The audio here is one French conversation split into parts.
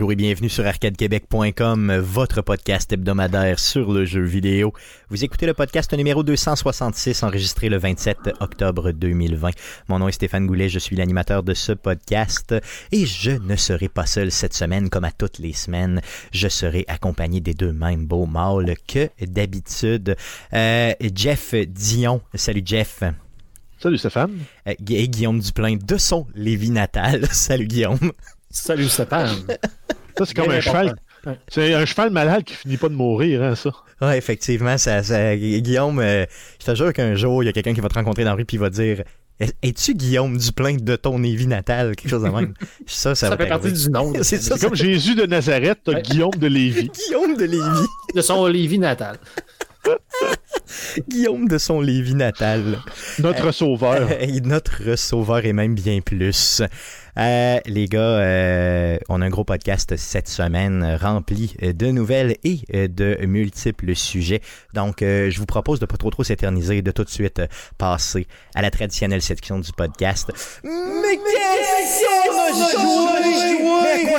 Bonjour et bienvenue sur arcadequebec.com, votre podcast hebdomadaire sur le jeu vidéo. Vous écoutez le podcast numéro 266 enregistré le 27 octobre 2020. Mon nom est Stéphane Goulet, je suis l'animateur de ce podcast et je ne serai pas seul cette semaine comme à toutes les semaines. Je serai accompagné des deux mêmes beaux mâles que d'habitude. Euh, Jeff Dion. Salut Jeff. Salut Stéphane. Euh, et Guillaume Duplain de son Lévis natal. Salut Guillaume. Salut Stéphane. Ça, c'est comme un cheval. C'est un cheval malade qui finit pas de mourir, hein, ça. Ouais, effectivement, ça, ça Guillaume, euh, je te jure qu'un jour, il y a quelqu'un qui va te rencontrer dans la rue puis il va dire Es-tu Guillaume Duplain de ton Lévis natal Quelque chose de même. Ça, ça, ça fait partie du nom. C'est comme Jésus de Nazareth, t'as Guillaume de Lévis. Guillaume de Lévis. De son Lévis natal. Guillaume de son Lévis natal. Notre euh, sauveur. notre sauveur et même bien plus. Euh, les gars, euh, on a un gros podcast cette semaine rempli de nouvelles et de multiples sujets. Donc, je vous propose de pas trop trop s'éterniser et de tout de suite passer à la traditionnelle section du podcast. Mais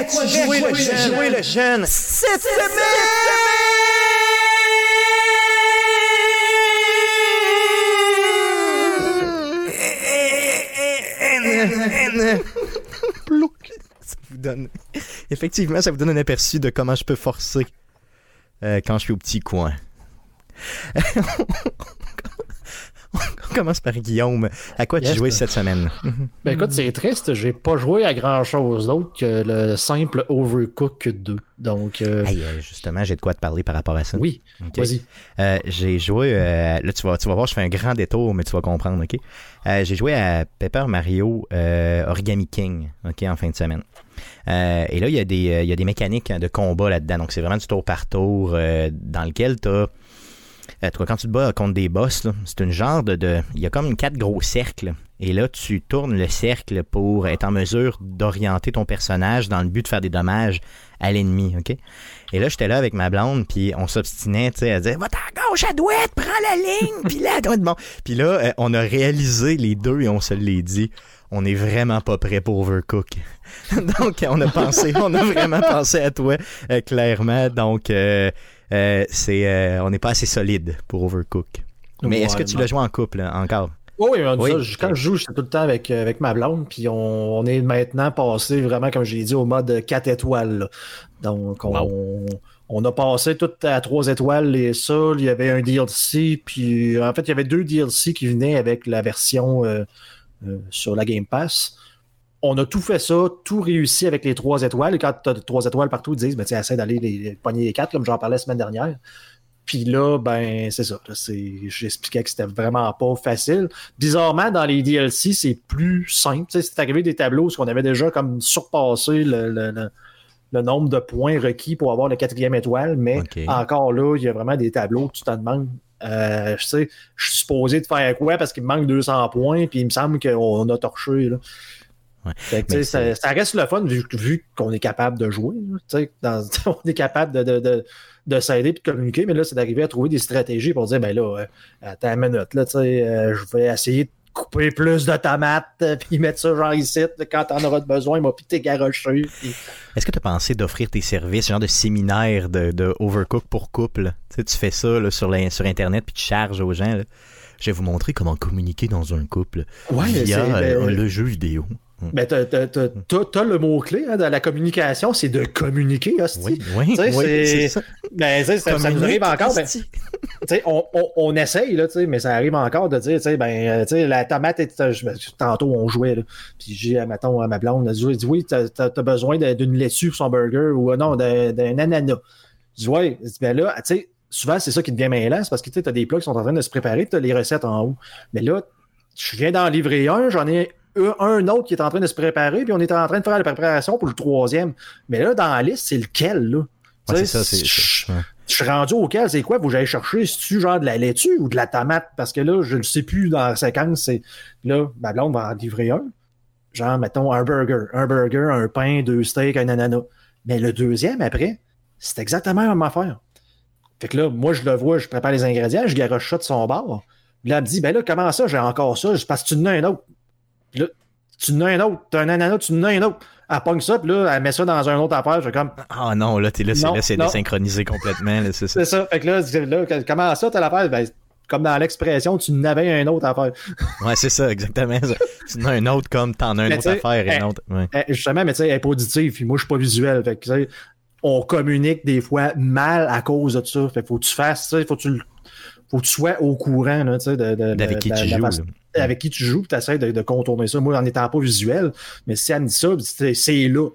qu'est-ce qu'on a le jeune? Cette semaine! Ça vous donne... Effectivement, ça vous donne un aperçu de comment je peux forcer euh, quand je suis au petit coin. On commence par Guillaume. À quoi tu joué cette semaine? Ben écoute, c'est triste. J'ai pas joué à grand chose d'autre que le simple Overcook 2. Donc. Euh, euh, justement, j'ai de quoi te parler par rapport à ça. Oui. Vas-y. j'ai joué. là, tu vas, tu vas voir, je fais un grand détour, mais tu vas comprendre, OK? j'ai joué à Paper Mario Origami King, OK, en fin de semaine. et là, il y, a des, il y a des mécaniques de combat là-dedans. Donc, c'est vraiment du tour par tour dans lequel tu as euh, quand tu te bats contre des boss, c'est une genre de, Il y a comme quatre gros cercles. Et là, tu tournes le cercle pour être en mesure d'orienter ton personnage dans le but de faire des dommages à l'ennemi, OK? Et là, j'étais là avec ma blonde, puis on s'obstinait, tu sais, à dire « Va à gauche, à droite, prends la ligne! » Puis là, bon. Puis là, euh, on a réalisé les deux et on se l'est dit on est vraiment pas prêt pour Overcook. Donc, on a pensé, on a vraiment pensé à toi, euh, clairement. Donc, euh, c'est, euh, on n'est pas assez solide pour Overcook. Mais est-ce que tu l'as joué en couple encore? Oui, oui, quand je joue, je suis tout le temps avec, euh, avec ma blonde, puis on, est maintenant passé vraiment, comme j'ai dit, au mode 4 étoiles. Donc, on, a passé tout à 3 étoiles et ça, il y avait un DLC, puis en fait, il y avait deux DLC qui venaient avec la version sur la Game Pass on a tout fait ça, tout réussi avec les trois étoiles. Et quand tu as trois étoiles partout, ils disent, ben, essaie d'aller les, pogner les quatre, comme j'en parlais la semaine dernière. Puis là, ben, c'est ça. J'expliquais que c'était vraiment pas facile. Bizarrement, dans les DLC, c'est plus simple. c'est arrivé des tableaux où on avait déjà comme surpassé le, nombre de points requis pour avoir la quatrième étoile, mais encore là, il y a vraiment des tableaux que tu te demandes. Euh, je sais, je suis supposé de faire quoi parce qu'il me manque 200 points, puis il me semble qu'on a torché. Là ça, reste le fun vu, qu'on est capable de jouer. on est capable de, de, s'aider et de communiquer, mais là, c'est d'arriver à trouver des stratégies pour dire ben là, euh, attends une minute, là, euh, je vais essayer de couper plus de tomates euh, puis mettre ça genre ici quand t'en auras besoin, moi, puis t'es garoché. Est-ce que tu as pensé d'offrir tes services, genre de séminaire de, overcook pour couple? tu fais ça sur, sur Internet puis tu charges aux gens. Je vais vous montrer comment communiquer dans un couple via ben, le jeu vidéo. Mais tu as, le mot-clé hein, dans la communication, c'est de communiquer, hostie. Oui, oui, c'est ça. Ben, ça, ça, nous arrive encore. Ben, on, on, on, essaye, là, mais ça arrive encore de dire, ben, euh, la tomate, est, tantôt on jouait, là, puis j'ai, mettons, à ma blonde, elle dit, oui, tu as, besoin d'une laitue pour son burger ou non, d'un ananas. Je dis, ouais, ben là, tu sais, souvent, c'est ça qui devient mêlant, c'est parce que tu as des plats qui sont en train de se préparer, tu as les recettes en haut. Mais là, je viens d'en livrer un, j'en ai un autre qui est en train de se préparer, puis on est en train de faire la préparation pour le troisième. Mais là, dans la liste, c'est lequel, là? c'est ça, c'est Je suis rendu auquel, c'est quoi? Vous j'aille chercher, si tu genre de la laitue ou de la tomate? Parce que là, je ne sais plus dans la séquence. C'est là, ma blonde va en livrer un. Genre, mettons, un burger. Un burger, un pain, deux steaks, un ananas. Mais le deuxième, après, c'est exactement la même affaire. Fait que là, moi, je le vois, je prépare les ingrédients, je garoche ça de son bord. Là, elle me dit, ben là, comment ça, j'ai encore ça? Parce que tu en as un autre là, tu en as un autre, tu as un ananas, tu en as un autre. elle pogne ça, puis là, elle met ça dans un autre affaire. Je comme. Ah non, là, t'es là, c'est, désynchronisé complètement. là, c'est ça. C'est ça. Fait que là, comment ça, t'as l'affaire? Ben, comme dans l'expression, tu n'avais un autre affaire. Ouais, c'est ça, exactement. Tu en as un autre comme t'en as une Mais autre affaire et eh, autre. Ouais. Eh, Justement, mais tu sais, elle est pas auditive, puis moi, je suis pas visuel. Fait que, on communique des fois mal à cause de ça. Fait que faut que tu fasses ça, faut que tu, faut que tu sois au courant, là, tu sais, de, de- D'avec de- qui tu joues. Là. avec qui tu joues, tu essaies de, de contourner ça. Moi, en étant pas visuel, mais si elle me dit ça, c'est c'est là.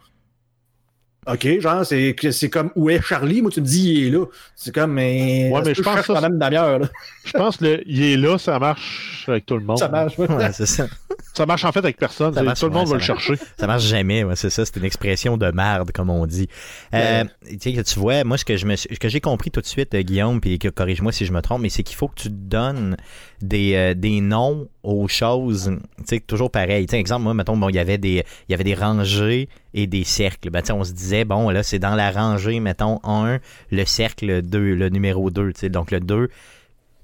OK, genre, c'est c'est comme où est Charlie? Moi, tu me dis, il est là. C'est comme, mais. Ouais, mais je pense ça, pendant une demi-heure, là. Je pense que le, il est là, ça marche avec tout le monde. Ça marche. ouais. Ouais, c'est ça. Ça marche en fait avec personne. Ça marche, tout le monde ouais, va le chercher. Ça marche jamais, ouais, c'est ça. C'est une expression de merde, comme on dit. Euh, tu vois, moi, ce que je me, ce que j'ai compris tout de suite, euh, Guillaume, puis que- corrige-moi si je me trompe, mais c'est qu'il faut que tu donnes des, euh, des noms aux choses, tu sais, toujours pareil. Exemple, moi, mettons, bon, il y avait des, il y avait des rangées et des cercles. Ben, on se disait, bon, là, c'est dans la rangée, mettons, 1, le cercle 2, le numéro 2, tu sais, donc le 2,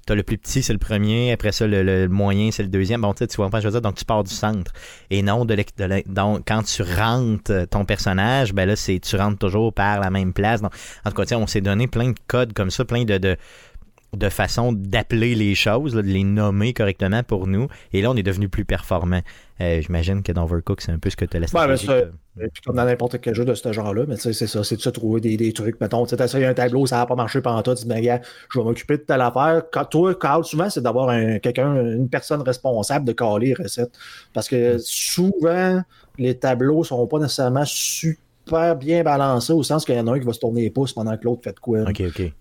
T'as le plus petit, c'est le premier. Après ça, le, le moyen, c'est le deuxième. Bon, tu vois pas, je veux dire. Donc, tu pars du centre. Et non, de, de donc, quand tu rentres ton personnage, ben là, c'est tu rentres toujours par la même place. Donc, en tout cas, on s'est donné plein de codes comme ça, plein de, de, de façons d'appeler les choses, là, de les nommer correctement pour nous. Et là, on est devenu plus performant. Euh, J'imagine que dans Overcook, c'est un peu ce que tu as la Ouais, mais comme dans n'importe quel jeu de ce genre-là, mais tu sais, c'est ça, c'est de se trouver des, des trucs. Mettons, tu essayes un tableau, ça n'a pas marché pendant toi, tu dis, ben, gars, je vais m'occuper de telle affaire. Quand toi, Carl, souvent, c'est d'avoir un, quelqu'un, une personne responsable de caler les recettes. Parce que souvent, les tableaux sont pas nécessairement super bien balancés, au sens qu'il y en a un qui va se tourner les pouces pendant que l'autre fait de quoi. Ok, ok.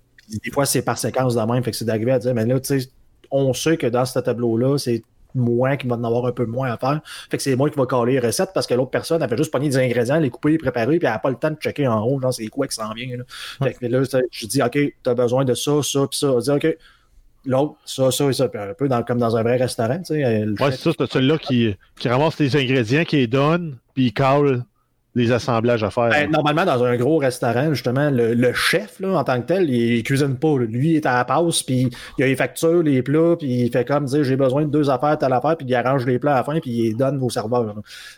Des fois, c'est par séquence de même. Fait que c'est d'arriver à dire, mais là, tu sais, on sait que dans ce tableau-là, c'est moi qui va en avoir un peu moins à faire. Fait que c'est moi qui va caler les recettes parce que l'autre personne, elle fait juste pogner des ingrédients, les couper, les préparer, puis elle n'a pas le temps de checker en haut, genre, c'est quoi qui s'en vient. Là. Fait que là, tu je dis, OK, t'as besoin de ça, ça, puis ça. On dit, OK, l'autre, ça, ça et ça. Puis un peu dans- comme dans un vrai restaurant, tu sais. Ouais, c'est ça, c'est celui-là qui, qui ramasse les ingrédients, qui les donne, puis il cale les assemblages à faire. Ben, normalement, dans un gros restaurant, justement, le, le chef, là, en tant que tel, il, il cuisine pas. là. Lui, il est à la passe, puis il a les factures, les plats, puis il fait comme dire j'ai besoin de deux affaires, telle affaire, puis il arrange les plats à la fin, puis il les donne aux serveurs. là.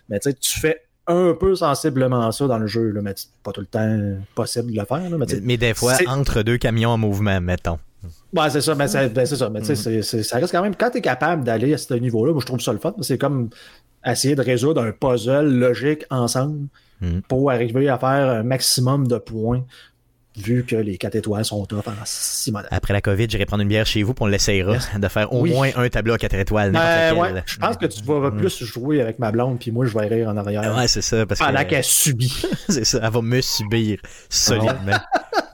Mais tu sais, tu fais un peu sensiblement ça dans le jeu, là, mais pas tout le temps possible de le faire. Là, mais des fois, entre deux camions en mouvement, mettons. Ouais, c'est ça, mais c'est ben, ça. Mais tu sais, Mm. c'est- c'est- ça reste quand même, quand tu es capable d'aller à ce niveau-là, moi je trouve ça le fun. C'est comme essayer de résoudre un puzzle logique ensemble Pour arriver à faire un maximum de points, vu que les 4 étoiles sont top en si modèle. Après la COVID, j'irai prendre une bière chez vous, puis on l'essayera de faire au Oui. moins un tableau à 4 étoiles. n'importe Ben, ouais, je pense que tu vas Mm. plus jouer avec ma blonde, puis moi je vais rire en arrière. Ouais, c'est ça. Parce pendant que, qu'elle subit. c'est ça, elle va me subir solidement.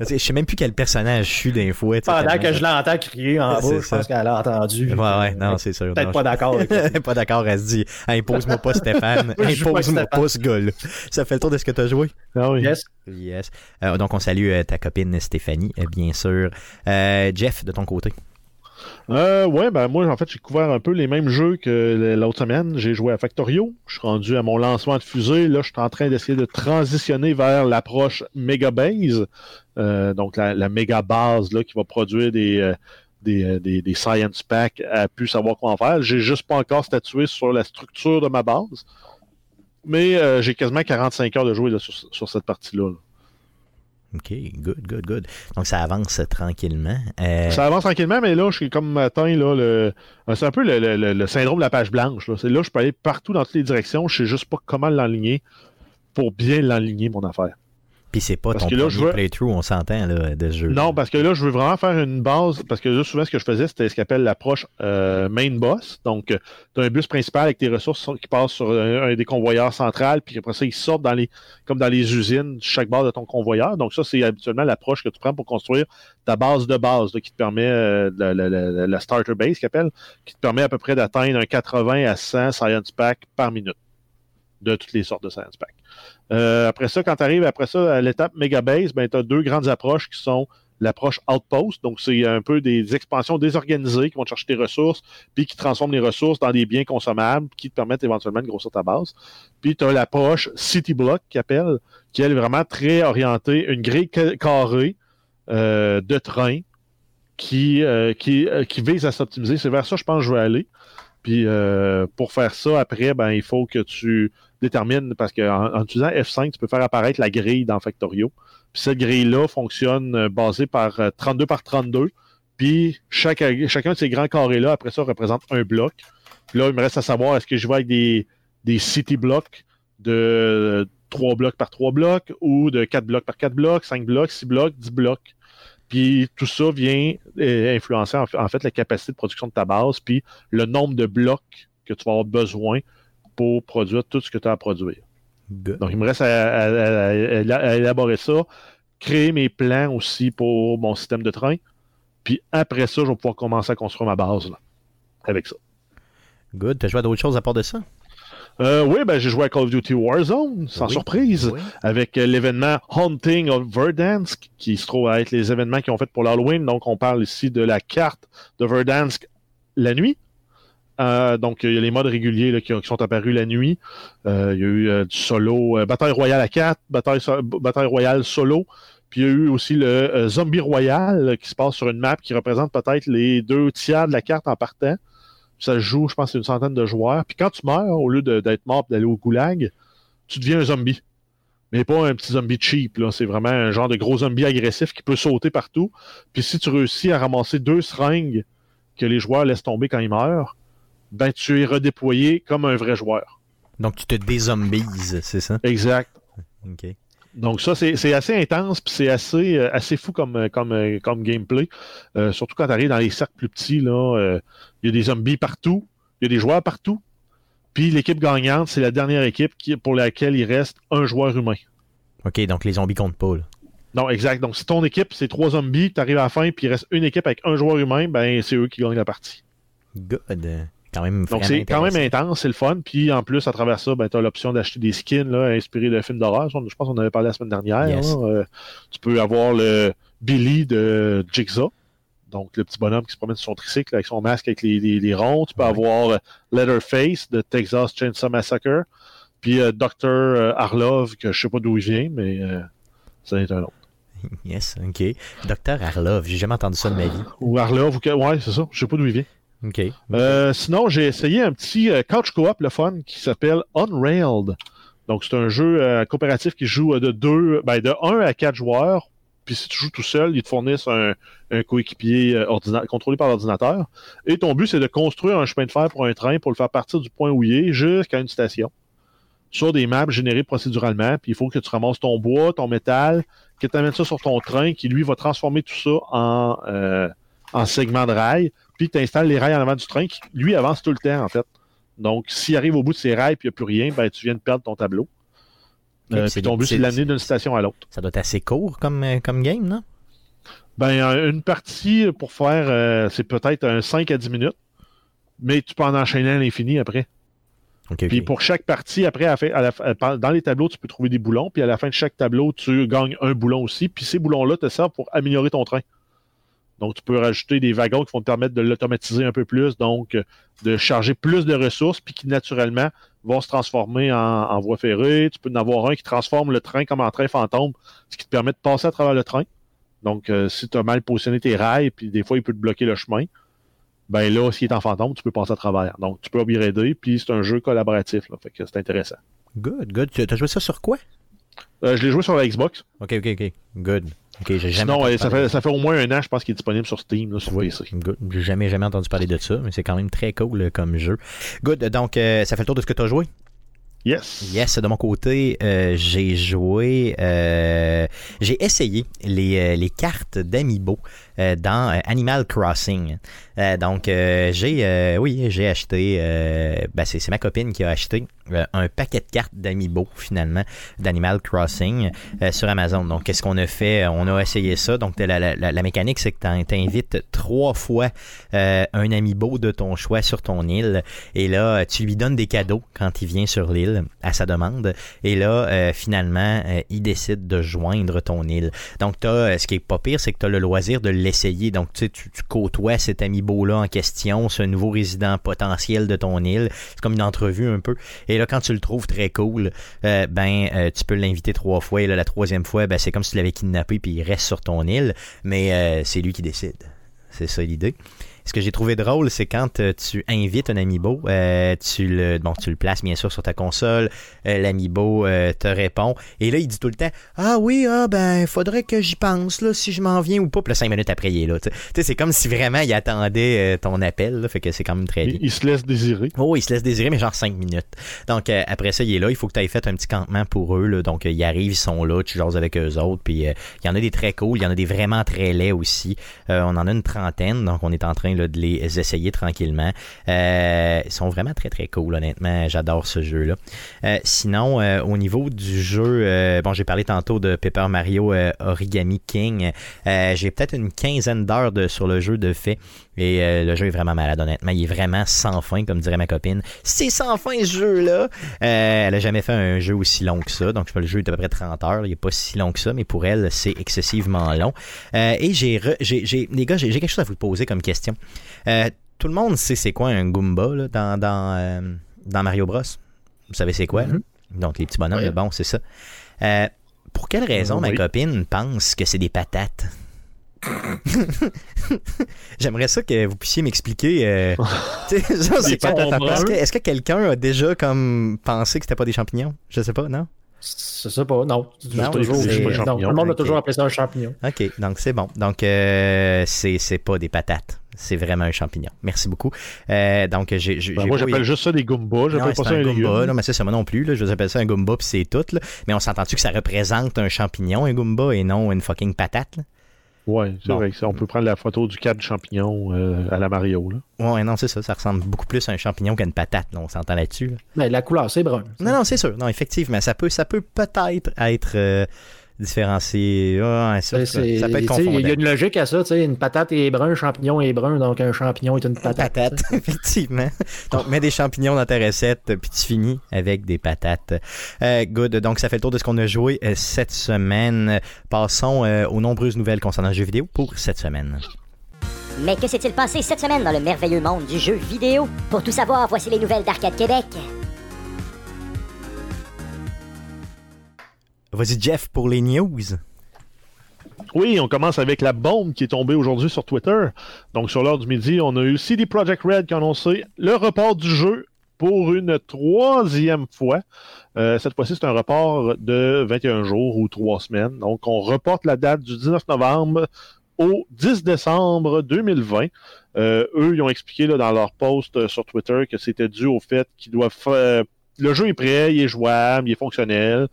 Sais, je sais même plus quel personnage je suis d'un fois. pendant tellement- que je l'entends crier en bas, C'est je pense qu'elle a entendu. Ouais, ouais, non, c'est sûr. Peut-être pas d'accord avec pas d'accord, elle se dit Impose-moi pas Stéphane, impose-moi pas ce gars-là. Ça fait le tour de ce que tu as joué? Ah oui. Yes. Yes. Euh, donc, on salue euh, ta copine Stéphanie, euh, bien sûr. Jeff, de ton côté. Ouais, ben moi, en fait, j'ai couvert un peu les mêmes jeux que l'autre semaine. J'ai joué à Factorio. Je suis rendu à mon lancement de fusée. Là, je suis en train d'essayer de transitionner vers l'approche Mega Base. Euh, donc, la, la méga base là, qui va produire des, des, des, des science packs à plus savoir quoi en faire. J'ai juste pas encore statué sur la structure de ma base. Mais euh, j'ai quasiment 45 heures de jouer là, sur, sur cette partie-là. là. OK, good, good, good. Donc, ça avance tranquillement. Euh, Ça avance tranquillement, mais là, je suis comme atteint là, le. euh, C'est un peu le, le- le- le syndrome de la page blanche. Là, là je peux aller partout dans toutes les directions. Je sais juste pas comment l'enligner pour bien l'enligner, mon affaire. Puis c'est pas Parce ton que là, premier je veux- playthrough, on s'entend, là, de ce jeu. Non, parce que là, je veux vraiment faire une base. Parce que là, souvent, ce que je faisais, c'était ce qu'on appelle l'approche euh, main boss. Donc, tu as un bus principal avec tes ressources qui passent sur un, un des convoyeurs centrales, puis après ça, ils sortent dans les, comme dans les usines, chaque base de ton convoyeur. Donc, ça, c'est habituellement l'approche que tu prends pour construire ta base de base, là, qui te permet, euh, la, la- la- la starter base, qu'il appelle, qui te permet à peu près d'atteindre un 80 à 100 science pack par minute de toutes les sortes de science pack. Euh, après ça, quand tu arrives après ça à l'étape Megabase, ben, tu as deux grandes approches qui sont l'approche Outpost, donc c'est un peu des expansions désorganisées qui vont te chercher tes ressources, puis qui transforment les ressources dans des biens consommables, qui te permettent éventuellement de grossir ta base. Puis tu as l'approche City Block qui appelle, qui elle, est vraiment très orientée, une grille ca- carrée euh, de train qui, qui, euh, qui vise à s'optimiser. C'est vers ça, je pense, que je vais aller. Puis euh, pour faire ça, après, ben, il faut que tu détermines, parce qu'en en utilisant F5, tu peux faire apparaître la grille dans Factorio. Puis cette grille-là fonctionne euh, basée par 32 par 32. Puis chaque, chacun de ces grands carrés-là, après ça, représente un bloc. Puis là, il me reste à savoir, est-ce que je vais avec des, des city blocks de 3 blocs par 3 blocs ou de 4 blocs par 4 blocs, 5 blocs, 6 blocs, 10 blocs? Puis tout ça vient euh, influencer en fait la capacité de production de ta base, puis le nombre de blocs que tu vas avoir besoin pour produire tout ce que tu as à produire. Donc il me reste à, élaborer ça, créer mes plans aussi pour mon système de train. Puis après ça, je vais pouvoir commencer à construire ma base avec ça. Good. Tu as joué à d'autres choses à part de ça? Euh, oui, ben, j'ai joué à Call of Duty Warzone, sans surprise, avec euh, l'événement Hunting of Verdansk, qui se trouve à être les événements qu'ils ont fait pour l'Halloween. Donc, on parle ici de la carte de Verdansk la nuit. Euh, donc, il y a les modes réguliers qui, sont apparus la nuit. il y a eu du solo, Bataille Royale à 4, Bataille, Bataille Royale solo. Puis il y a eu aussi le Zombie Royal qui se passe sur une map qui représente peut-être les deux tiers de la carte en partant ça joue, je pense, une centaine de joueurs. Puis quand tu meurs, au lieu d'être mort et d'aller au goulag, tu deviens un zombie. Mais pas un petit zombie cheap, là. C'est vraiment un genre de gros zombie agressif qui peut sauter partout. Puis si tu réussis à ramasser deux seringues que les joueurs laissent tomber quand ils meurent, ben tu es redéployé comme un vrai joueur. Donc tu te dézombises, c'est ça? Exact. OK. Donc ça, c'est assez intense, puis c'est assez, euh, assez fou comme, euh, comme, euh, comme gameplay. surtout quand tu arrives dans les cercles plus petits, là, il y a des zombies partout, il y a des joueurs partout. Puis l'équipe gagnante, c'est la dernière équipe qui, pour laquelle il reste un joueur humain. OK, donc les zombies comptent pas. Là. Non, exact. Donc si ton équipe, c'est trois zombies, tu arrives à la fin, puis il reste une équipe avec un joueur humain, ben c'est eux qui gagnent la partie. Donc c'est quand même intense, c'est le fun. Puis en plus, à travers ça, ben, tu as l'option d'acheter des skins là, inspirés de films d'horreur. Je pense qu'on avait parlé la semaine dernière. Euh, tu peux avoir le Billy de Jigsaw. Donc le petit bonhomme qui se promène sur son tricycle avec son masque avec les, ronds. Tu peux avoir euh, Leatherface de Texas Chainsaw Massacre. Puis euh, Dr. Arlov, que je sais pas d'où il vient, mais ça n'est un autre. Yes, ok. Dr. Arlov, j'ai jamais entendu ça de ma vie. Ou Arlov, ou... ouais, c'est ça. Je sais pas d'où il vient. Euh, sinon, j'ai essayé un petit euh, couch co-op, le fun, qui s'appelle Unrailed. Donc, c'est un jeu euh, coopératif qui joue de deux, ben, de 1 à 4 joueurs. Puis si tu joues tout seul, ils te fournissent un, coéquipier contrôlé par l'ordinateur. Et ton but, c'est de construire un chemin de fer pour un train pour le faire partir du point où il est jusqu'à une station. Sur des maps générées procéduralement. Puis il faut que tu ramasses ton bois, ton métal, que tu amènes ça sur ton train, qui lui va transformer tout ça en, en segment de rail puis tu installes les rails en avant du train qui, lui, avance tout le temps, en fait. Donc, s'il arrive au bout de ses rails et il n'y a plus rien, ben, tu viens de perdre ton tableau. Euh, puis ton but, c'est de l'amener d'une station à l'autre. Ça doit être assez court comme, euh, comme game, non? Ben, une partie pour faire, euh, c'est peut-être un 5 à 10 minutes, mais tu peux en enchaîner à l'infini après. puis pour chaque partie, après, dans les tableaux, tu peux trouver des boulons, puis à la fin de chaque tableau, tu gagnes un boulon aussi, puis ces boulons-là te servent pour améliorer ton train. Donc, tu peux rajouter des wagons qui vont te permettre de l'automatiser un peu plus, donc euh, de charger plus de ressources, puis qui naturellement vont se transformer en, voie ferrée. Tu peux en avoir un qui transforme le train comme en train fantôme, ce qui te permet de passer à travers le train. Donc, euh, si tu as mal positionné tes rails, puis des fois, il peut te bloquer le chemin, ben là, s'il est en fantôme, tu peux passer à travers. Donc, tu peux upgrader, puis c'est un jeu collaboratif. Là, fait que c'est intéressant. Good, good. Tu as joué ça sur quoi? Euh, je l'ai joué sur la Xbox. OK, OK, OK. Good. Okay, Sinon, ça fait, ça fait au moins un an, je pense, qu'il est disponible sur Steam, là, sur oui, PC. J'ai jamais, jamais entendu parler de ça, mais c'est quand même très cool comme jeu. Good. Donc, euh, ça fait le tour de ce que tu as joué? Yes. Yes, de mon côté, euh, j'ai joué, euh, j'ai essayé les, les cartes d'Amiibo dans Animal Crossing. donc, j'ai, oui, j'ai acheté, ben c'est ma copine qui a acheté euh, un paquet de cartes d'Amiibo finalement d'Animal Crossing euh, sur Amazon. Donc qu'est-ce qu'on a fait? On a essayé ça. Donc la, la, la mécanique c'est que tu invites trois fois euh, un Amiibo de ton choix sur ton île et là tu lui donnes des cadeaux quand il vient sur l'île à sa demande et là finalement il décide de joindre ton île. Donc as, ce qui est pas pire c'est que tu as le loisir de l'essayer. Donc tu, tu côtoies cet Amiibo là en question, ce nouveau résident potentiel de ton île. C'est comme une entrevue un peu. Et là, quand tu le trouves très cool, euh, ben, euh, tu peux l'inviter trois fois. Et là, la troisième fois, ben, c'est comme si tu l'avais kidnappé puis il reste sur ton île, mais euh, c'est lui qui décide. C'est ça l'idée. Ce que j'ai trouvé drôle, c'est quand euh, tu invites un amiibo, euh, tu le bon, tu le places bien sûr sur ta console, euh, l'amiibo euh, te répond, et là il dit tout le temps ah oui ah ben faudrait que j'y pense là si je m'en viens ou pas. Puis là, cinq minutes après il est là. Tu sais, c'est comme si vraiment il attendait euh, ton appel, là, fait que c'est quand même très bien. Il, il se laisse désirer. Oh, il se laisse désirer, mais genre 5 minutes. Donc, après ça, il est là. Il faut que tu aies fait un petit campement pour eux. Là. Donc, ils arrivent, ils sont là, tu jases avec eux autres. Puis, il y en a des très cool. Il y en a des vraiment très laids aussi. On en a une trentaine. Donc, on est en train de les essayer tranquillement. Euh, ils sont vraiment très, très cool, honnêtement. J'adore ce jeu-là. Euh, sinon, euh, au niveau du jeu, euh, bon, j'ai parlé tantôt de Paper Mario euh, Origami King. Euh, j'ai peut-être une quinzaine d'heures sur le jeu de fait. Et euh, le jeu est vraiment malade, honnêtement. Il est vraiment sans fin, comme dirait ma copine. C'est sans fin ce jeu-là. Euh, elle a jamais fait un jeu aussi long que ça. Donc, je le jeu est à peu près 30 heures. Il est pas si long que ça, mais pour elle, c'est excessivement long. Euh, et j'ai, les gars, j'ai quelque chose à vous poser comme question. Euh, tout le monde sait c'est quoi un Goomba là, dans, dans, euh, dans Mario Bros. Vous savez c'est quoi, là? Donc, les petits bonhommes, Oui. bon, c'est ça. Euh, pour quelle raison ma copine pense que c'est des patates? J'aimerais ça que vous puissiez m'expliquer. euh, sais, Est-ce que, quelqu'un a déjà comme pensé que c'était pas des champignons? Je sais pas, non? C'est ça pas, non. Non, toujours, pas le monde a toujours appelé ça un champignon. Ok, donc c'est bon. Donc euh, c'est pas des patates. C'est vraiment un champignon. Merci beaucoup. Euh, donc j'ai j'ai- Ben, j'ai moi, j'appelle juste ça des Goombas. Non, J'appelle pas ça un un Goomba. Non, mais c'est ça, moi non plus. Là, je vous appelle ça un Goomba, puis c'est tout. Là. Mais on s'entend-tu que ça représente un champignon, un Goomba, et non une fucking patate? Là? Ouais, c'est Bon. vrai. que ça, On peut prendre la photo du cadre champignon euh, à la Mario. Là. Ouais, non, c'est ça. Ça ressemble beaucoup plus à un champignon qu'à une patate. là, on s'entend là-dessus. là. Mais la couleur, c'est brun. Non, non, c'est sûr. Non, effectivement, ça peut, ça peut peut-être être euh, différencié. Ouais, ça, peut être sais, Il y a confondant. une logique à ça. tu sais, Une patate est brun, un champignon est brun, donc un champignon est une patate. Patates, effectivement. Donc, mets des champignons dans ta recette, puis tu finis avec des patates. Euh, good. Donc, ça fait le tour de ce qu'on a joué euh, cette semaine. Passons euh, aux nombreuses nouvelles concernant le jeu vidéo pour cette semaine. Mais que s'est-il passé cette semaine dans le merveilleux monde du jeu vidéo? Pour tout savoir, voici les nouvelles d'Arcade Québec. Vas-y, Jeff, pour les news. Oui, on commence avec la bombe qui est tombée aujourd'hui sur Twitter. Donc, sur l'heure du midi, on a eu CD Projekt Red qui a annoncé le report du jeu pour une troisième fois. Euh, cette fois-ci, c'est un report de 21 jours ou 3 semaines. Donc, on reporte la date du 19 novembre au 10 décembre 2020. Euh, eux, ils ont expliqué dans leur post euh, sur Twitter que c'était dû au fait qu'ils doivent faire... Le jeu est prêt, il est jouable, il est fonctionnel,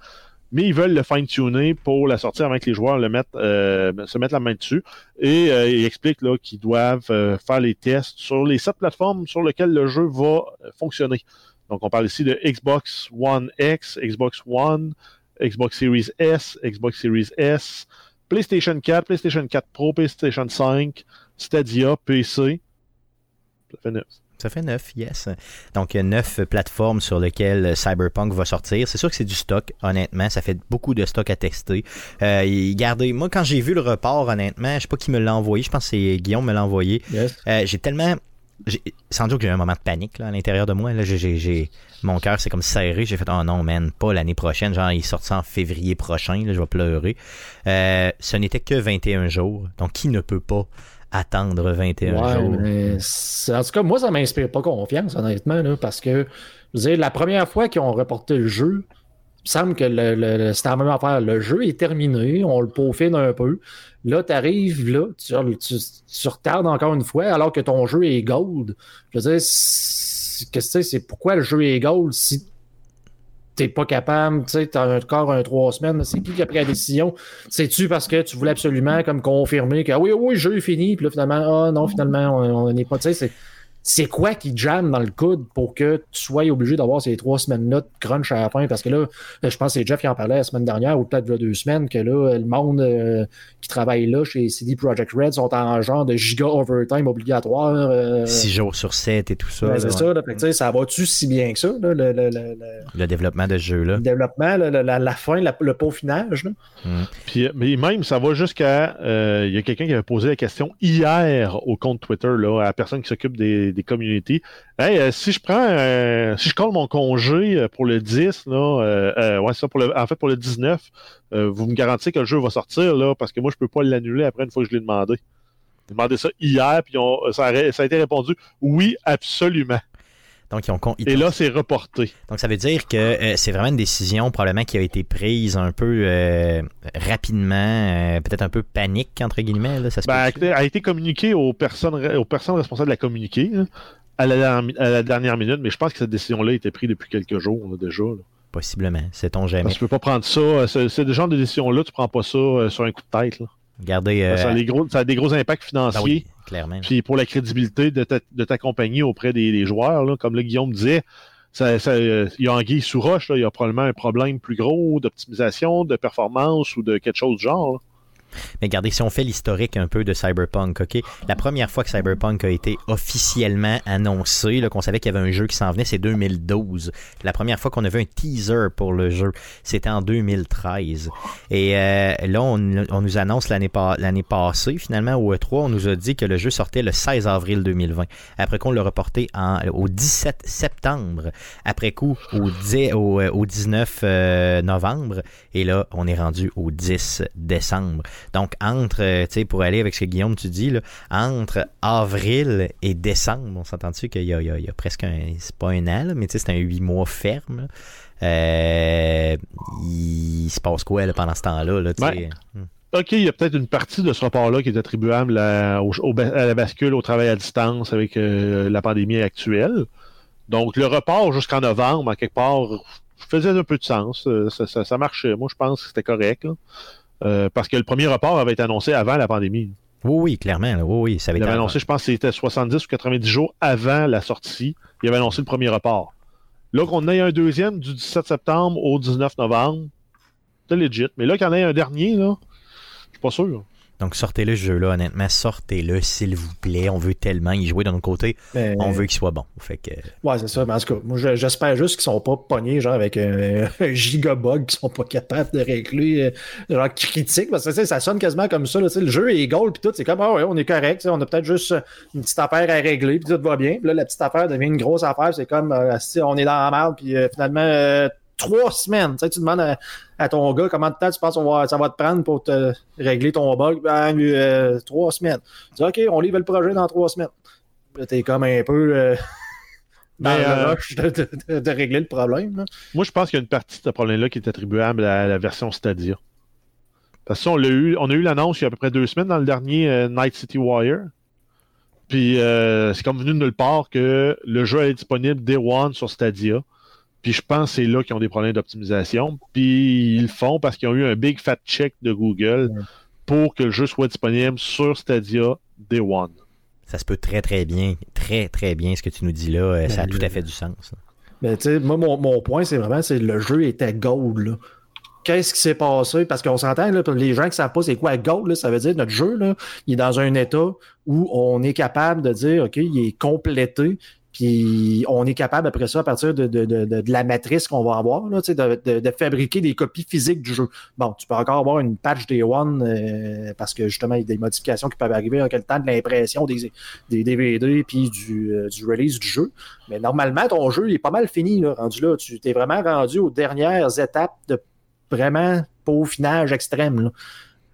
mais ils veulent le fine-tuner pour la sortir avant que les joueurs le mettent, euh, se mettent la main dessus. Et euh, ils expliquent là, qu'ils doivent euh, faire les tests sur les sept plateformes sur lesquelles le jeu va euh, fonctionner. Donc, on parle ici de Xbox One X, Xbox One, Xbox Series S, Xbox Series S, PlayStation 4, PlayStation 4 Pro, PlayStation 5, Stadia, PC. Ça fait neuf. Ça fait neuf, yes. Donc, il y a neuf plateformes sur lesquelles Cyberpunk va sortir. C'est sûr que c'est du stock, honnêtement. Ça fait beaucoup de stock à tester. Euh, gardez, moi, quand j'ai vu le report, honnêtement, je sais pas qui me l'a envoyé. Je pense que c'est Guillaume me l'a envoyé. Yes. Euh, j'ai tellement. Sans doute que j'ai eu un moment de panique là, à l'intérieur de moi. Là, j'ai, mon cœur s'est comme serré. J'ai fait Oh non, man, pas l'année prochaine. Genre, il sort ça en février prochain. Là, je vais pleurer. Euh, ce n'était que 21 jours. Donc, qui ne peut pas attendre 21 Ouais, jours? mais en tout cas, moi, ça m'inspire pas confiance, honnêtement, là, parce que je veux dire, la première fois qu'ils ont reporté le jeu, il me semble que le, c'était la même affaire. Le jeu est terminé, on le peaufine un peu. Là, tu arrives, là, tu, tu, tu retardes encore une fois, alors que ton jeu est gold. Je veux dire, c'est pourquoi le jeu est gold si t'es pas capable, tu sais, t'as encore un trois semaines, c'est qui qui a pris la décision? C'est-tu parce que tu voulais absolument comme confirmer que ah oui, oui, le jeu est fini, puis là finalement, ah non, finalement, on n'est pas, tu sais, c'est. Quoi qui jamme dans le coude pour que tu sois obligé d'avoir ces trois semaines-là de crunch à la fin? Parce que là, je pense que c'est Jeff qui en parlait la semaine dernière ou peut-être deux semaines que là, le monde euh, qui travaille là chez CD Projekt Red sont en genre de giga overtime obligatoire. euh, 6 jours sur 7 et tout ça. ben, c'est ouais. ça, là, fait que, tu sais, ça va-tu si bien que ça, là, le, le- le- le- Le développement de ce jeu-là. le développement, là, la, la- la fin, la- le peaufinage? Là? Puis, mais même, ça va jusqu'à. euh, Il y a quelqu'un qui avait posé la question hier au compte Twitter, là, à la personne qui s'occupe des, des communautés. Hey, euh, si je prends. euh, si je colle mon congé euh, pour le 10, là, ouais, ça, en fait, pour le 19, euh, vous me garantissez que le jeu va sortir, là, parce que moi, je peux pas l'annuler après une fois que je l'ai demandé. Ils demandaient ça hier, puis ça a été répondu oui, absolument. Donc, ils ont, Et là, c'est reporté. Donc, ça veut dire que euh, c'est vraiment une décision probablement qui a été prise un peu euh, rapidement, euh, peut-être un peu panique, entre guillemets. Là, ça se ben, a été communiqué aux personnes, aux personnes responsables de la communiquer à, la, dernière minute, mais je pense que cette décision-là a été prise depuis quelques jours déjà. Possiblement, sait-on jamais. Parce que tu peux pas prendre ça, c'est le genre de décision-là, tu prends pas ça sur un coup de tête. Regardez, ça, a gros, ça, a des gros impacts financiers. Ben clairement. Puis pour la crédibilité de ta, de ta compagnie auprès des, joueurs, là, comme le Guillaume disait, ça, ça, il y a anguille sous roche, là, il y a probablement un problème plus gros d'optimisation, de performance ou de quelque chose du genre. Mais regardez, si on fait l'historique un peu de Cyberpunk, OK? La première fois que Cyberpunk a été officiellement annoncé, qu'on savait qu'il y avait un jeu qui s'en venait, c'est 2012. La première fois qu'on avait un teaser pour le jeu, c'était en 2013. Et euh, là, on, nous annonce l'année passée, finalement, au E3, on nous a dit que le jeu sortait le 16 avril 2020. Après qu'on l'a reporté au 17 septembre. Après coup, au, 10, au, 19 euh, euh, novembre. Et là, on est rendu au 10 décembre. Donc, entre, euh, tu sais, pour aller avec ce que Guillaume, tu dis, là, entre avril et décembre, on s'entend-tu qu'il y, a, presque un, c'est pas un an, mais tu sais, c'est un huit mois ferme. Euh, il se passe quoi pendant ce temps-là? Là. OK, il y a peut-être une partie de ce rapport-là qui est attribuable à, la bascule au travail à distance avec euh, la pandémie actuelle. Donc, le report jusqu'en novembre, quelque part, faisait un peu de sens. Ça, marchait. Moi, je pense que c'était correct. Euh, parce que le premier report avait été annoncé avant la pandémie. Oui, oui, clairement. Oui, oui, ça avait Il avait annoncé, je pense c'était 70 ou 90 jours avant la sortie. Il avait annoncé le premier report. Là, qu'on ait un deuxième du 17 septembre au 19 novembre, c'est legit. Mais là, qu'il y en ait un dernier, là, je suis pas sûr. Donc sortez-le ce jeu-là, honnêtement, sortez-le, s'il vous plaît. On veut tellement y jouer de notre côté. On veut qu'il soit bon. Fait que... Ouais, c'est ça. Mais en tout cas, moi j'espère juste qu'ils sont pas pognés genre avec un, gigabug qu'ils sont pas capables de régler euh, genre critique. Parce que ça sonne quasiment comme ça. Là, le jeu est gold puis tout, c'est comme ah ouais, on est correct. On a peut-être juste une petite affaire à régler, puis tout va bien. Puis là, la petite affaire devient une grosse affaire. C'est comme euh, on est dans la merde, puis euh, finalement trois semaines. Tu, sais, tu demandes à, ton gars comment de temps tu penses que ça va te prendre pour te régler ton bug. Ben, euh, trois semaines. Tu dis, OK, on livre le projet dans trois semaines. T'es comme un peu euh, dans le euh, rush de, régler le problème. Moi, je pense qu'il y a une partie de ce problème-là qui est attribuable à la version Stadia. Parce qu'on a eu, on a eu l'annonce il y a à peu près deux semaines dans le dernier Night City Wire. Puis c'est comme venu de nulle part que le jeu est disponible Day One sur Stadia. Puis je pense que c'est là qu'ils ont des problèmes d'optimisation. Puis ils le font parce qu'ils ont eu un big fat check de Google pour que le jeu soit disponible sur Stadia Day One. Ça se peut très très bien, très très bien ce que tu nous dis là. Euh, ça a ben, tout à fait du sens. Mais tu sais, moi, mon, point, c'est vraiment c'est le jeu était gold. Qu'est-ce qui s'est passé? Parce qu'on s'entend, les gens qui ne savent pas c'est quoi gold, ça veut dire notre jeu, là, il est dans un état où on est capable de dire, OK, il est complété, puis on est capable après ça, à partir de, de, de, de la matrice qu'on va avoir, là, de, fabriquer des copies physiques du jeu. Bon, tu peux encore avoir une patch Day One euh, parce que justement, il y a des modifications qui peuvent arriver en quel temps de l'impression des, des DVD puis du, euh, du release du jeu. Mais normalement, ton jeu est pas mal fini, là, rendu là. Tu t'es vraiment rendu aux dernières étapes de vraiment peaufinage extrême. Là.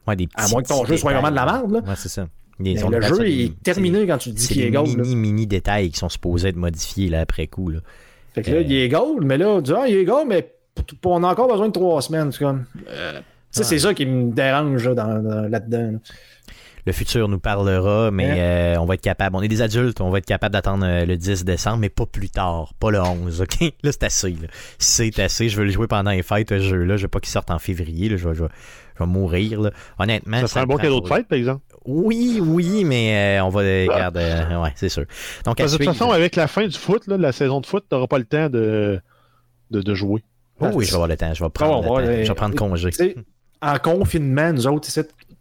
Ouais, des à moins que ton jeu soit vraiment de la merde. Ouais, c'est ça le jeu est terminé quand tu dis qu'il est gold. C'est mini, mini détails qui sont supposés être modifiés là, après coup. Là. Fait que là, il est gold, mais là, on dit, ah, il est gold, mais on a encore besoin de trois semaines. C'est comme. Euh, c'est ça qui me dérange là-dedans. le futur nous parlera, mais euh, on va être capable. On est des adultes, on va être capable d'attendre euh, le 10 décembre, mais pas plus tard, pas le 11, OK? Là, c'est assez. C'est assez. Je veux le jouer pendant les fêtes, ce jeu-là. Je veux pas qu'il sorte en février. Là. Je, vais, je, vais, mourir. Là. Honnêtement. Ça, ça un bon cadeau de fête, par exemple. Oui, oui, mais euh, on va regarder. Euh, ouais, c'est sûr. Donc, de toute façon, avec la fin du foot, là, de la saison de foot, tu n'auras pas le temps de, de, de jouer. Oh, oui, je vais avoir le temps. Je vais prendre, le temps. Je vais prendre congé. En confinement, nous autres,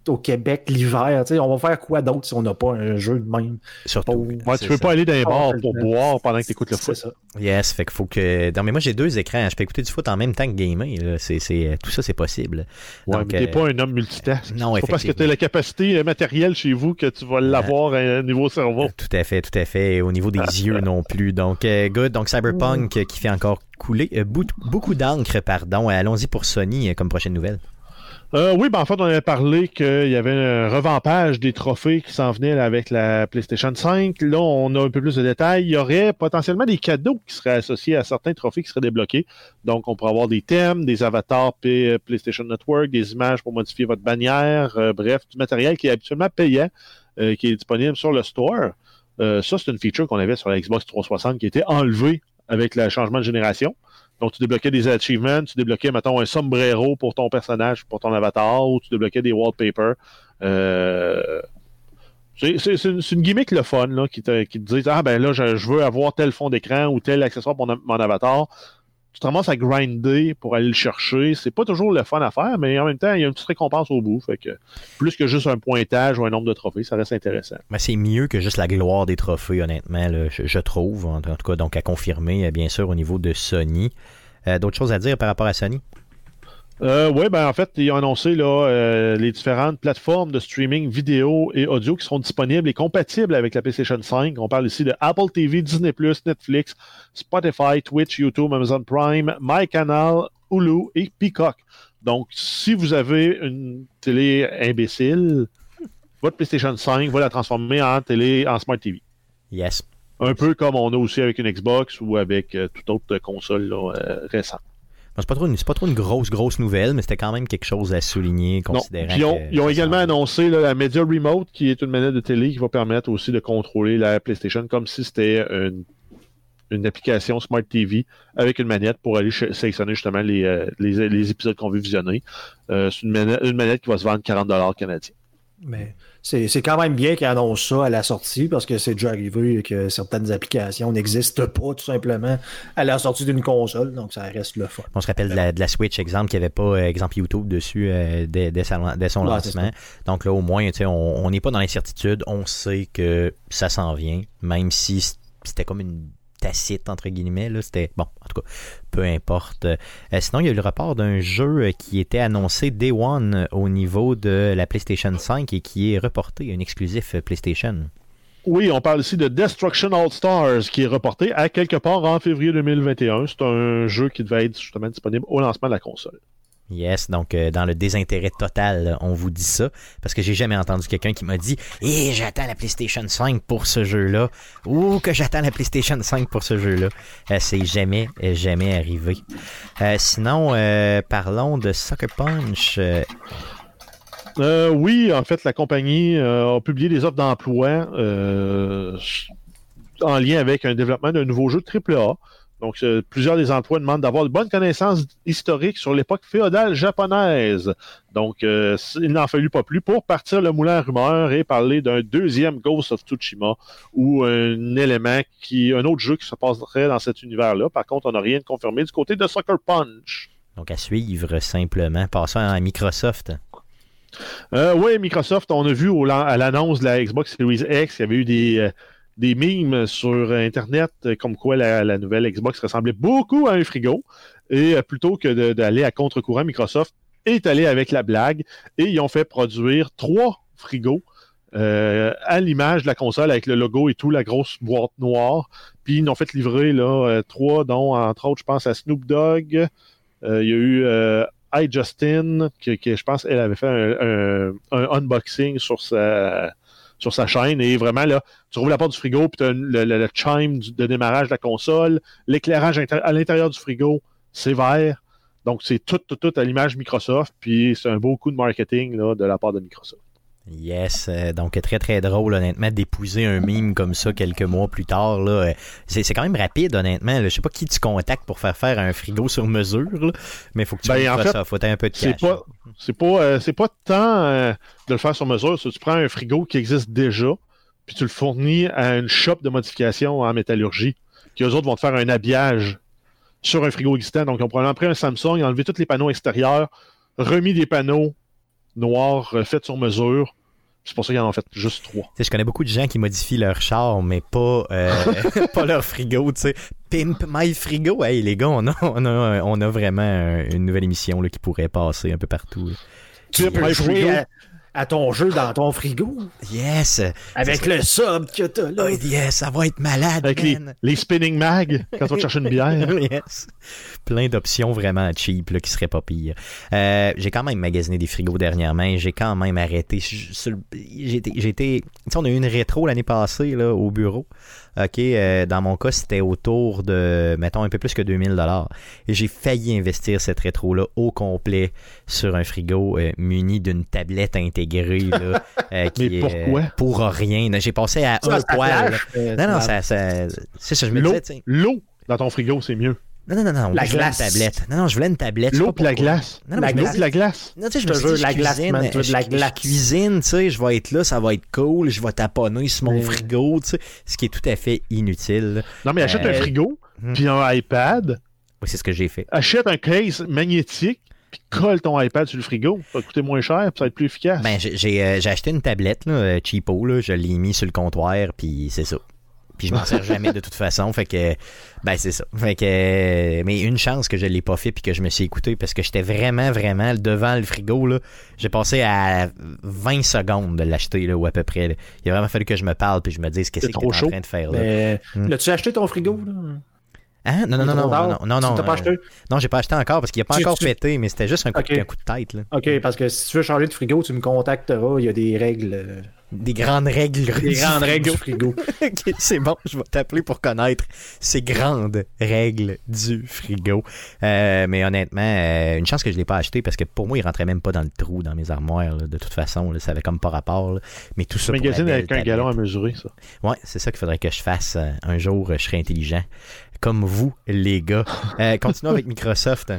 au Québec l'hiver. On va faire quoi d'autre si on n'a pas un jeu de même? Surtout. tu peux pas aller dans les bars pour boire pendant que tu écoutes le foot. Ça. Yes, fait qu'il faut que. Non, mais moi j'ai deux écrans. Je peux écouter du foot en même temps que gamer. C'est, Tout ça, c'est possible. Ouais, mais t'es pas un homme multitask. Non, pas parce que tu as la capacité euh, matérielle chez vous que tu vas l'avoir à au niveau cerveau. Tout à fait, tout à fait. Au niveau des yeux non plus. Donc, euh, good. Donc, Cyberpunk qui fait encore couler euh, beaucoup d'encre, pardon. Allons-y pour Sony comme prochaine nouvelle. Euh, oui, ben en fait, on avait parlé qu'il y avait un revampage des trophées qui s'en venaient avec la PlayStation 5. Là, on a un peu plus de détails. Il y aurait potentiellement des cadeaux qui seraient associés à certains trophées qui seraient débloqués. Donc, on pourrait avoir des thèmes, des avatars P PlayStation Network, des images pour modifier votre bannière, euh, bref, du matériel qui est habituellement payant, euh, qui est disponible sur le store. Euh, ça, c'est une feature qu'on avait sur la Xbox 360 qui été enlevée avec le changement de génération. Donc, tu débloquais des achievements, tu débloquais, mettons, un sombrero pour ton personnage, pour ton avatar, ou tu débloquais des wallpapers. Euh, c'est une, gimmick le fun qui, te, qui dit Ah ben là, je, veux avoir tel fond d'écran ou tel accessoire pour mon avatar tu te ramasses à grinder pour aller le chercher. C'est pas toujours le fun à faire, mais en même temps, il y a une petite récompense au bout. Fait que plus que juste un pointage ou un nombre de trophées, ça reste intéressant. Mais c'est mieux que juste la gloire des trophées, honnêtement, je, trouve. En tout cas, donc à confirmer, bien sûr, au niveau de Sony. Euh, D'autres choses à dire par rapport à Sony? Euh, oui, ben en fait, ils ont annoncé là, euh, les différentes plateformes de streaming vidéo et audio qui seront disponibles et compatibles avec la PlayStation 5. On parle ici de Apple TV, Disney+, Netflix, Spotify, Twitch, YouTube, Amazon Prime, MyCanal, Hulu et Peacock. Donc, si vous avez une télé imbécile, votre PlayStation 5 va la transformer en télé, en Smart TV. Yes. Un peu comme on a aussi avec une Xbox ou avec euh, toute autre console là, récente. C'est pas, trop une, pas trop une grosse, grosse nouvelle, mais c'était quand même quelque chose à souligner, considérant. ils ont, ils ont également annoncé là, la Media Remote, qui est une manette de télé qui va permettre aussi de contrôler la PlayStation comme si c'était une, une, application Smart TV avec une manette pour aller sélectionner justement les, euh, les, les, épisodes qu'on veut visionner. Euh, c'est une manette, une manette qui va se vendre 40$ canadiens. Mais c'est quand même bien qu'ils annoncent ça à la sortie parce que c'est déjà arrivé que certaines applications n'existent pas tout simplement à la sortie d'une console, donc ça reste le fun. On se rappelle de la, de la Switch, exemple, qui n'y avait pas euh, exemple YouTube dessus euh, dès, dès, sa, dès, son ouais, lancement. Donc là, au moins, on n'est pas dans l'incertitude, on sait que ça s'en vient, même si c'était comme une tacite, entre guillemets. C'était bon, en tout cas, peu importe. Euh, sinon, il y a eu le rapport d'un jeu qui était annoncé Day One au niveau de la PlayStation 5 et qui est reporté, un exclusif PlayStation. Oui, on parle ici de Destruction All Stars qui est reporté à quelque part en février 2021. C'est un jeu qui devait être justement disponible au lancement de la console. Yes, donc euh, dans le désintérêt total, on vous dit ça, parce que j'ai jamais entendu quelqu'un qui m'a dit eh, j'attends la PlayStation 5 pour ce jeu-là, ou que j'attends la PlayStation 5 pour ce jeu-là. Euh, c'est jamais, jamais arrivé. Euh, sinon, euh, parlons de Sucker Punch. oui, en fait, la compagnie a publié des offres d'emploi en lien avec un développement d'un nouveau jeu de AAA. Donc, euh, plusieurs des emplois demandent d'avoir de bonnes connaissances historiques sur l'époque féodale japonaise. Donc, euh, il n'en fallut pas plus pour partir le moulin à rumeur et parler d'un deuxième Ghost of Tsushima ou un élément qui, un autre jeu qui se passerait dans cet univers-là. Par contre, on n'a rien de confirmé du côté de Sucker Punch. Donc, à suivre simplement. Passons à Microsoft. Euh, oui, Microsoft, on a vu au, à l'annonce de la Xbox Series X, il y avait eu des, des mimes sur Internet comme quoi la, nouvelle Xbox ressemblait beaucoup à un frigo. Et euh, plutôt que d'aller à contre-courant, Microsoft est allé avec la blague et ils ont fait produire trois frigos euh, à l'image de la console avec le logo et tout, la grosse boîte noire. Puis ils ont fait livrer là, euh, trois, dont entre autres, je pense à Snoop Dogg. Euh, il y a eu euh, I Justin, qui, je pense, elle avait fait un unboxing sur sa sur sa chaîne. Et vraiment, là, tu rouvres la porte du frigo, puis tu as le, le, chime de démarrage de la console, l'éclairage à l'intérieur du frigo, c'est vert. Donc, c'est tout, tout, tout à l'image Microsoft, puis c'est un beau coup de marketing de la part de Microsoft. Yes, euh, donc très très drôle honnêtement d'épouser un mime comme ça quelques mois plus tard là, c'est, c'est quand même rapide honnêtement. Là. Je sais pas qui tu contactes pour faire faire un frigo sur mesure, là, mais faut que tu ben, en fait, ça, faut un peu de c'est cash. Pas, c'est pas euh, c'est pas tant euh, de le faire sur mesure, tu prends un frigo qui existe déjà, puis tu le fournis à une shop de modification en métallurgie, qui eux autres vont te faire un habillage sur un frigo existant. Donc on probablement pris un Samsung, enlevé tous les panneaux extérieurs, remis des panneaux noirs faits sur mesure. C'est pour ça qu'ils en ont fait juste trois. T'sais, je connais beaucoup de gens qui modifient leur char, mais pas, euh, pas leur frigo. sais. Pimp my frigo. Hey, les gars, on a, on a, on a vraiment une nouvelle émission là, qui pourrait passer un peu partout. Tu, peux jouer à, à ton jeu dans ton frigo. Yes! Avec le sub que t'as là. Oh, yes, ça va être malade, Avec les, man. les spinning mag quand tu vas te chercher une bière. yes. Plein d'options vraiment cheap là, qui seraient pas pires. Euh, j'ai quand même magasiné des frigos dernièrement. J'ai quand même arrêté. Été- Tu sais, on a eu une rétro l'année passée là, au bureau. OK, euh, dans mon cas, c'était autour de, mettons, un peu plus que 2000 dollars. Et j'ai failli investir cette rétro-là au complet sur un frigo euh, muni d'une tablette intégrée. Là, euh, qui Mais pourquoi? Pour rien. J'ai passé à Ça, un poil. Non, non, ça- ça, c'est ça, je me disais, l'eau dans ton frigo, c'est mieux. Non, non, non, non, La je voulais glace. une tablette. Non, non, je voulais une tablette. L'eau la glace. Non, non, La glace. la glace. non, tu sais, je me dit, la je glace, cuisine, man, tu veux de la je- je glace. cuisine, tu sais, je vais être là, ça va être cool, je vais taponner sur mon Mais- frigo, tu sais, ce qui est tout à fait inutile. Non, mais achète Euh, un frigo, hmm. puis un iPad, Oui, c'est ce que j'ai fait. achète un case magnétique, puis colle ton iPad sur le frigo. Ça va te coûter moins cher, puis ça va être plus efficace. Ben, j'ai j'ai, euh, acheté une tablette, là, euh, cheapo, là, je l'ai mis sur le comptoir, puis c'est ça. Puis je m'en sers jamais de toute façon, fait que, ben c'est ça. Fait que, euh, mais une chance que je l'ai pas fait puis que je me suis écouté parce que j'étais vraiment, vraiment devant le frigo, là. J'ai passé à 20 secondes de l'acheter, là, ou à peu près. là. Il a vraiment fallu que je me parle puis je me dise qu'est-ce que t'es en train de faire, là. Hmm. l'as-tu acheté ton frigo? Là? Hein? Non, non, non, non, non, non, non, pas euh, acheté? Non, j'ai pas acheté encore parce qu'il a pas Tu- encore tu- pété, mais c'était juste un coup, Ok. un coup de tête, là. OK, parce que si tu veux changer de frigo, tu me contacteras. Il y a des règles. Des grandes règles. Des du grandes règles frigo. du frigo. C'est bon, je vais t'appeler pour connaître ces grandes règles du frigo. Euh, mais honnêtement, euh, une chance que je l'ai pas acheté parce que pour moi, il rentrait même pas dans le trou dans mes armoires. là. De toute façon, là, ça avait comme pas rapport. là. Mais tout ça Magazine avec un galon à mesurer, ça. Ouais, c'est ça qu'il faudrait que je fasse euh, un jour. Je serai intelligent. Comme vous, les gars. Euh, continuons avec Microsoft.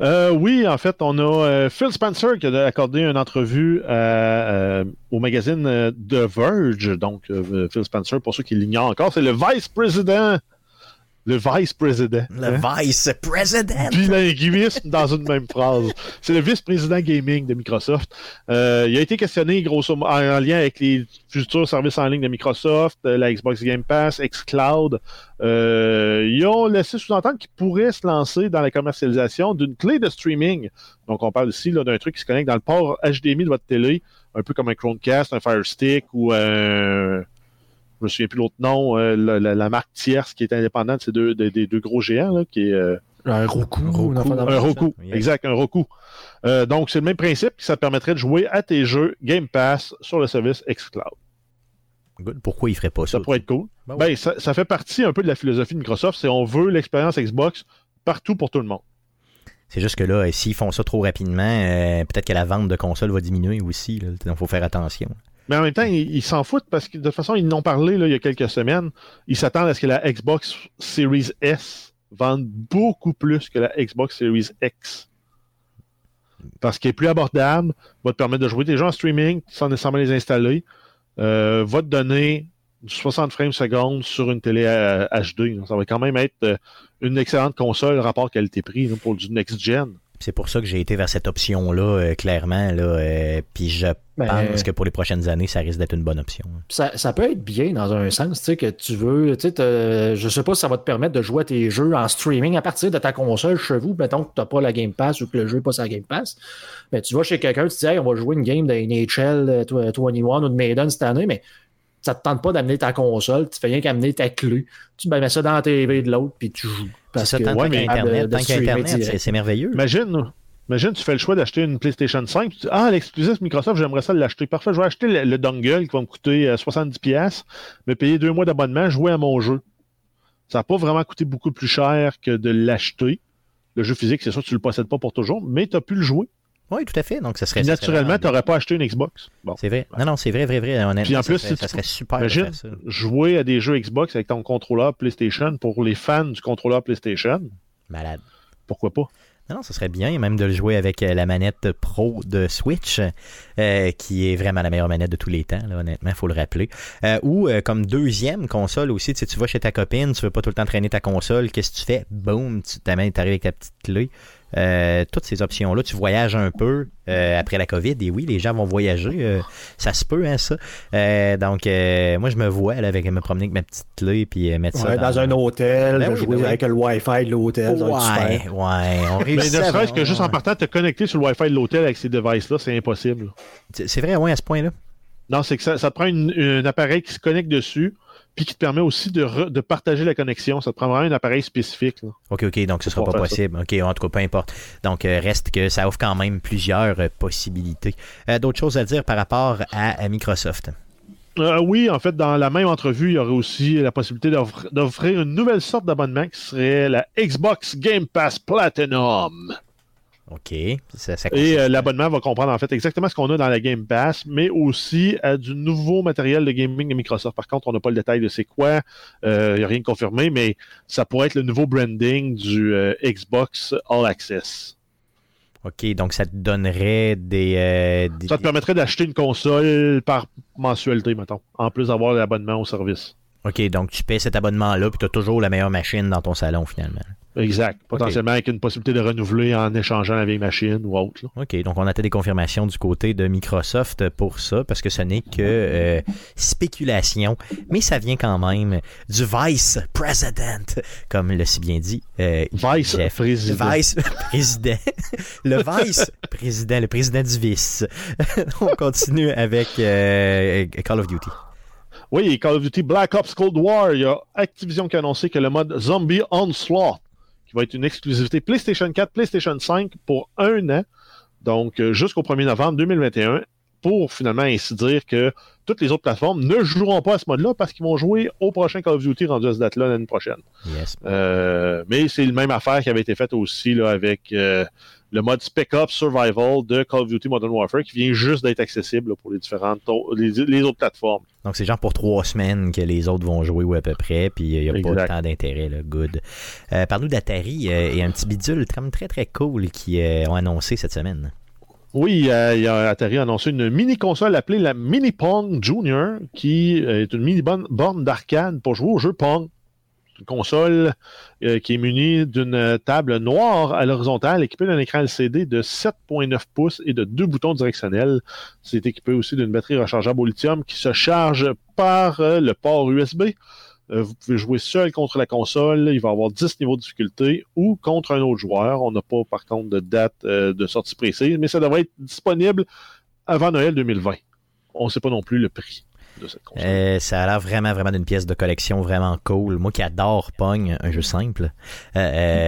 Euh, oui, en fait, on a euh, Phil Spencer qui a accordé une entrevue euh, au magazine The Verge. Donc, Phil Spencer, pour ceux qui l'ignorent encore, c'est le vice-président. Le vice-président. Le Hein? vice-président. bilinguisme dans une même phrase. C'est le vice-président gaming de Microsoft. Euh, il a été questionné grosso modo en, en lien avec les futurs services en ligne de Microsoft, euh, la Xbox Game Pass, xCloud. Euh, ils ont laissé sous-entendre qu'ils pourraient se lancer dans la commercialisation d'une clé de streaming. Donc, on parle ici d'un truc qui se connecte dans le port HDMI de votre télé, un peu comme un Chromecast, un Fire Stick ou un je me souviens plus l'autre nom, euh, la, la- la marque tierce qui est indépendante de ces deux, des, des deux gros géants, là, qui est euh, Un Roku. Un. Roku, exact, un Roku. Euh, donc, c'est le même principe, ça te permettrait de jouer à tes jeux Game Pass sur le service xCloud. Good. Pourquoi il ferait pas ça? Ça pourrait être cool. Ben ouais. Ben, ça, ça fait partie un peu de la philosophie de Microsoft, c'est on veut l'expérience Xbox partout pour tout le monde. C'est juste que là, s'ils font ça trop rapidement, euh, peut-être que la vente de consoles va diminuer aussi. là. Donc, il faut faire attention. Mais en même temps, ils s'en foutent parce que de toute façon, ils n'ont parlé il y a quelques semaines. Ils s'attendent à ce que la Xbox Series S vende beaucoup plus que la Xbox Series X. Parce qu'elle est plus abordable, va te permettre de jouer tes jeux en streaming sans nécessairement les installer, euh, va te donner du 60 frames secondes sur une télé euh, HD. Donc, Ça va quand même être euh, une excellente console rapport qualité-prix pour du next-gen. C'est pour ça que j'ai été vers cette option-là, euh, clairement. Là, euh, puis je Ben, pense que pour les prochaines années, ça risque d'être une bonne option. Ça, ça peut être bien dans un sens, tu sais, que tu veux, tu sais, je sais pas si ça va te permettre de jouer à tes jeux en streaming à partir de ta console chez vous, mettons que tu n'as pas la Game Pass ou que le jeu n'est pas sur la Game Pass. Mais tu vas chez quelqu'un, tu te dis, hey, on va jouer une game de NHL euh, 21 ou de Maiden cette année, mais ça te tente pas d'amener ta console, tu fais rien qu'amener ta clé, tu mets ça dans la TV de l'autre, puis tu joues. C'est ça, que tant ouais, qu'il y a mais- Internet, de- de tant qu'il y a streamer Internet, direct. c'est- c'est merveilleux. Imagine, imagine, tu fais le choix d'acheter une PlayStation 5. Tu dis, ah, l'exclusif Microsoft, j'aimerais ça l'acheter. Parfait, je vais acheter le, le dongle qui va me coûter euh, 70$, me payer deux mois d'abonnement, jouer à mon jeu. Ça n'a pas vraiment coûté beaucoup plus cher que de l'acheter. Le jeu physique, c'est sûr que tu ne le possèdes pas pour toujours, mais tu as pu le jouer. Oui, tout à fait. Donc, ça serait. Naturellement, tu n'aurais pas acheté une Xbox. Bon. C'est vrai. Non, non, c'est vrai, vrai, vrai. Honnêtement, Puis en ça plus, serait, ça serait super de Imagine faire ça. jouer à des jeux Xbox avec ton contrôleur PlayStation pour les fans du contrôleur PlayStation. Malade. Pourquoi pas? Non, non, ça serait bien même de le jouer avec euh, la manette Pro de Switch, euh, qui est vraiment la meilleure manette de tous les temps, là, honnêtement, il faut le rappeler. Euh, ou euh, comme deuxième console aussi, tu sais, tu vas chez ta copine, tu veux pas tout le temps traîner ta console, qu'est-ce que tu fais? Boum, tu t'arrives avec ta petite clé, euh, toutes ces options-là. Tu voyages un peu euh, après la COVID, et oui, les gens vont voyager. euh, ça se peut, hein, ça. Euh, donc, euh, moi, je me vois là, avec me promener avec ma petite clé puis euh, mettre ça Ouais, dans un hôtel, Ben oui, jouer ben oui. avec le Wi-Fi de l'hôtel. Ouais, ouais, on Mais réussit. ne à- serait-ce que juste en partant, te connecter sur le Wi-Fi de l'hôtel avec ces devices-là, c'est impossible. C'est vrai, ouais, à ce point-là. Non, c'est que ça, ça te prend un appareil qui se connecte dessus, puis qui te permet aussi de, re- de partager la connexion. Ça te prend vraiment un appareil spécifique. là. OK, OK, donc ce Faut sera pas ça. possible. OK, en tout cas, peu importe. Donc, euh, reste que ça offre quand même plusieurs euh, possibilités. Euh, D'autres choses à dire par rapport à, à Microsoft? Euh, oui, en fait, dans la même entrevue, il y aurait aussi la possibilité d'offr- d'offrir une nouvelle sorte d'abonnement qui serait la Xbox Game Pass Platinum. OK. Ça, ça Et euh, l'abonnement va comprendre en fait exactement ce qu'on a dans la Game Pass, mais aussi euh, du nouveau matériel de gaming de Microsoft. Par contre, on n'a pas le détail de c'est quoi. Euh, Il n'y a rien de confirmé, mais ça pourrait être le nouveau branding du euh, Xbox All Access. OK, donc ça te donnerait des. euh, des- Ça te permettrait d'acheter une console par mensualité, mettons, en plus d'avoir l'abonnement au service. OK, donc tu paies cet abonnement-là, puis tu as toujours la meilleure machine dans ton salon, finalement. Exact. Potentiellement avec une possibilité de renouveler en échangeant la vieille machine ou autre. là. OK, donc on attend des confirmations du côté de Microsoft pour ça, parce que ce n'est que euh, spéculation, mais ça vient quand même du Vice President, comme le si bien dit. euh, Vice Jeff. Président. le vice-président, le président du vice. On continue avec euh, Call of Duty. Oui, Call of Duty Black Ops Cold War, il y a Activision qui a annoncé que le mode Zombie Onslaught, qui va être une exclusivité PlayStation 4, PlayStation 5 pour un an, donc euh, jusqu'au 1er novembre 2021, pour finalement ainsi dire que toutes les autres plateformes ne joueront pas à ce mode-là parce qu'ils vont jouer au prochain Call of Duty rendu à cette date-là l'année prochaine. Yes. Euh, mais c'est la même affaire qui avait été faite aussi là, avec euh, le mode Spec Ops Survival de Call of Duty Modern Warfare qui vient juste d'être accessible là, pour les différentes les, les autres plateformes. Donc c'est genre pour trois semaines que les autres vont jouer ou à peu près, puis il n'y a Exact. pas tant d'intérêt, là. Good. Euh, Parle-nous d'Atari euh, et un petit bidule comme très très cool qui euh, ont annoncé cette semaine. Oui, euh, Atari a annoncé une mini-console appelée la Mini Pong Junior, qui euh, est une mini-borne borne d'arcade pour jouer au jeu Pong. Une console euh, qui est munie d'une table noire à l'horizontale, équipée d'un écran LCD de 7.9 pouces et de deux boutons directionnels. C'est équipé aussi d'une batterie rechargeable au lithium qui se charge par euh, le port USB. Euh, vous pouvez jouer seul contre la console. Il va y avoir 10 niveaux de difficulté ou contre un autre joueur. On n'a pas, par contre, de date de sortie précise, mais ça devrait être disponible avant Noël 2020. On ne sait pas non plus le prix de cette console. Euh, ça a l'air vraiment, vraiment d'une pièce de collection vraiment cool. Moi qui adore Pong, un jeu simple, euh,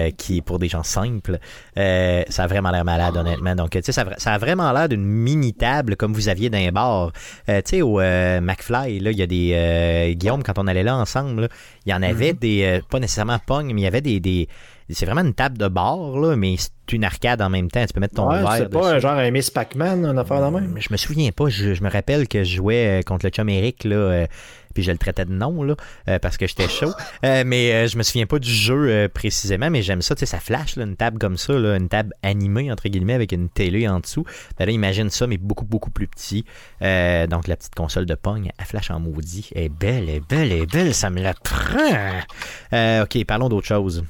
euh, qui est pour des gens simples, euh, ça a vraiment l'air malade, honnêtement. Donc, tu sais, ça, a vra- ça a vraiment l'air d'une mini table comme vous aviez dans un bar. Euh, tu sais, au McFly, là, il y a des. Guillaume, quand on allait là ensemble, il y en avait des. euh, pas nécessairement Pong, mais il y avait des. des c'est vraiment une table de bar, là, mais c'est une arcade en même temps. Tu peux mettre ton Ouais, verre. c'est pas genre un Miss Pac-Man, une affaire de même? Je me souviens pas. Je, je me rappelle que je jouais euh, contre le chum Eric, là, euh, puis je le traitais de nom, là, euh, parce que j'étais chaud. Euh, mais je me souviens pas du jeu précisément, mais j'aime ça. Tu sais, ça flash, là, une table comme ça, là, une table animée, entre guillemets, avec une télé en dessous. Ben là, imagine ça, mais beaucoup, beaucoup plus petit. Donc, la petite console de Pong, elle flash en maudit. Elle est belle, elle est belle, elle est belle, ça me la prend. Ok, parlons d'autre chose.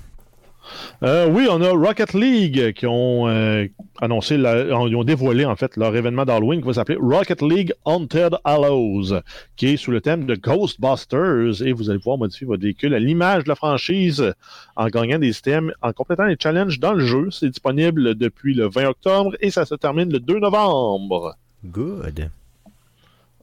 Euh, oui, on a Rocket League qui ont euh, annoncé, la- ils ont dévoilé en fait leur événement d'Halloween qui va s'appeler Rocket League Haunted Hallows, qui est sous le thème de Ghostbusters et vous allez pouvoir modifier votre véhicule à l'image de la franchise en gagnant des items, en complétant les challenges dans le jeu. C'est disponible depuis le 20 octobre et ça se termine le 2 novembre. Good.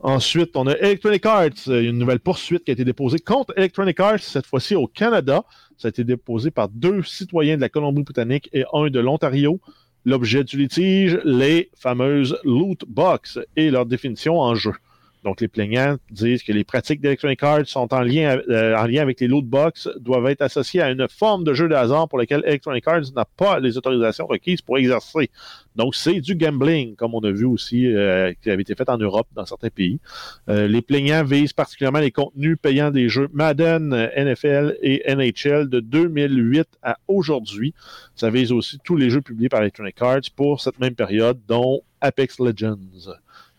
Ensuite, on a Electronic Arts. Il y a une nouvelle poursuite qui a été déposée contre Electronic Arts, cette fois-ci au Canada. Ça a été déposé par deux citoyens de la Colombie-Britannique et un de l'Ontario. L'objet du litige, les fameuses loot box et leur définition en jeu. Donc, les plaignants disent que les pratiques d'Electronic Arts sont en lien, euh, en lien avec les loot box, doivent être associées à une forme de jeu de hasard pour laquelle Electronic Arts n'a pas les autorisations requises pour exercer. Donc, c'est du gambling, comme on a vu aussi, euh, qui avait été fait en Europe dans certains pays. Euh, les plaignants visent particulièrement les contenus payants des jeux Madden, euh, NFL et NHL de 2008 à aujourd'hui. Ça vise aussi tous les jeux publiés par Electronic Arts pour cette même période, dont Apex Legends.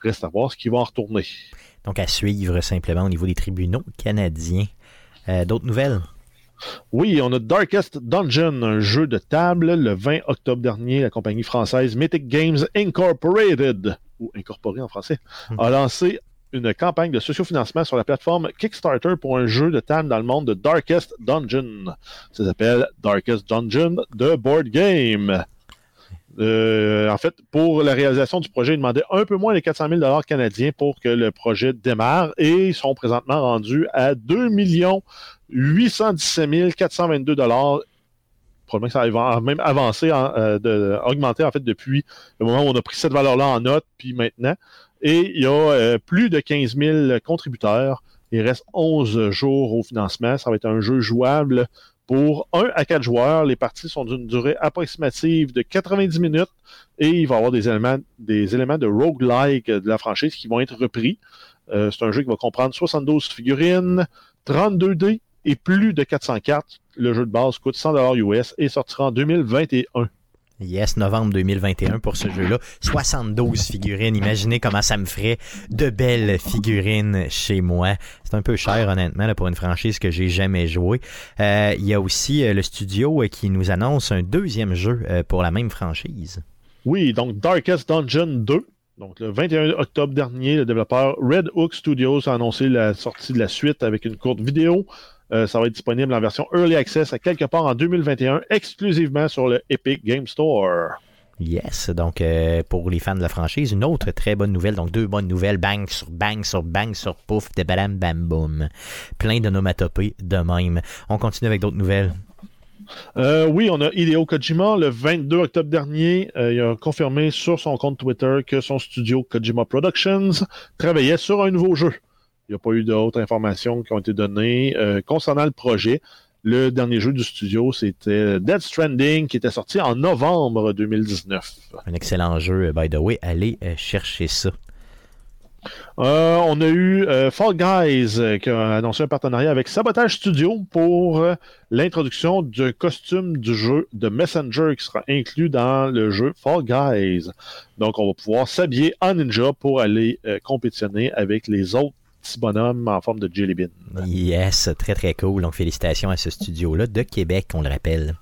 Reste à voir ce qu'ils vont en retourner. Donc, à suivre simplement au niveau des tribunaux canadiens. Euh, d'autres nouvelles? Oui, on a Darkest Dungeon, un jeu de table. Le 20 octobre dernier, la compagnie française Mythic Games Incorporated, ou incorporé en français, a lancé une campagne de sociofinancement sur la plateforme Kickstarter pour un jeu de table dans le monde de Darkest Dungeon. Ça s'appelle Darkest Dungeon de Board Game. Euh, en fait, pour la réalisation du projet, ils demandaient un peu moins de 400 000 canadiens pour que le projet démarre et ils sont présentement rendus à 2 817 422 Probablement que ça va même avancer, euh, en fait depuis le moment où on a pris cette valeur-là en note, puis maintenant. Et il y a euh, plus de 15 000 contributeurs. Il reste 11 jours au financement. Ça va être un jeu jouable pour 1 à 4 joueurs. Les parties sont d'une durée approximative de 90 minutes et il va y avoir des éléments, de roguelike de la franchise qui vont être repris. Euh, c'est un jeu qui va comprendre 72 figurines, 32 dés et plus de 400 cartes. Le jeu de base coûte 100 US et sortira en 2021. Yes, novembre 2021 pour ce jeu-là. 72 figurines. Imaginez comment ça me ferait de belles figurines chez moi. C'est un peu cher, honnêtement, là, pour une franchise que j'ai jamais joué. Euh, il y a aussi euh, le studio euh, qui nous annonce un deuxième jeu pour la même franchise. Oui, donc Darkest Dungeon 2. Donc, le 21 octobre dernier, le développeur Red Hook Studios a annoncé la sortie de la suite avec une courte vidéo. Euh, ça va être disponible en version Early Access à quelque part en 2021, exclusivement sur le Epic Game Store. Yes, donc euh, pour les fans de la franchise, une autre très bonne nouvelle, donc deux bonnes nouvelles, bang sur bang sur bang sur pouf, de balam bam boum. Plein de nomatopées de même. On continue avec d'autres nouvelles. Euh, oui, on a Hideo Kojima. Le 22 octobre dernier, il a confirmé sur son compte Twitter que son studio Kojima Productions travaillait sur un nouveau jeu. Il n'y a pas eu d'autres informations qui ont été données euh, concernant le projet. Le dernier jeu du studio, c'était Dead Stranding, qui était sorti en novembre 2019. Un excellent jeu, by the way. Allez euh, chercher ça. Euh, on a eu Fall Guys qui a annoncé un partenariat avec Sabotage Studio pour l'introduction du costume du jeu de Messenger qui sera inclus dans le jeu Fall Guys. Donc, on va pouvoir s'habiller en ninja pour aller compétitionner avec les autres petit bonhomme en forme de jelly bean. Yes, très très cool. Donc félicitations à ce studio-là de Québec, on le rappelle.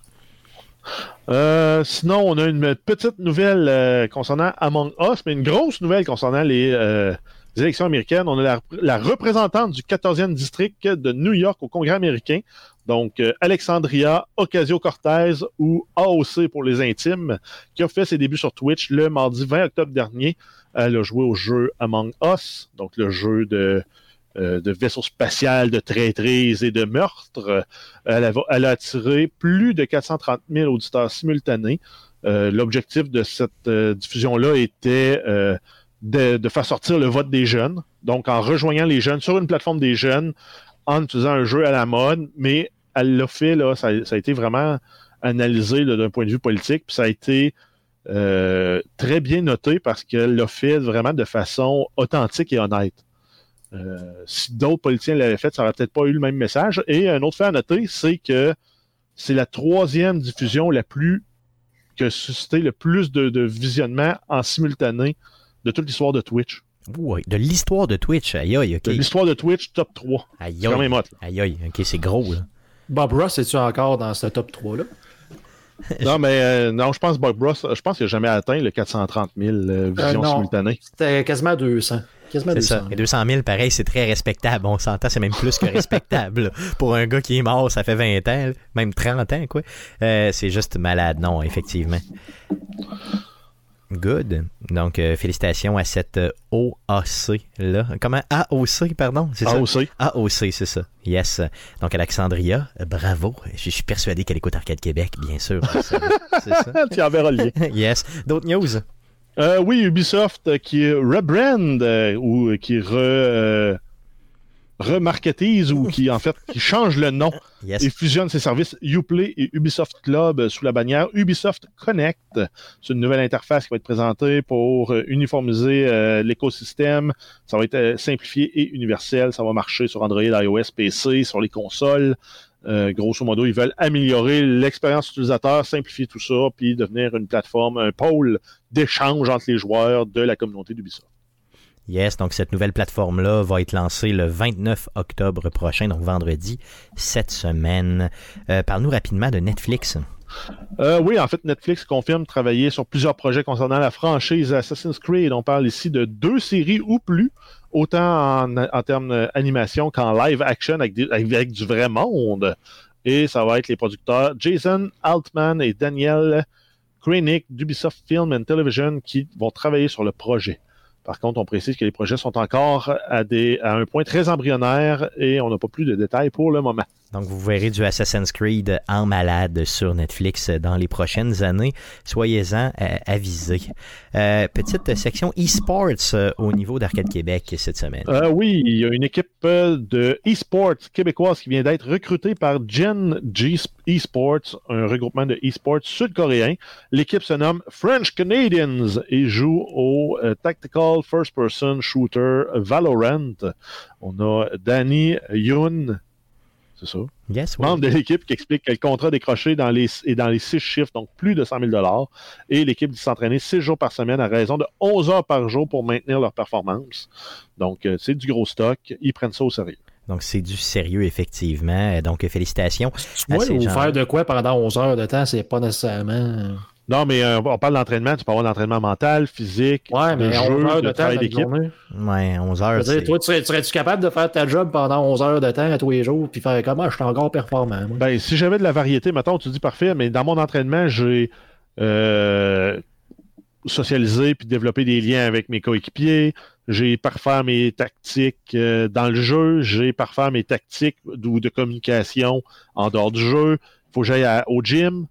Euh, sinon, on a une petite nouvelle euh, concernant Among Us, mais une grosse nouvelle concernant les, euh, élections américaines. On a la, représentante du 14e district de New York au Congrès américain, donc Alexandria Ocasio-Cortez ou AOC pour les intimes, qui a fait ses débuts sur Twitch le mardi 20 octobre dernier. Elle a joué au jeu Among Us, donc le jeu de, euh, de vaisseau spatial, de traîtrise et de meurtre. Elle a, elle a attiré plus de 430 000 auditeurs simultanés. Euh, l'objectif de cette euh, diffusion-là était de, faire sortir le vote des jeunes. Donc, en rejoignant les jeunes sur une plateforme des jeunes, en utilisant un jeu à la mode, mais elle l'a fait, là, ça, a été vraiment analysé d'un point de vue politique, puis ça a été euh, très bien noté parce qu'elle l'a fait vraiment de façon authentique et honnête. Euh, si d'autres politiciens l'avaient fait, ça n'aurait peut-être pas eu le même message. Et un autre fait à noter, c'est que c'est la troisième diffusion la plus que suscité le plus de, visionnement en simultané de toute l'histoire de Twitch. Oui, de l'histoire de Twitch, aïe aïe, De l'histoire de Twitch, top 3. Aïe aïe. Quand même Aïe aïe, ok, c'est gros, là. Bob Ross, es-tu encore dans ce top 3-là? non, mais euh, non, je pense Bob Ross, je pense qu'il n'a jamais atteint le 430 000 euh, visions euh, simultanées. C'était quasiment 200. Quasiment 200. Ça. Et 200 000, pareil, c'est très respectable. On s'entend, c'est même plus que respectable. Pour un gars qui est mort, ça fait 20 ans, même 30 ans, quoi. c'est juste malade, non, effectivement. Good. Donc, euh, félicitations à cette euh, OAC-là. Comment? AOC, pardon? C'est AOC. AOC, c'est ça. Yes. Donc, Alexandria, euh, bravo. Je suis persuadé qu'elle écoute Arcade Québec, bien sûr. c'est ça. tu enverras le lien. yes. D'autres news? Oui, Ubisoft qui rebrand ou qui re remarketise ou qui en fait qui change le nom et fusionne ses services Uplay et Ubisoft Club sous la bannière Ubisoft Connect. C'est une nouvelle interface qui va être présentée pour euh, uniformiser euh, l'écosystème. Ça va être euh, simplifié et universel. Ça va marcher sur Android, iOS, PC, sur les consoles. grosso modo, ils veulent améliorer l'expérience utilisateur, simplifier tout ça, puis devenir une plateforme, un pôle d'échange entre les joueurs de la communauté d'Ubisoft. Yes, donc cette nouvelle plateforme-là va être lancée le 29 octobre prochain, donc vendredi, cette semaine. Euh, Parle-nous rapidement de Netflix. Euh, oui, en fait, Netflix confirme travailler sur plusieurs projets concernant la franchise Assassin's Creed. On parle ici de deux séries ou plus, autant en, termes d'animation qu'en live action avec, avec, du vrai monde. Et ça va être les producteurs Jason Altman et Daniel Kranick d'Ubisoft Film and Television qui vont travailler sur le projet. Par contre, on précise que les projets sont encore à, des, à un point très embryonnaire et on n'a pas plus de détails pour le moment. Donc, vous verrez du Assassin's Creed en malade sur Netflix dans les prochaines années. Soyez-en euh, avisés. Euh, petite section e-sports euh, au niveau d'Arcade Québec cette semaine. oui, il y a une équipe de e-sports québécoise qui vient d'être recrutée par Gen G Esports, un regroupement de e-sports sud-coréen. L'équipe se nomme French Canadians et joue au Tactical First Person Shooter Valorant. On a Danny Yoon c'est ça. Yes, Membre de l'équipe qui explique que le contrat décroché dans les, est dans les six chiffres, donc plus de 100 000 et l'équipe dit s'entraîner six jours par semaine à raison de 11 heures par jour pour maintenir leur performance. Donc, euh, c'est du gros stock. Ils prennent ça au sérieux. Donc, c'est du sérieux, effectivement. Donc, félicitations. Oui, ou faire de quoi pendant 11 heures de temps, c'est pas nécessairement. Non, mais euh, on parle d'entraînement. Tu peux avoir l'entraînement mental, physique, ouais, mais de jeu, heures de, travail d'équipe. Ouais, 11 heures. Dire, toi, tu serais-tu capable de faire ta job pendant 11 heures de temps à tous les jours puis faire comment ah, je suis encore performant? Ben, si j'avais de la variété, mettons, tu dis parfait, mais dans mon entraînement, j'ai euh, socialisé puis développé des liens avec mes coéquipiers. J'ai parfait mes tactiques euh, dans le jeu. J'ai parfait mes tactiques ou de communication en dehors du jeu. Faut que j'aille au gym.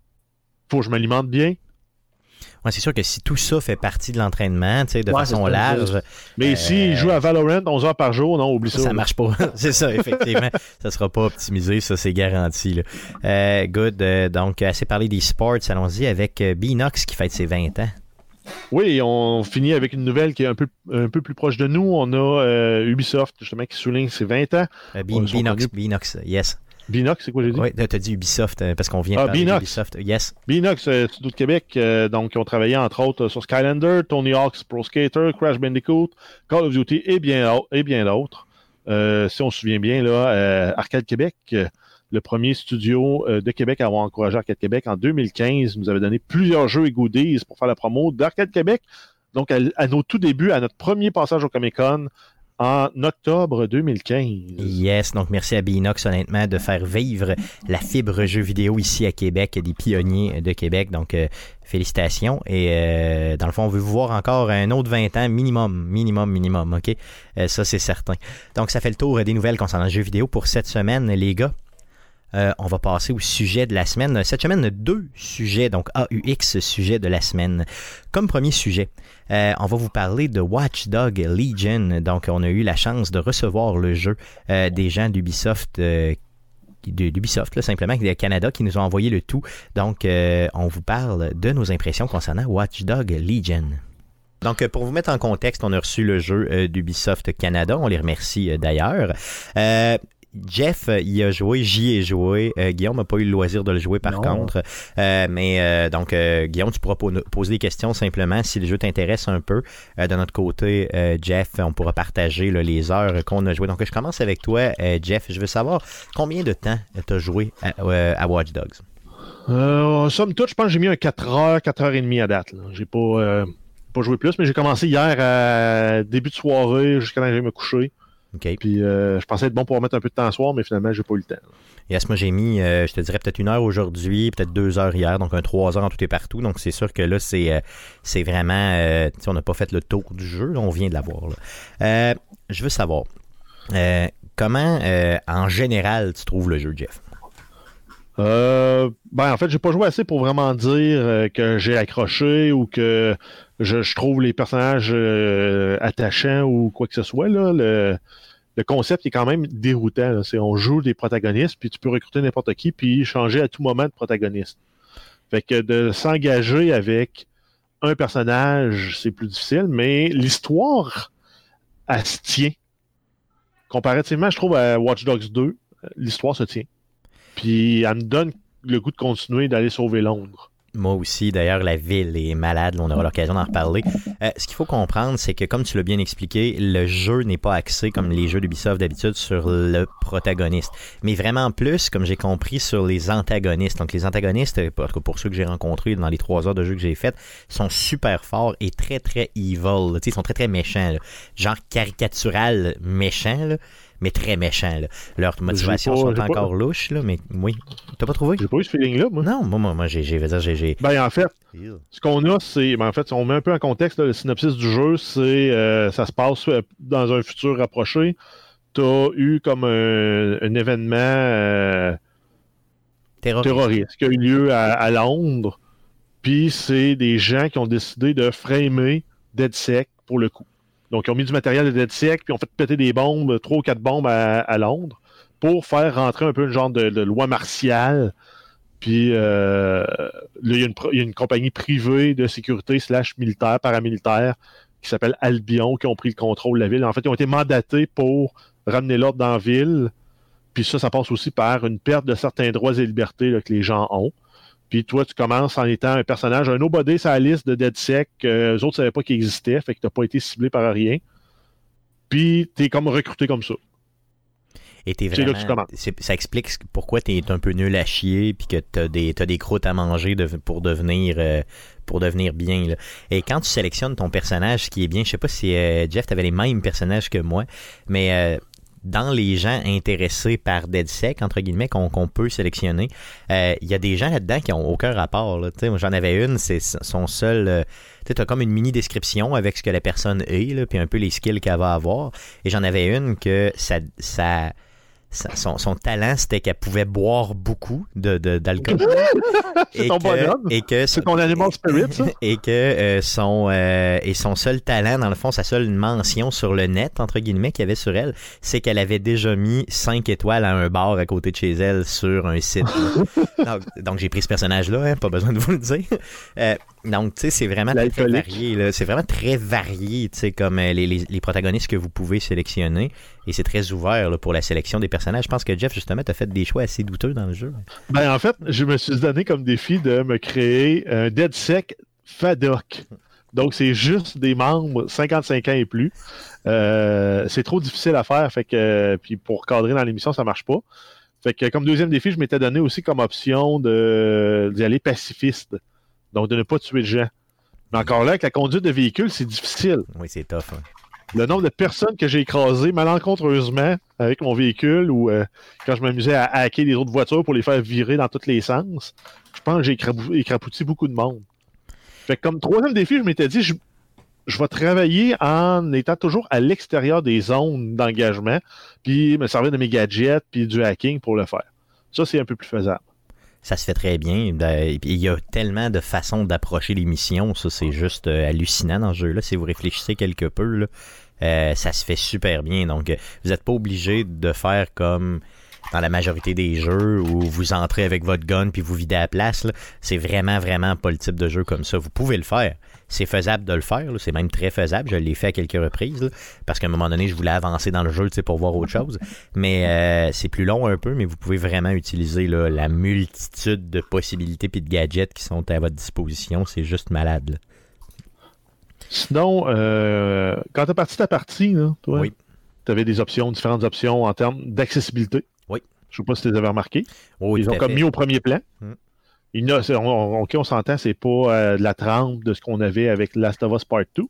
Faut que je m'alimente bien c'est sûr que si tout ça fait partie de l'entraînement, tu sais, de façon large. Mais si il joue à Valorant 11 heures par jour, non, oublie ça. Ça marche pas. c'est ça, effectivement. ça sera pas optimisé, ça, c'est garanti. Euh, good. Euh, donc, assez parlé des sports, allons-y avec euh, Binox qui fête ses 20 ans. Oui, on finit avec une nouvelle qui est un peu, un peu plus proche de nous. On a Ubisoft, justement, qui souligne ses 20 ans. Binox, Binox, yes. Binox, c'est quoi j'ai dit? Oui, t'as dit Ubisoft, euh, parce qu'on vient de ah, parler d'Ubisoft. Yes. Binox, euh, Studio de Québec, euh, donc, ils ont travaillé entre autres sur Skylander, Tony Hawk's Pro Skater, Crash Bandicoot, Call of Duty et bien, et bien d'autres. si on se souvient bien, là, Arcade Québec, le premier studio de Québec à avoir encouragé Arcade Québec en 2015, nous avait donné plusieurs jeux et goodies pour faire la promo d'Arcade Québec. Donc, à, à, nos tout débuts, à notre premier passage au Comic Con, en octobre 2015. Yes, donc merci à Binox honnêtement de faire vivre la fibre jeu vidéo ici à Québec, des pionniers de Québec. Donc euh, félicitations et euh, dans le fond on veut vous voir encore un autre 20 ans minimum, minimum, minimum, ok? Euh, Ça c'est certain. Donc ça fait le tour des nouvelles concernant le jeu vidéo pour cette semaine, les gars. Euh, on va passer au sujet de la semaine. Cette semaine, deux sujets, donc AUX sujet de la semaine. Comme premier sujet, euh, on va vous parler de Watchdog Legion. Donc, on a eu la chance de recevoir le jeu euh, des gens d'Ubisoft d'Ubisoft, simplement, du Canada, qui nous ont envoyé le tout. Donc, on vous parle de nos impressions concernant Watchdog Legion. Donc, pour vous mettre en contexte, on a reçu le jeu d'Ubisoft Canada. On les remercie d'ailleurs. Jeff, il a joué, j'y ai joué. Euh, Guillaume n'a pas eu le loisir de le jouer par contre. Euh, mais euh, donc, Guillaume, tu pourras poser des questions simplement si le jeu t'intéresse un peu. de notre côté, Jeff, on pourra partager les heures qu'on a joué. Donc, je commence avec toi, Jeff. Je veux savoir combien de temps tu as joué à, Watch Dogs? somme toute, je pense que j'ai mis un 4 heures, 4 heures et demie à date. J'ai pas, pas joué plus, mais j'ai commencé hier à début de soirée jusqu'à temps que me coucher. Puis euh, je pensais être bon pour mettre un peu de temps à soir, mais finalement, j'ai pas eu le temps. Yes, moi j'ai mis, euh, je te dirais peut-être une heure aujourd'hui, peut-être deux heures hier, donc un trois heures en tout et partout. Donc c'est sûr que là, c'est euh, c'est vraiment, on n'a pas fait le tour du jeu, on vient de l'avoir. je veux savoir, comment en général tu trouves le jeu, Jeff? Ben en fait, j'ai pas joué assez pour vraiment dire que j'ai accroché ou que je, trouve les personnages euh, attachants ou quoi que ce soit. Là, le, concept est quand même déroutant. C'est on joue des protagonistes, puis tu peux recruter n'importe qui, puis changer à tout moment de protagoniste. Fait que de s'engager avec un personnage, c'est plus difficile, mais l'histoire, elle se tient. Comparativement, je trouve à Watch Dogs 2, l'histoire se tient. Puis elle me donne le goût de continuer d'aller sauver Londres. Moi aussi, d'ailleurs, la ville est malade. On aura l'occasion d'en reparler. Euh, ce qu'il faut comprendre, c'est que, comme tu l'as bien expliqué, le jeu n'est pas axé comme les jeux d'Ubisoft d'habitude sur le protagoniste. Mais vraiment plus, comme j'ai compris, sur les antagonistes. Donc, les antagonistes, pour ceux que j'ai rencontrés dans les trois heures de jeu que j'ai faites, sont super forts et très, très evil. Ils sont très, très méchants. Genre caricatural méchant mais très méchants. Leurs motivations sont encore louches, là, mais oui. T'as pas trouvé? J'ai pas eu ce feeling-là, moi. Non, moi, moi, j'ai, j'ai, j'ai, Ben, en fait, ce qu'on a, c'est, ben, en fait, si on met un peu en contexte, le synopsis du jeu, c'est, euh, ça se passe euh, dans un futur rapproché. T'as eu comme un, événement euh, terroriste. qui a eu lieu à, Londres. Puis c'est des gens qui ont décidé de framer DeadSec pour le coup. Donc, ils ont mis du matériel de Dead Siècle, puis ont fait péter des bombes, trois ou quatre bombes à, Londres, pour faire rentrer un peu une genre de, loi martiale. Puis euh, il y, a une, compagnie privée de sécurité slash militaire, paramilitaire, qui s'appelle Albion, qui ont pris le contrôle de la ville. En fait, ils ont été mandatés pour ramener l'ordre dans la ville. Puis ça, ça passe aussi par une perte de certains droits et libertés que les gens ont. Puis toi, tu commences en étant un personnage, un nobody sur la liste de DeadSec. Euh, eux autres ne savaient pas qu'il existait, fait que tu n'as pas été ciblé par rien. Puis tu es comme recruté comme ça. Et t'es vraiment, ça explique pourquoi tu es un peu nul à chier puis que tu as des, des croûtes à manger pour devenir euh, pour devenir bien. Et quand tu sélectionnes ton personnage, ce qui est bien, je sais pas si euh, Jeff, tu avais les mêmes personnages que moi, mais dans les gens intéressés par DeadSec, entre guillemets, qu'on peut sélectionner, euh, il y a des gens là-dedans qui n'ont aucun rapport. J'en avais une, c'est son seul... Euh, tu as comme une mini description avec ce que la personne est, puis un peu les skills qu'elle va avoir. Et j'en avais une que ça son, talent, c'était qu'elle pouvait boire beaucoup d'alcool. De, et, que, et que c'est ton animal spirit, ça? Et que euh, son euh, et son seul talent, dans le fond, sa seule mention sur le net, entre guillemets, qu'il y avait sur elle, c'est qu'elle avait déjà mis 5 étoiles à un bar à côté de chez elle sur un site. donc, j'ai pris ce personnage-là, hein, pas besoin de vous le dire. Euh, donc, tu sais, c'est vraiment très, varié. C'est vraiment très varié, tu sais, comme les, les, les, protagonistes que vous pouvez sélectionner. Et c'est très ouvert là, pour la sélection des personnages. Je pense que Jeff, justement, tu as fait des choix assez douteux dans le jeu. Ben, en fait, je me suis donné comme défi de me créer un DeadSec FADOC. Donc, c'est juste des membres 55 ans et plus. Euh, c'est trop difficile à faire. Fait que, puis pour cadrer dans l'émission, ça marche pas. Fait que comme deuxième défi, je m'étais donné aussi comme option d'y aller pacifiste. Donc, de ne pas tuer de gens. Mais encore là, avec la conduite de véhicule, c'est difficile. Oui, c'est tough. Hein. Le nombre de personnes que j'ai écrasées malencontreusement avec mon véhicule ou euh, quand je m'amusais à hacker des autres voitures pour les faire virer dans tous les sens, je pense que j'ai écrapouti beaucoup de monde. Fait que comme troisième défi, je m'étais dit, je, je vais travailler en étant toujours à l'extérieur des zones d'engagement, puis me servir de mes gadgets, puis du hacking pour le faire. Ça, c'est un peu plus faisable ça se fait très bien. Ben, il y a tellement de façons d'approcher les missions, ça c'est juste euh, hallucinant dans ce jeu-là. Si vous réfléchissez quelque peu, euh, ça se fait super bien. Donc, vous n'êtes pas obligé de faire comme dans la majorité des jeux où vous entrez avec votre gun puis vous videz la place. C'est vraiment, vraiment pas le type de jeu comme ça. Vous pouvez le faire c'est faisable de le faire. C'est même très faisable. Je l'ai fait à quelques reprises parce qu'à un moment donné, je voulais avancer dans le jeu pour voir autre chose. Mais euh, c'est plus long un peu, mais vous pouvez vraiment utiliser la multitude de possibilités et de gadgets qui sont à votre disposition. C'est juste malade. Sinon, euh, quand tu as parti ta partie, toi, tu avais des options, différentes options en termes d'accessibilité. Oui. Je ne sais pas si tu les avais remarquées. Oui, Ils ont comme mis au premier plan. Hmm. On, on s'entend, c'est pas euh, de la trempe de ce qu'on avait avec Last of Us Part 2,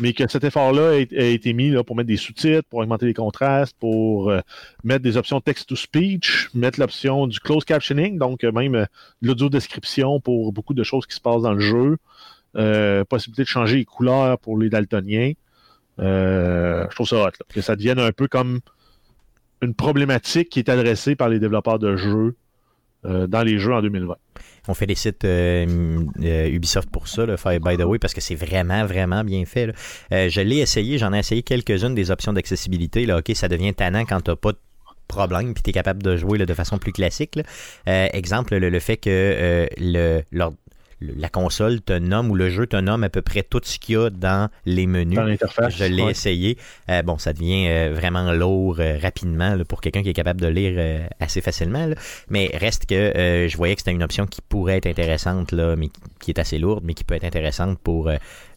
mais que cet effort-là a, été mis là, pour mettre des sous-titres, pour augmenter les contrastes, pour euh, mettre des options text-to-speech, mettre l'option du closed captioning, donc euh, même l'audio-description pour beaucoup de choses qui se passent dans le jeu, possibilité de changer les couleurs pour les daltoniens. je trouve ça hot, que ça devienne un peu comme une problématique qui est adressée par les développeurs de jeux dans les jeux en 2020. On sites euh, euh, Ubisoft pour ça, le Fire by the way, parce que c'est vraiment, vraiment bien fait. Euh, je l'ai essayé, j'en ai essayé quelques-unes des options d'accessibilité. Ok, ça devient tannant quand t'as pas de problème puis tu capable de jouer de façon plus classique. exemple, le, fait que le, la console te nomme ou le jeu te nomme à peu près tout ce qu'il y a dans les menus. Dans l'interface. Je l'ai ouais. essayé. Euh, bon, ça devient euh, vraiment lourd euh, rapidement là, pour quelqu'un qui est capable de lire assez facilement. là. Mais reste que je voyais que c'était une option qui pourrait être intéressante, là, mais qui- qui est assez lourde, mais qui peut être intéressante pour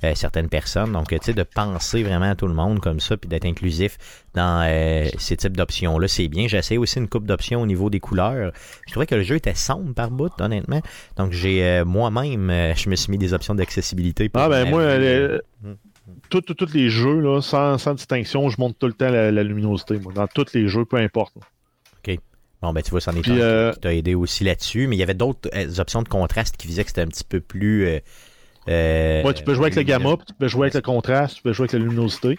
euh, certaines personnes. Donc, tu sais, de penser vraiment à tout le monde comme ça, puis d'être inclusif dans euh, ces types d'options-là, c'est bien. J'ai essayé aussi une coupe d'options au niveau des couleurs. Je trouvais que le jeu était sombre par bout, honnêtement. Donc, j'ai euh, moi-même, je me suis mis des options d'accessibilité. Ah ben moi, les- tous les jeux, là, sans, sans distinction, je monte tout le temps la, la luminosité. Moi, dans tous les jeux, peu importe. Bon, ben tu vois, c'en est un euh, qui t'a aidé aussi là-dessus. Mais il y avait d'autres euh, options de contraste qui faisaient que c'était un petit peu plus. euh, euh, Ouais, tu peux jouer avec le gamma, puis tu peux jouer avec le contraste, tu peux jouer avec la luminosité.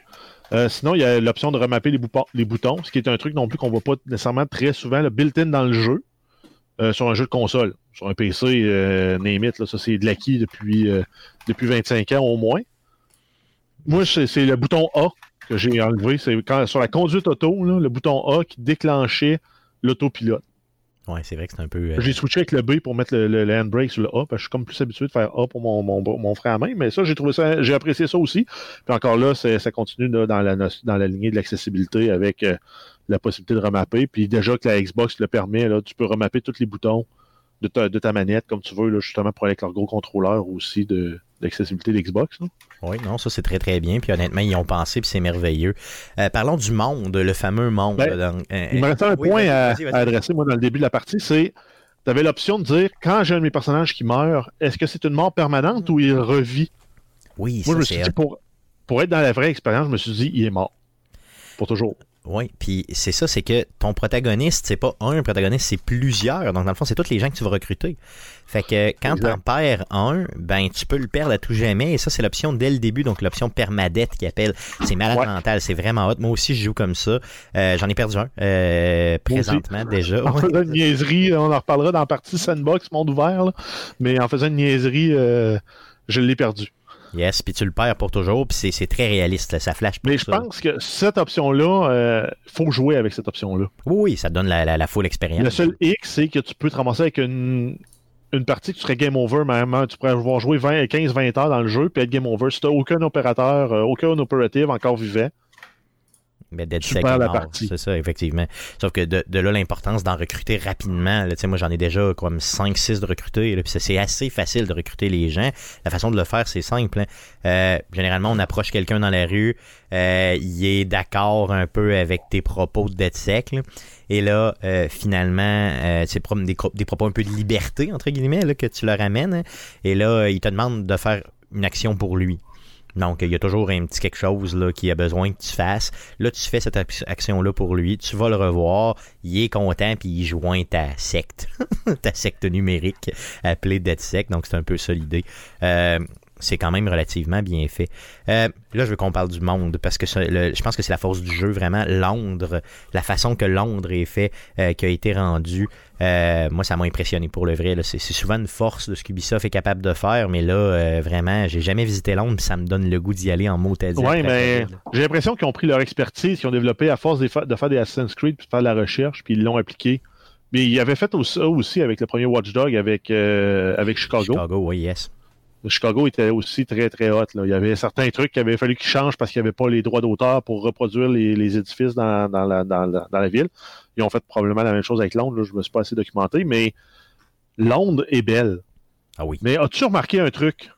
Euh, sinon, il y a l'option de remapper les, boutons- les boutons, ce qui est un truc non plus qu'on voit pas nécessairement très souvent, le built-in dans le jeu, euh, sur un jeu de console. Sur un PC, euh, name it, là, ça c'est de l'acquis depuis, euh, depuis 25 ans au moins. Moi, c'est le bouton A que j'ai enlevé. C'est quand sur la conduite auto, là, le bouton A qui déclenchait l'autopilote. Ouais, c'est vrai que c'est un peu. euh, J'ai switché avec le B pour mettre le, le- handbrake sur le A, parce que je suis comme plus habitué de faire A pour mon, mon, mon frein à main, mais ça, j'ai trouvé ça, j'ai apprécié ça aussi. Puis encore là, ça continue là, dans, la, dans la lignée de l'accessibilité avec euh, la possibilité de remapper. Puis déjà que la Xbox le permet, là, tu peux remapper tous les boutons de ta, de ta manette comme tu veux, là, justement pour aller avec leur gros contrôleur aussi de d'accessibilité d'Xbox. là. Oui, non, ça c'est très très bien. Puis honnêtement, ils ont pensé, puis c'est merveilleux. Euh, parlons du monde, le fameux monde. Ben, euh, Il me restait un oui, point à, adresser, moi, dans le début de la partie, c'est tu avais l'option de dire quand j'ai un de mes personnages qui meurt, est-ce que c'est une mort permanente ou il revit? Oui, Moi, je me suis c'est. dit, pour, pour être dans la vraie expérience, je me suis dit, il est mort. Pour toujours. Oui, puis c'est ça, c'est que ton protagoniste, c'est pas un protagoniste, c'est plusieurs. Donc, dans le fond, c'est tous les gens que tu vas recruter. Fait que quand Exact. t'en perds un, ben tu peux le perdre à tout jamais. Et ça, c'est l'option dès le début, donc l'option permadette qui appelle. C'est malade Ouais. mental, c'est vraiment hot. Moi aussi, je joue comme ça. Euh, J'en ai perdu un euh, présentement déjà. En faisant une niaiserie, on en reparlera dans la partie sandbox, monde ouvert, là. mais en faisant une niaiserie, euh, je l'ai perdu. Yes, puis tu le perds pour toujours, puis c'est- très réaliste, là, ça flash pour Mais je ça. pense que cette option-là, euh, faut jouer avec cette option-là. Oui, ça donne la, la, la full expérience. Le seul X, c'est que tu peux te ramasser avec une, une partie que tu serais game over, même. hein. Tu pourrais avoir joué 20 15-20 heures dans le jeu, puis être game over. Si tu aucun opérateur, euh, aucun opérative encore vivant, Mais Dead Sec. C'est ça, effectivement. Sauf que de, de là, l'importance d'en recruter rapidement. Là, moi, j'en ai déjà comme 5-6 de recruter. là, puis c'est- assez facile de recruter les gens. La façon de le faire, c'est simple. hein. Euh, généralement, on approche quelqu'un dans la rue. Euh, il est d'accord un peu avec tes propos de Dead Sec. là. Et là, euh, finalement, euh, c'est des, des propos un peu de liberté, entre guillemets, là, que tu leur amènes. hein. Et là, il te demande de faire une action pour lui. Donc, il y a toujours un petit quelque chose là, qui a besoin que tu fasses. Là, tu fais cette ac- action-là pour lui. Tu vas le revoir. Il est content, puis il joint ta secte. ta secte numérique appelée DeadSec. Donc, c'est un peu ça l'idée. Euh, c'est quand même relativement bien fait. Euh, là, je veux qu'on parle du monde, parce que ça, le- je pense que c'est la force du jeu, vraiment. Londres, la façon que Londres est fait, euh, qui a été rendu, euh, moi, ça m'a impressionné pour le vrai. C'est souvent une force de ce qu'Ubisoft est capable de faire, mais là, vraiment, j'ai jamais visité Londres, ça me donne le goût d'y aller en mot à dire. Oui, mais j'ai l'impression qu'ils ont pris leur expertise, qu'ils ont développé à force de fa- de faire des Assassin's Creed, puis de faire de la recherche, puis ils l'ont appliqué. Mais ils avaient fait ça aussi avec le premier Watchdog avec, avec Chicago. Chicago, oui, yes. Chicago était aussi très, très hot. Là. Il y avait certains trucs qu'il avait fallu qu'ils changent parce qu'il n'y avait pas les droits d'auteur pour reproduire les, les édifices dans, dans, la, dans, la, dans la ville. Ils ont fait probablement la même chose avec Londres. Là. Je me suis pas assez documenté, mais Londres est belle. Ah oui. Mais as-tu remarqué un truc?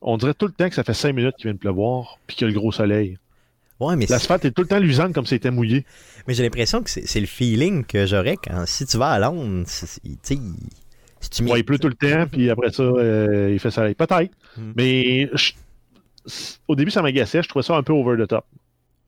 On dirait tout le temps que ça fait cinq minutes qu'il vient de pleuvoir, puis qu'il y a le gros soleil. Ouais, mais, c'est- L'asphalte est tout le temps luisante comme si c'était mouillé. mais j'ai l'impression que c'est le feeling que j'aurais quand si tu vas à Londres, tu sais, si Ouais, il pleut tout le temps, puis après ça, euh, il fait soleil. Peut-être. Hmm. Mais je- au début, ça m'agaçait. Je trouvais ça un peu over the top.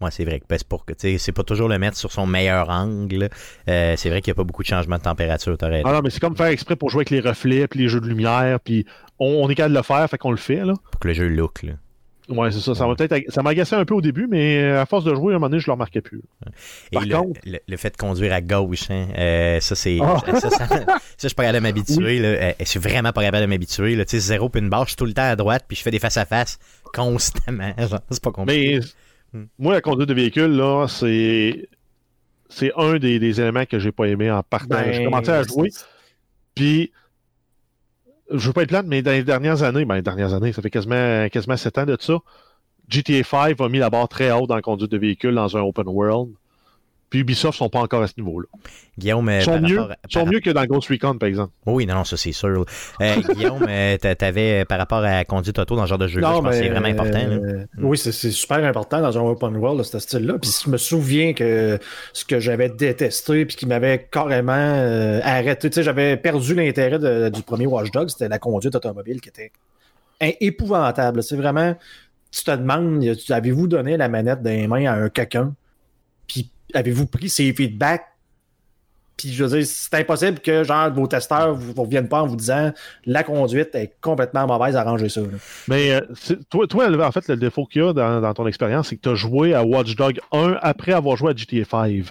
Ouais, c'est vrai que ben, c'est pour que tu sais, c'est pas toujours le mettre sur son meilleur angle. Euh, c'est vrai qu'il n'y a pas beaucoup de changements de température. Ah non, mais c'est comme faire exprès pour jouer avec les reflets, puis les jeux de lumière, puis on, on est capable de le faire, fait qu'on le fait, là. Pour que le jeu look, là. Ouais, c'est ça. Ça m'a peut-être, ça m'agaçait un peu au début, mais à force de jouer, à un moment donné, je le remarquais plus. Et Par le, contre- le, le fait de conduire à gauche, hein, euh, ça, c'est. Ah. Ça, ça, ça, ça, je suis pas capable de m'habituer. là. Euh, Je suis vraiment pas capable de m'habituer. là. Tu sais, zéro puis une barre, je suis tout le temps à droite, puis je fais des face-à-face constamment. C'est pas compliqué. Mais Hmm. moi, la conduite de véhicule, là, c'est, c'est un des, des éléments que j'ai pas aimé en partant. Ben, j'ai commencé à jouer, puis je veux pas être plate, mais dans les dernières années, ben, les dernières années, ça fait quasiment, quasiment 7 ans de ça, GTA 5 a mis la barre très haute dans conduite de véhicule dans un open world. Puis Ubisoft sont pas encore à ce niveau-là. Guillaume, Ils euh, sont, par mieux, rapport à- ils sont par- mieux que dans Ghost Recon, par exemple. Oui, non, non, ça c'est sûr. Euh, Guillaume, euh, t'avais euh, par rapport à la conduite auto dans ce genre de jeu-là, je pense que c'est vraiment important. là. euh, Oui, c'est super important dans un open world de ce style-là. Puis je me souviens que ce que j'avais détesté puis qui m'avait carrément euh, arrêté, tu sais, j'avais perdu l'intérêt du premier Watch Dogs, c'était la conduite automobile qui était épouvantable. C'est vraiment, tu te demandes, avez-vous donné la manette les mains à un quelqu'un, avez-vous pris ses feedbacks? Puis je veux dire, c'est impossible que genre vos testeurs vous, vous reviennent pas en vous disant la conduite est complètement mauvaise, arrangez ça. là. Mais euh, toi, toi, en fait, le défaut qu'il y a dans, dans ton expérience, c'est que tu as joué à Watch Dog 1 après avoir joué à GTA 5.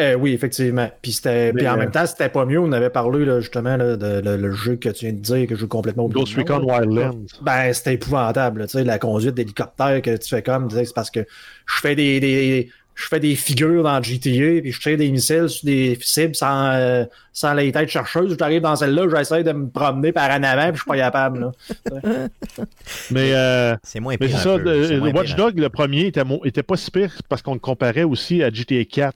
Euh, oui, effectivement. Puis, c'était, Mais, puis en euh, même temps, c'était pas mieux. On avait parlé là, justement là, de, le, le jeu que tu viens de dire, que je joue complètement oublié Ghost Recon. Wildlands. Ben, c'était épouvantable. Tu sais, la conduite d'hélicoptère que tu fais comme, c'est parce que je fais des, des- je fais des figures dans GTA, puis je tire des missiles sur des cibles sans, euh, sans les têtes chercheuses. J'arrive dans celle-là, j'essaie de me promener par en avant, puis je suis pas capable. Là. Mais, euh, C'est moins mais pire. ça, le- moins Watch Dog, le premier, était, était pas si pire parce qu'on le comparait aussi à GTA 4.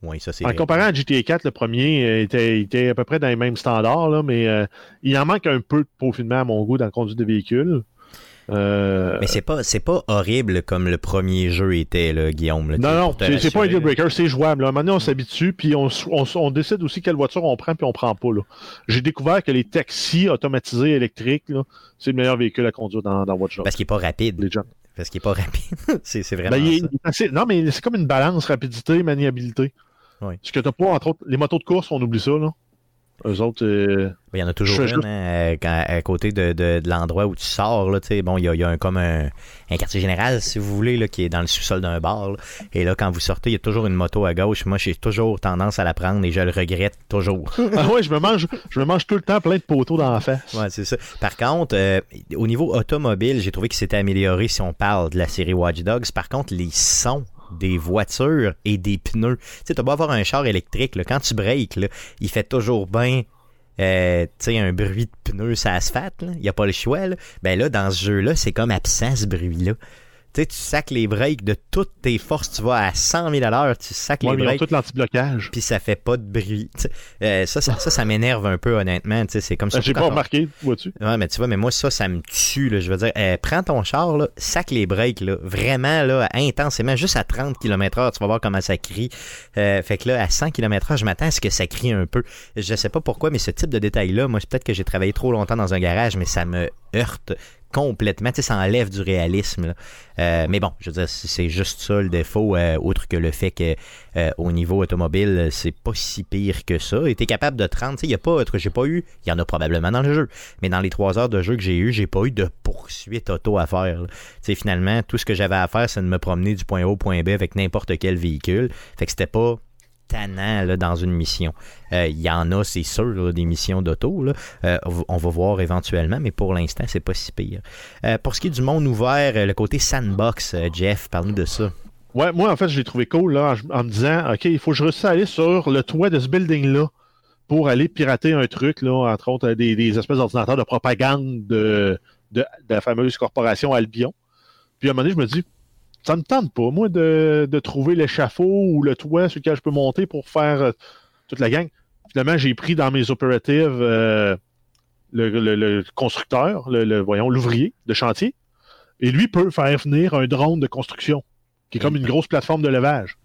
peu. Oui, ça c'est En comparant à GTA 4, le premier euh, était, était à peu près dans les mêmes standards, là, mais euh, il en manque un peu de peaufinement à mon goût dans la conduite de véhicule. Euh, Mais c'est pas, c'est pas horrible comme le premier jeu était, là, Guillaume. là, non, non, c'est pas un deal breaker, c'est jouable. là. Maintenant, on s'habitue, puis on, on décide aussi quelle voiture on prend, puis on prend pas. J'ai découvert que les taxis automatisés électriques, c'est le meilleur véhicule à conduire dans, dans Watch Dogs. Parce qu'il est pas rapide. Les gens. Parce qu'il est pas rapide. c'est, vraiment Ben, il ça. non, mais c'est comme une balance rapidité, maniabilité. Oui. Ce que t'as pas, entre autres, les motos de course, on oublie ça, là. Eux autres, euh, Il y en a toujours une hein, euh, à côté de, de- de l'endroit où tu sors. Là, bon, il y a, il y a un, comme un, un quartier général, si vous voulez, là, qui est dans le sous-sol d'un bar. là. Et là, quand vous sortez, il y a toujours une moto à gauche. Moi, j'ai toujours tendance à la prendre et je le regrette toujours. Ah ouais, je me mange, je me mange tout le temps plein de poteaux dans la face. Ouais, c'est ça. Par contre, euh, au niveau automobile, j'ai trouvé que c'était amélioré si on parle de la série Watch Dogs. Par contre, les sons des voitures et des pneus. Tu sais, t'as beau avoir un char électrique, là, quand tu breaks, il fait toujours bien euh, un bruit de pneus sur l'asphalte, là. il n'y a pas le choix. Ben là, dans ce jeu-là, c'est comme absent ce bruit-là. Tu sais, tu sacs les breaks de toutes tes forces, tu vas à 100 000 à l'heure, tu sacs Ouais, les mais ils ont breaks, tout l'anti-blocage. puis ça fait pas de bruit. Euh, ça, ça, ça, ça m'énerve un peu, honnêtement. Tu sais, C'est comme ça. Ben, J'ai pas remarqué, vois-tu? Ouais, mais tu vois, mais moi, ça, ça me tue. Là. Je veux dire, euh, prends ton char, là, sac les breaks, là, vraiment, là, intensément, juste à 30 km/h, tu vas voir comment ça crie. Euh, fait que là, à 100 km/h, je m'attends à ce que ça crie un peu. Je sais pas pourquoi, mais ce type de détail-là, moi, peut-être que j'ai travaillé trop longtemps dans un garage, mais ça me heurte complètement. Tu sais, ça enlève du réalisme. Euh, mais bon, je veux dire, c'est juste ça le défaut, euh, outre que le fait que euh, au niveau automobile, c'est pas si pire que ça. Et t'es capable de 30, tu il y a pas, j'ai pas eu, il y en a probablement dans le jeu, mais dans les trois heures de jeu que j'ai eu, j'ai pas eu de poursuite auto à faire. Tu finalement, tout ce que j'avais à faire, c'est de me promener du point A au point B avec n'importe quel véhicule. Fait que c'était pas tannant là, dans une mission. Euh, Il y en a, c'est sûr, des missions d'auto. Euh, on va- voir éventuellement, mais pour l'instant, c'est pas si pire. Euh, pour ce qui est du monde ouvert, le côté sandbox, Jeff, parle-nous de ça. Ouais, moi, en fait, je l'ai trouvé cool là, en, me disant, OK, il faut que je réussisse aller sur le toit de ce building-là pour aller pirater un truc, là, entre autres, des, espèces d'ordinateurs de propagande de, de, de la fameuse corporation Albion. Puis à un moment donné, je me dis, ça me tente pas, moi, de, trouver l'échafaud ou le toit sur lequel je peux monter pour faire euh, toute la gang. Finalement, j'ai pris dans mes opératives euh, le, constructeur, le- voyons, l'ouvrier de chantier, et lui peut faire venir un drone de construction, qui est comme une grosse plateforme de levage.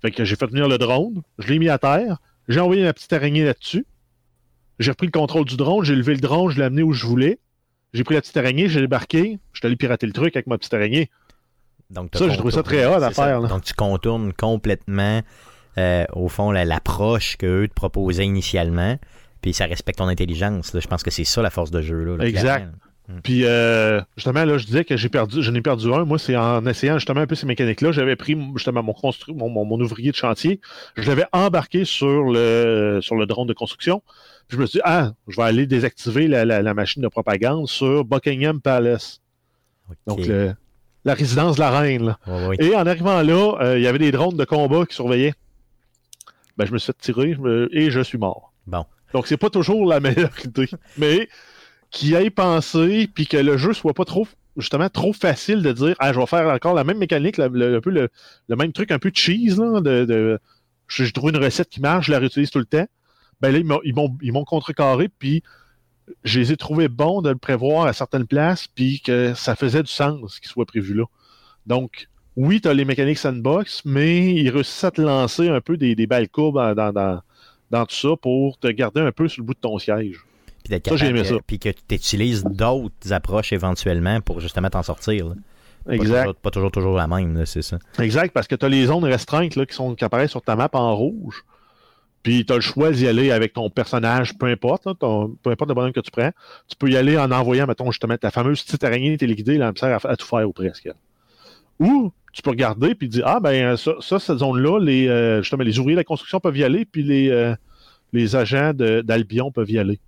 Fait que j'ai fait venir le drone, je l'ai mis à terre, j'ai envoyé ma petite araignée là-dessus, j'ai repris le contrôle du drone, j'ai levé le drone, je l'ai amené où je voulais, j'ai pris la petite araignée, j'ai débarqué, je suis allé pirater le truc avec ma petite araignée. Donc, Ça, j'ai trouvé ça très hot à faire, là. Donc, tu contournes complètement, euh, au fond, la- l'approche qu'eux te proposaient initialement. Puis ça respecte ton intelligence. là. Je pense que c'est ça la force de jeu. Là, là, Exact. clairement. Puis euh, justement, là, je disais que j'ai perdu, je n'ai perdu un. Moi, c'est en essayant justement un peu ces mécaniques-là. J'avais pris justement mon, constru- mon, mon, mon ouvrier de chantier. Je l'avais embarqué sur le, sur le drone de construction. Puis je me suis dit, ah, je vais aller désactiver la, la, la machine de propagande sur Buckingham Palace. Donc, le- la résidence de la reine. là. Et en arrivant là, euh, il y avait des drones de combat qui surveillaient. Ben, je me suis fait tirer je me- et je suis mort. Bon. Donc, c'est pas toujours la meilleure idée. Mais qui ait pensé, puis que le jeu soit pas trop, justement, trop facile de dire, ah, je vais faire encore la même mécanique, le, un peu le, même truc un peu cheese, là, de, de j'ai trouvé une recette qui marche, je la réutilise tout le temps. Ben là, ils m'ont, ils m'ont contrecarré, puis je les ai trouvés bons de le prévoir à certaines places, puis que ça faisait du sens qu'il soit prévu là. Donc, oui, tu as les mécaniques sandbox, mais ils réussissent à te lancer un peu des, des balles courbes dans, dans, dans, tout ça pour te garder un peu sur le bout de ton siège. Puis, ça, ça. puis que tu utilises d'autres approches éventuellement pour justement t'en sortir. Exact. Pas toujours, toujours, la même, c'est ça. Exact, parce que tu as les zones restreintes là, qui, sont, qui apparaissent sur ta map en rouge. Puis tu as le choix d'y aller avec ton personnage, peu importe, peu importe le bonhomme que tu prends. Tu peux y aller en envoyant, mettons, justement, ta fameuse petite araignée téléguidée, là, elle sert à, tout faire ou presque. Ou tu peux regarder puis dire Ah ben ça, cette zone-là, les euh, justement, les ouvriers de la construction peuvent y aller, puis les, euh, les agents d'Albion peuvent y aller.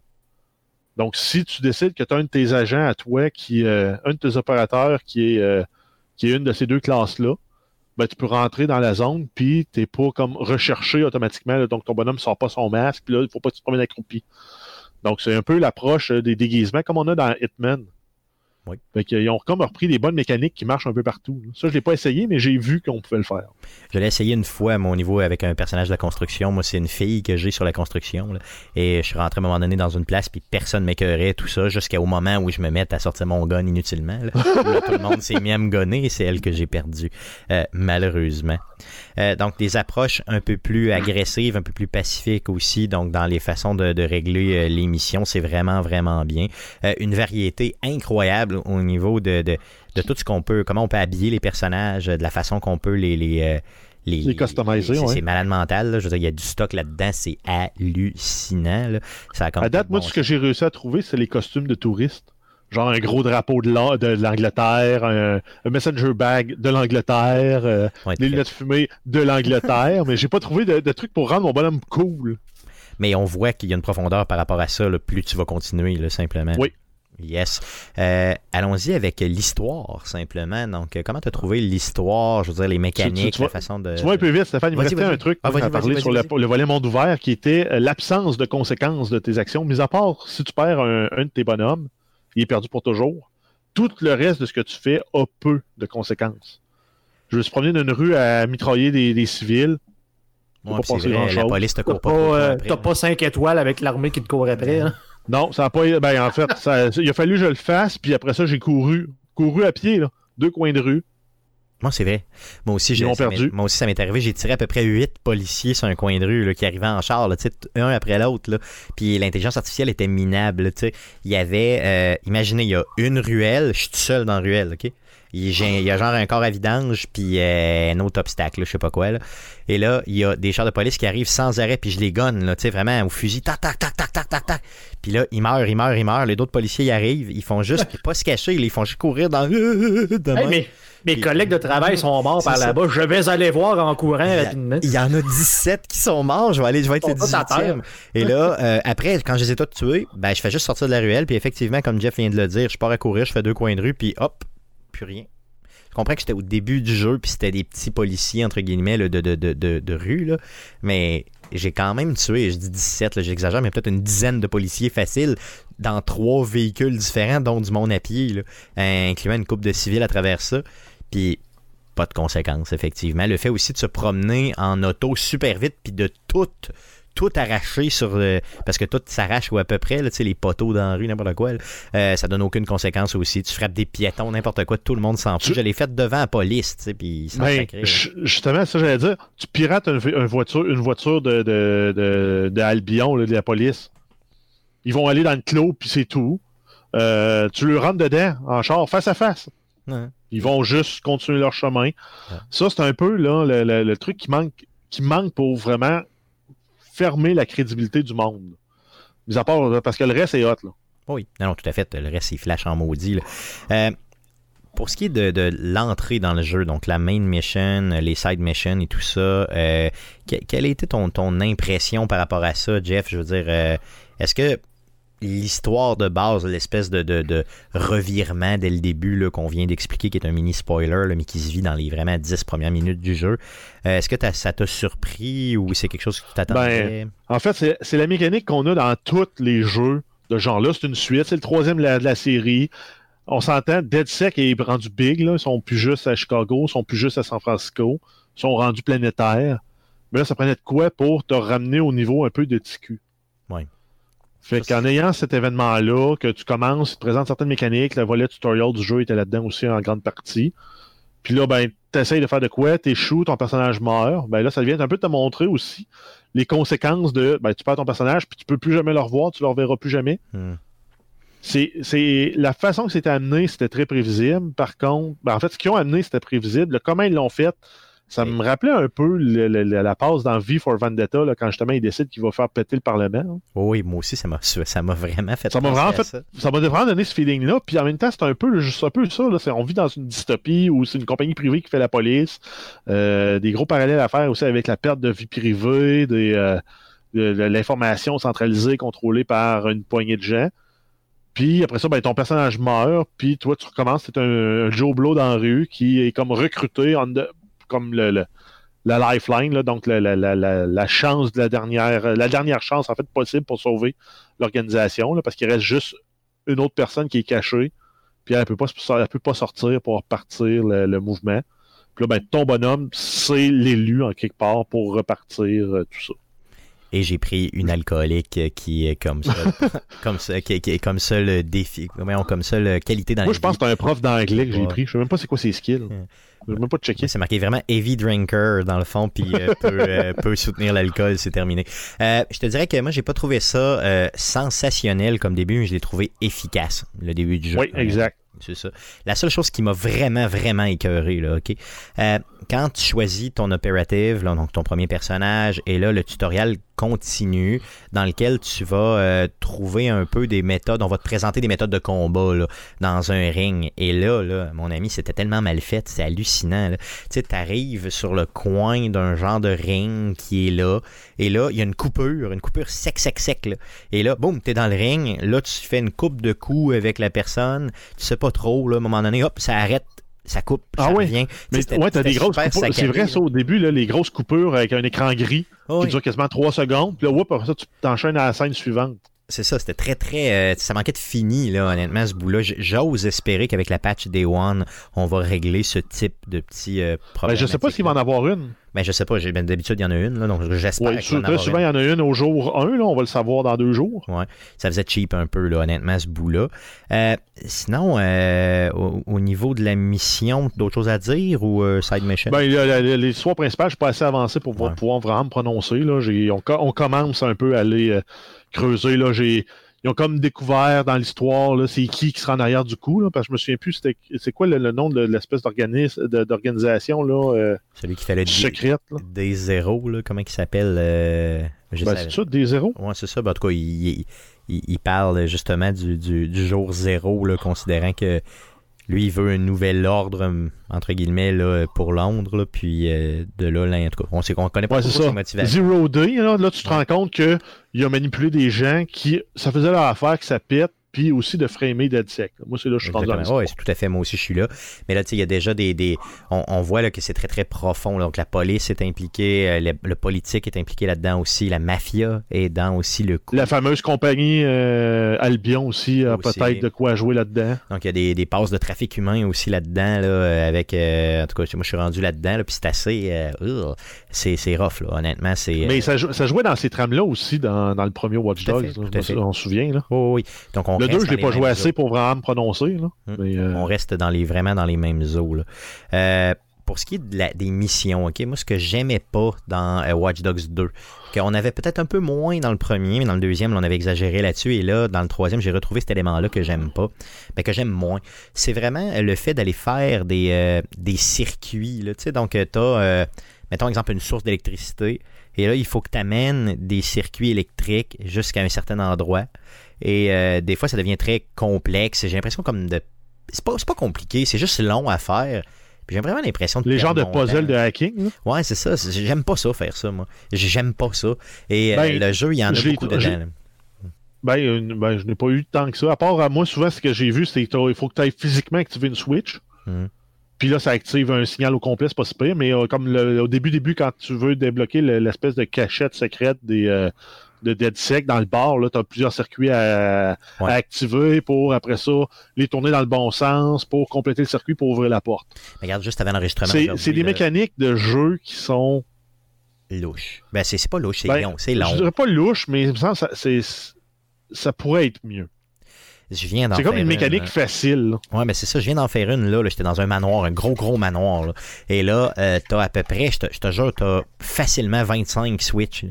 Donc, si tu décides que tu as un de tes agents à toi, qui euh, un de tes opérateurs qui est, qui est une de ces deux classes-là, ben, tu peux rentrer dans la zone, puis tu n'es pas comme recherché automatiquement. donc, ton bonhomme sort pas son masque, puis là, il faut pas que tu te promènes accroupi. Donc, c'est un peu l'approche euh, des déguisements comme on a dans Hitman. Oui. Fait qu'ils ont comme repris des bonnes mécaniques qui marchent un peu partout. Ça, je l'ai pas essayé, mais j'ai vu qu'on pouvait le faire. Je l'ai essayé une fois à mon niveau avec un personnage de la construction. Moi, c'est une fille que j'ai sur la construction. Et je suis rentré à un moment donné dans une place, puis personne m'écœurait, tout ça, jusqu'au moment où je me mette à sortir mon gun inutilement. Là. tout le monde s'est mis à me gonner et c'est elle que j'ai perdue, euh, malheureusement. Euh, donc, des approches un peu plus agressives, un peu plus pacifiques aussi. Donc, dans les façons de, régler euh, les missions, c'est vraiment, vraiment bien. une variété incroyable au niveau de, de, tout ce qu'on peut, comment on peut habiller les personnages, de la façon qu'on peut les, les, euh, les, customiser. C'est malade mental. Je veux dire, il y a du stock là-dedans, c'est hallucinant. Ça à date, moi, ce que j'ai réussi à trouver, c'est les costumes de touristes. Genre un gros drapeau de l'Angleterre, un, messenger bag de l'Angleterre, euh, des lunettes fumées de l'Angleterre, mais j'ai pas trouvé de, de trucs pour rendre mon bonhomme cool. Mais on voit qu'il y a une profondeur par rapport à ça, plus tu vas continuer, simplement. Oui, Yes. Euh, allons-y avec l'histoire, simplement. Donc, euh, comment tu as trouvé l'histoire, je veux dire, les mécaniques, la façon de. Tu vois un peu vite, Stéphane, il me restait un truc ah, pour parler sur le, volet monde ouvert qui était euh, l'absence de conséquences de tes actions. Mis à part, si tu perds un, de tes bonhommes, il est perdu pour toujours. Tout le reste de ce que tu fais a peu de conséquences. Je me suis promené dans une rue à mitrailler des, civils. Ouais, pas la police te court pas. T'as pas 5 étoiles avec l'armée qui te court après. Hein? Non, ça n'a pas. Ben, en fait, il a fallu que je le fasse, puis après ça, j'ai couru. Couru à pied, là. Deux coins de rue. Moi, c'est vrai. Moi aussi, j'ai perdu. Moi aussi, ça m'est arrivé. J'ai tiré à peu près huit policiers sur un coin de rue là, qui arrivaient en char, là, un après l'autre. Puis l'intelligence artificielle était minable. Il y avait, euh, imaginez, il y a une ruelle. Je suis tout seul dans la ruelle. OK? Il y a genre un corps à vidange, puis euh, un autre obstacle, je sais pas quoi. Là. Et là, il y a des chars de police qui arrivent sans arrêt, puis je les gonne, là, tu sais, vraiment au fusil, tac, tac, tac, tac, tac, tac, tac. Puis là, ils meurent, ils meurent, ils meurent. Les autres policiers y arrivent, ils font juste, pas se cacher, ils font juste courir dans. mais mes collègues de travail sont morts par là-bas. Je vais aller voir en courant rapidement. Il y en a 17 qui sont morts. Je vais aller, je vais être le 18e. Et là, euh, après, quand je les ai tous tués, ben, je fais juste sortir de la ruelle. Puis effectivement, comme Jeff vient de le dire, je pars à courir, je fais deux coins de rue, puis hop, plus rien. Je comprends que j'étais au début du jeu, puis c'était des petits policiers, entre guillemets, de, de, de, de, rue, mais j'ai quand même tué, je dis 17, j'exagère, mais peut-être une dizaine de policiers faciles dans trois véhicules différents, dont du monde à pied, là, incluant une coupe de civils à travers ça. Puis pas de conséquences, effectivement. Le fait aussi de se promener en auto super vite, puis de tout tout arraché sur parce que tout s'arrache ou à peu près là, les poteaux dans la rue n'importe quoi euh, ça donne aucune conséquence aussi. Tu frappes des piétons n'importe quoi tout le monde s'en fout. Je l'ai fait devant la police puis ben, justement ça j'allais dire tu pirates une, voiture une voiture de de, de, Albion de la police. Ils vont aller dans le clos puis c'est tout. Euh, tu le rentres dedans en char face à face. Ils vont juste continuer leur chemin. Ça c'est un peu là le, le truc qui manque qui manque pour vraiment fermer la crédibilité du monde. Mis à part, parce que le reste est hot, là. Oui, non, tout à fait. Le reste, il flash en maudit. Euh, pour ce qui est de, l'entrée dans le jeu, donc la main mission, les side missions et tout ça, euh, quelle a été ton, impression par rapport à ça, Jeff? Je veux dire, euh, est-ce que l'histoire de base, l'espèce de, revirement dès le début qu'on vient d'expliquer, qui est un mini spoiler, mais qui se vit dans les vraiment 10 premières minutes du jeu. Euh, est-ce que ça t'a surpris ou c'est quelque chose que tu t'attendais? Ben, en fait, c'est la mécanique qu'on a dans tous les jeux de genre-là. C'est une suite, c'est le troisième de la, série. On s'entend, DeadSec est rendu big, là. ils sont plus juste à Chicago, ils sont plus juste à San Francisco, ils sont rendus planétaires. Mais là, ça prenait de quoi pour te ramener au niveau un peu de TQ. Fait qu'en ayant cet événement-là, que tu commences, il te présente certaines mécaniques, le volet tutorial du jeu était là-dedans aussi en grande partie. Puis là, ben, t'essayes de faire de quoi, t'échoues, ton personnage meurt. Ben là, ça vient un peu de te montrer aussi les conséquences de, ben, tu perds ton personnage, puis tu peux plus jamais le revoir, tu le reverras plus jamais. Hmm. C'est la façon que c'était amené, c'était très prévisible. Par contre, ben, en fait, ce qu'ils ont amené, c'était prévisible. comment ils l'ont fait, ça me rappelait un peu le, le, la passe dans V for Vendetta, là, quand justement il décide qu'il va faire péter le Parlement. Oui, moi aussi, ça m'a, ça m'a vraiment fait Ça m'a vraiment fait, ça. ça m'a vraiment donné ce feeling-là. Puis en même temps, c'est un peu, juste un peu ça. Là, on vit dans une dystopie où c'est une compagnie privée qui fait la police. Euh, des gros parallèles à faire aussi avec la perte de vie privée, des, euh, de, de l'information centralisée, contrôlée par une poignée de gens. Puis après ça, ben, ton personnage meurt, puis toi, tu recommences, c'est un, un Joe Blow dans la rue qui est comme recruté en comme le, le, la lifeline, là, donc la, la, la, la, chance de la dernière, la dernière chance en fait possible pour sauver l'organisation, parce qu'il reste juste une autre personne qui est cachée, puis elle peut pas, elle peut pas sortir pour repartir le, le mouvement. Puis là, ben, ton bonhomme, c'est l'élu en quelque part pour repartir euh, tout ça et j'ai pris une alcoolique qui est comme ça, comme ça, qui, qui, est comme ça le défi, comme ça la qualité dans Moi, je pense que c'est un prof d'anglais que j'ai pris. Je sais même pas c'est quoi ses skills. Je vais même pas checker. C'est marqué vraiment heavy drinker dans le fond, puis euh, peut, euh, peut, soutenir l'alcool, c'est terminé. Euh, je te dirais que moi, j'ai pas trouvé ça sensationnel comme début, mais je l'ai trouvé efficace, le début du jeu. Oui, exact. C'est ça. La seule chose qui m'a vraiment, vraiment écœuré, là, OK? Euh, quand tu choisis ton opérative, là, donc ton premier personnage, et là, le tutoriel continue dans lequel tu vas euh, trouver un peu des méthodes. On va te présenter des méthodes de combat là, dans un ring. Et là, là mon ami, c'était tellement mal fait, c'est hallucinant. Tu sais, t'arrives sur le coin d'un genre de ring qui est là, et là, il y a une coupure, une coupure sec, sec, sec. Là. Et là, boum, t'es dans le ring. Là, tu fais une coupe de coups avec la personne. Tu sais pas trop, là, à un moment donné, hop, ça arrête ça coupe, ah ça ouais. revient. Mais ouais, t'as des grosses coupures. C'est vrai, ça, au début, là, les grosses coupures avec un écran gris oh qui oui. dure quasiment 3 secondes. Puis là, whoop, après ça, tu t'enchaînes à la scène suivante. C'est ça, c'était très, très. Euh, ça manquait de fini, là, honnêtement, ce bout-là. J'ose espérer qu'avec la patch Day One, on va régler ce type de petits euh, problèmes. Ben, je sais pas s'il va en avoir une. Ben, je sais pas. Ben, D'habitude, il y en a une, là, donc j'espère. Ouais, très souvent, il y en a une au jour 1, là, on va le savoir dans deux jours. Ouais, ça faisait cheap un peu, là, honnêtement, ce bout-là. Euh, sinon, euh, au, au, niveau de la mission, d'autres choses à dire ou euh, side mission? Ben, l'histoire principale, je suis pas assez avancé pour ouais. pouvoir vraiment me prononcer. Là. On, on, commence un peu à aller creuser. Là. J'ai ils ont comme découvert dans l'histoire c'est qui qui sera en arrière du coup là, parce que je me souviens plus c'était c'est quoi le, le, nom de l'espèce d'organisme d'organisation là euh, celui qui le secrète des zéros là comment il s'appelle euh, ben, c'est ça des zéros ouais c'est ça ben, en tout cas il, il, il, parle justement du, du, du jour zéro là, considérant que lui, il veut un nouvel ordre, entre guillemets, là, pour Londres, là, puis euh, de là, là, en tout cas, on sait qu'on connaît pas ouais, trop ses motivations. Zero Day, là, là tu te rends compte qu'il a manipulé des gens qui, ça faisait leur affaire que ça pète, puis aussi de framer DeadSec. Moi, c'est là que je suis rendu dans Oui, tout à fait. Moi aussi, je suis là. Mais là, tu sais, il y a déjà des... des on, on, voit là, que c'est très, très profond. Là. Donc, la police est impliquée, euh, le, le, politique est impliqué là-dedans aussi, la mafia est dans aussi le coup. La fameuse compagnie euh, Albion aussi a peut-être de quoi jouer là-dedans. Donc, il y a des, des passes de trafic humain aussi là-dedans, là, avec... Euh, en tout cas, moi, je suis rendu là-dedans, là, puis c'est assez... Uh, c'est rough, là, honnêtement. c'est Mais ça, ça, jouait dans ces trames-là aussi, dans, dans le premier Watch Dogs. On se souvient, là. Oh, oui. Donc, on le 2, je l'ai pas joué assez pour vraiment me prononcer. Là. Hum. Mais, euh... On reste dans les, vraiment dans les mêmes eaux. Là. Euh, pour ce qui est de la, des missions, ok, moi ce que j'aimais pas dans euh, Watch Dogs 2, qu'on avait peut-être un peu moins dans le premier, mais dans le deuxième, on avait exagéré là-dessus, et là, dans le troisième, j'ai retrouvé cet élément-là que j'aime pas, mais que j'aime moins. C'est vraiment le fait d'aller faire des, euh, des circuits, là, tu sais, donc tu as, mettons exemple, une source d'électricité, et là, il faut que tu amènes des circuits électriques jusqu'à un certain endroit. Et euh, des fois, ça devient très complexe. J'ai l'impression comme de. C'est pas, pas compliqué, c'est juste long à faire. J'ai vraiment l'impression de. Les genres de puzzle de hacking. Là? Ouais, c'est ça. J'aime pas ça, faire ça, moi. J'aime pas ça. Et ben, euh, le jeu, il y en a beaucoup dedans. Ben, une- ben, je n'ai pas eu tant que ça. À part à moi, souvent, ce que j'ai vu, c'est qu'il faut que tu ailles physiquement activer une Switch. Mhm. Puis là, ça active un signal au complet, c'est pas si pire. Mais euh, comme le- au début, début, quand tu veux débloquer le- l'espèce de cachette secrète des, euh, de DeadSec dans le bar, là, tu as plusieurs circuits à, Ouais. à activer pour, après ça, les tourner dans le bon sens pour compléter le circuit pour ouvrir la porte. Regarde, juste avant l'enregistrement. C'est des mécaniques de jeu qui sont louches. Ben, c'est pas louche, c'est Ben, long. C'est Je long. dirais pas louche, mais ça, c'est- ça pourrait être mieux. Je C'est comme une mécanique là. facile. là. Ouais, mais c'est ça, je viens d'en faire une, là. là. J'étais dans un manoir, un gros, gros manoir, là. Et là, euh, t'as à peu près, je te, je te jure, t'as facilement 25 switches.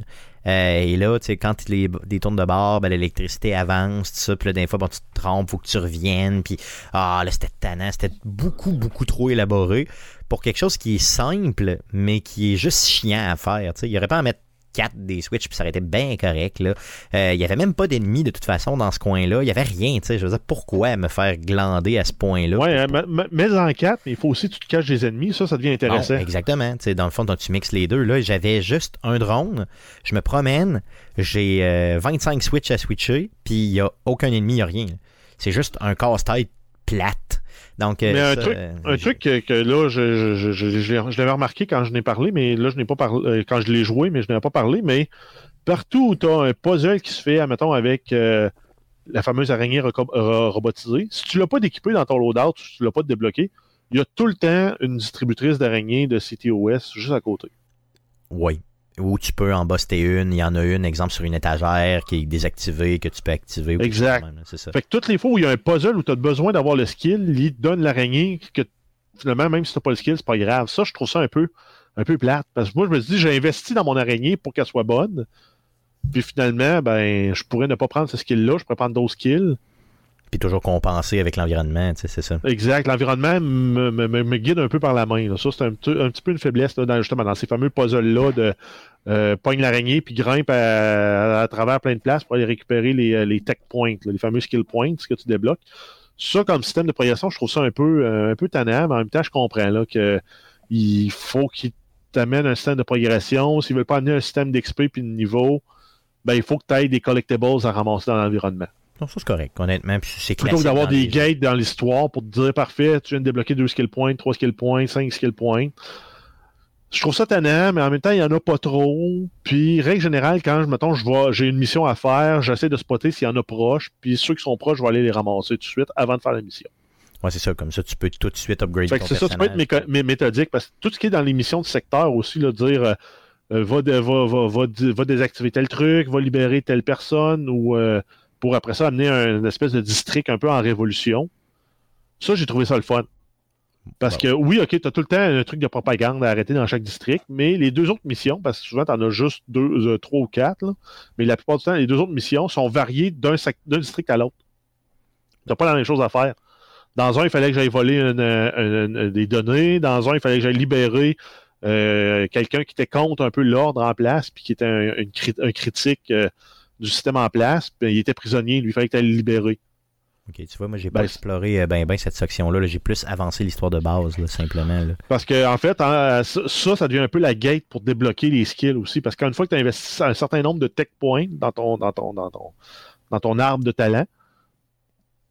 Euh, et là, tu sais, quand les, des tournes de bord, ben, l'électricité avance, tout ça, puis là, des fois, bon, tu te trompes, faut que tu reviennes, puis ah, là, c'était tannant, c'était beaucoup, beaucoup trop élaboré pour quelque chose qui est simple, mais qui est juste chiant à faire, tu sais. Il aurait pas à mettre 4 des Switch, puis ça aurait été bien correct, là. Euh, il y avait même pas d'ennemis, de toute façon, dans ce coin-là. Il y avait rien, tu sais. Je veux dire, pourquoi me faire glander à ce point-là? Ouais, hein, mais- en 4, mais il faut aussi que tu te caches des ennemis. Ça, ça devient intéressant. Bon, exactement. Tu sais, dans le fond, quand tu mixes les deux, là, j'avais juste un drone. Je me promène. J'ai euh, 25 switches à switcher. Puis il n'y a aucun ennemi, il n'y a rien. C'est juste un casse-tête plate. Donc, euh, Mais un ça, truc, euh, un truc que, que là, je, l'avais remarqué quand je n'ai parlé, mais là, je n'ai pas parlé euh, quand je l'ai joué, mais je n'ai pas parlé. Mais partout où tu as un puzzle qui se fait, admettons, avec euh, la fameuse araignée robotisée, si tu l'as pas d'équipé dans ton loadout, si tu l'as pas débloqué, il y a tout le temps une distributrice d'araignées de CTOS juste à côté. Oui. Ou tu peux en buster une. Il y en a une, exemple, sur une étagère qui est désactivée, que tu peux activer. Exact. C'est ça. Fait que toutes les fois où il y a un puzzle où tu as besoin d'avoir le skill, il te donne l'araignée que finalement, même si tu n'as pas le skill, c'est pas grave. Ça, je trouve ça un peu, un peu plate. Parce que moi, je me dis, j'ai investi dans mon araignée pour qu'elle soit bonne. Puis finalement, ben, je pourrais ne pas prendre ce skill-là, je pourrais prendre d'autres skills. Puis toujours compenser avec l'environnement, tu sais, c'est ça. Exact. L'environnement me, guide un peu par la main. Ça, c'est un, petit- peu une faiblesse là, dans, justement dans ces fameux puzzles-là de euh, pogne l'araignée puis grimpe à, travers plein de places pour aller récupérer les, euh, tech points, les fameux skill points que tu débloques. Ça, comme système de progression, je trouve ça un peu, euh, un peu tannant, mais en même temps, je comprends là, que il faut qu'il t'amène un système de progression. S'ils veulent pas amener un système d'XP puis de niveau, ben, il faut que tu aies des collectibles à ramasser dans l'environnement. Non, ça, c'est correct, honnêtement. Puis c'est Plutôt que d'avoir des gates dans l'histoire pour te dire parfait, tu viens de débloquer deux skill points, trois skill points, cinq skill points. Je trouve ça tannant, mais en même temps, il n'y en a pas trop. Puis, règle générale, quand je mettons, je vois, j'ai une mission à faire, j'essaie de spotter s'il y en a proche. Puis ceux qui sont proches, je vais aller les ramasser tout de suite avant de faire la mission. Ouais, c'est ça. Comme ça, tu peux tout de suite upgrade Fait que ton c'est ça, tu peux être mé- méthodique parce que tout ce qui est dans les missions de secteur aussi, là, dire euh, euh, va, de- va, va, va désactiver tel truc, va libérer telle personne ou euh, pour après ça amener un, une espèce de district un peu en révolution. Ça, j'ai trouvé ça le fun. Parce que oui, ok, tu as tout le temps un truc de propagande à arrêter dans chaque district, mais les deux autres missions, parce que souvent tu en as juste deux, euh, trois ou quatre, là, mais la plupart du temps, les deux autres missions sont variées d'un district à l'autre. Tu n'as pas la même chose à faire. Dans un, il fallait que j'aille voler une- une- une- des données. Dans un, il fallait que j'aille libérer euh, quelqu'un qui était contre un peu l'ordre en place, puis qui était un, critique euh, du système en place. Puis il était prisonnier, lui, il fallait que tu ailles le libérer. Ok, tu vois, moi, j'ai Ben, pas exploré euh, ben, ben cette section-là. là. J'ai plus avancé l'histoire de base, là, simplement. là. Parce que en fait, hein, ça, ça, ça devient un peu la gate pour débloquer les skills aussi. Parce qu'une fois que tu as investi un certain nombre de tech points dans ton, dans ton, dans ton, dans ton arbre de talent,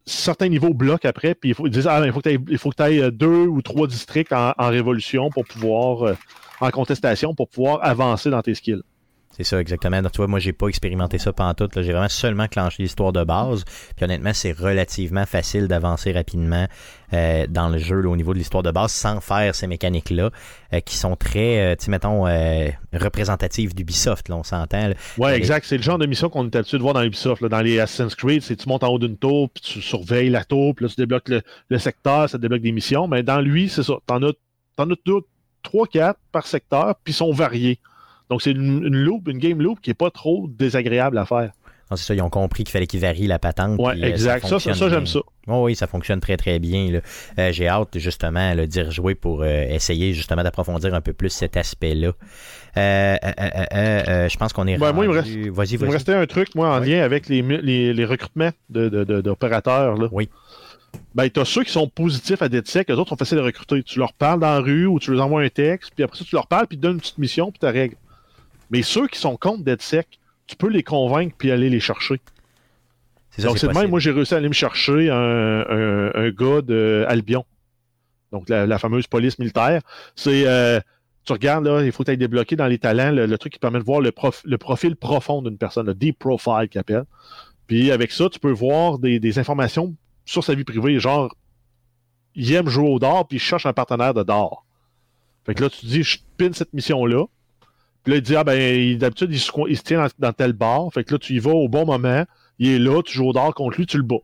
certains niveaux bloquent après, puis il faut, ils disent Ah, ben, il faut que tu ailles deux ou trois districts en, en révolution pour pouvoir, euh, en contestation, pour pouvoir avancer dans tes skills. C'est ça, exactement. Donc, tu vois, moi, j'ai pas expérimenté ça pantoute. là. J'ai vraiment seulement clenché l'histoire de base. Puis honnêtement, c'est relativement facile d'avancer rapidement euh, dans le jeu là, au niveau de l'histoire de base sans faire ces mécaniques-là euh, qui sont très, euh, tu sais, mettons, euh, représentatives d'Ubisoft, là, on s'entend. Ouais, exact. C'est le genre de mission qu'on est habitué de voir dans Ubisoft. là. Dans les Assassin's Creed, c'est tu montes en haut d'une tour, puis tu surveilles la tour, puis là, tu débloques le, le secteur, ça te débloque des missions. Mais dans lui, c'est ça. T'en as, t'en as deux, trois, quatre par secteur, puis ils sont variés. Donc, c'est une, une loop, une game loop qui est pas trop désagréable à faire. Non, c'est ça, ils ont compris qu'il fallait qu'ils varient la patente. Puis, euh, exact. Ça, ça, j'aime ça. Oh oui, ça fonctionne très très bien. Euh, J'ai hâte justement d'y rejouer pour euh, essayer justement d'approfondir un peu plus cet aspect-là. Euh, je pense qu'on est Ouais, moi, il me rendu- Il me restait un truc, moi, en Oui. lien avec les, mu- les, les recrutements de- de- de- d'opérateurs. là. Oui. Ben, tu as ceux qui sont positifs à DedSec, les autres sont faciles à recruter. Tu leur parles dans la rue ou tu leur envoies un texte, puis après ça, tu leur parles, puis tu donnes une petite mission, puis tu règles. Mais ceux qui sont contre DedSec, tu peux les convaincre puis aller les chercher. Ça, Donc, c'est de même, moi, j'ai réussi à aller me chercher un, un, un gars de Albion. Donc, la, la fameuse police militaire. C'est, euh, tu regardes, là, il faut être débloqué dans les talents, le, le truc qui permet de voir le, prof- le profil profond d'une personne, le deep profile qu'il appelle. Puis, avec ça, tu peux voir des, des informations sur sa vie privée, genre, il aime jouer au dard, puis il cherche un partenaire de dard. Fait que là, tu te dis, je pine cette mission-là. Puis là, il dit, ah ben, d'habitude, il se, co- il se tient dans, dans tel bar. Fait que là, tu y vas au bon moment. Il est là, tu joues au dard contre lui, tu le bats.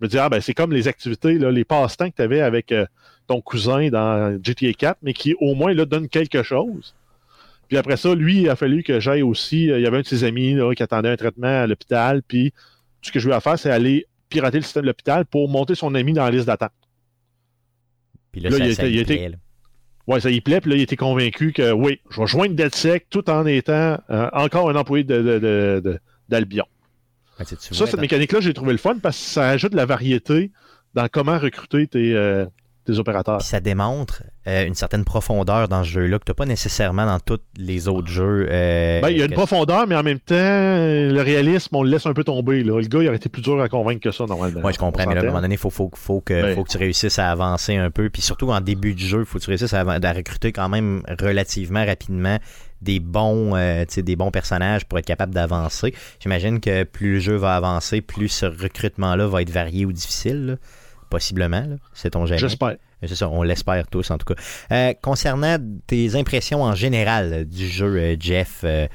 Je me dis, ah ben, c'est comme les activités, là, les passe-temps que tu avais avec euh, ton cousin dans GTA 4, mais qui, au moins, là, donne quelque chose. Puis après ça, lui, il a fallu que j'aille aussi. euh, il y avait un de ses amis là, qui attendait un traitement à l'hôpital. Puis tout ce que je lui ai à faire, c'est aller pirater le système de l'hôpital pour monter son ami dans la liste d'attente. Puis là, Là, ça, il ça était- lui il était-. Ouais, ça y plaît, puis là, il était convaincu que oui, je vais joindre DeadSec tout en étant euh, encore un employé de, de- de- de- d'Albion. Tu- tu Ça, cette mécanique-là, j'ai trouvé le fun parce que ça ajoute de la variété dans comment recruter tes, euh, tes opérateurs. Puis ça démontre euh, une certaine profondeur dans ce jeu-là que tu n'as pas nécessairement dans tous les autres jeux. euh, Ben, il y a une que- profondeur, mais en même temps, euh, le réalisme, on le laisse un peu tomber. Là. Le gars, il aurait été plus dur à convaincre que ça, normalement. Ouais, je comprends, mais là, à un moment donné, il faut, faut, faut, que, Ouais. faut que tu réussisses à avancer un peu. Puis surtout en début de jeu, il faut que tu réussisses à, recruter quand même relativement rapidement des bons, euh, des bons personnages pour être capable d'avancer. J'imagine que plus le jeu va avancer, plus ce recrutement-là va être varié ou difficile. là. Possiblement, c'est ton jamais. J'espère. C'est ça, on l'espère tous en tout cas. Euh, concernant tes impressions en général euh, du jeu, euh, Jeff, euh,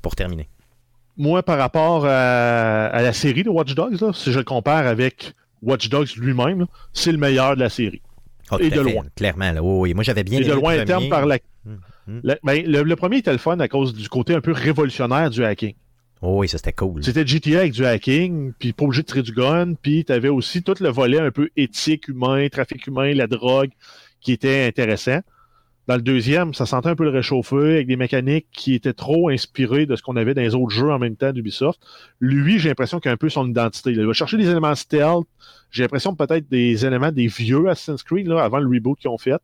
pour terminer. Moi, par rapport à, à la série de Watch Dogs, là, si je le compare avec Watch Dogs lui-même, c'est le meilleur de la série. Ah, Et de fait, loin. Clairement, là. Oui, oui. Moi, j'avais bien Et de le loin premier. terme par la. La- ben, le, le premier était le fun à cause du côté un peu révolutionnaire du hacking. Oh, oui, ça c'était cool. C'était GTA avec du hacking, puis pas obligé de tirer du gun, puis tu avais aussi tout le volet un peu éthique humain, trafic humain, la drogue, qui était intéressant. Dans le deuxième, ça sentait un peu le réchauffé, avec des mécaniques qui étaient trop inspirées de ce qu'on avait dans les autres jeux en même temps d'Ubisoft. Lui, j'ai l'impression qu'il a un peu son identité. Il va chercher des éléments stealth, j'ai l'impression peut-être des éléments des vieux Assassin's Creed, là, avant le reboot qu'ils ont fait.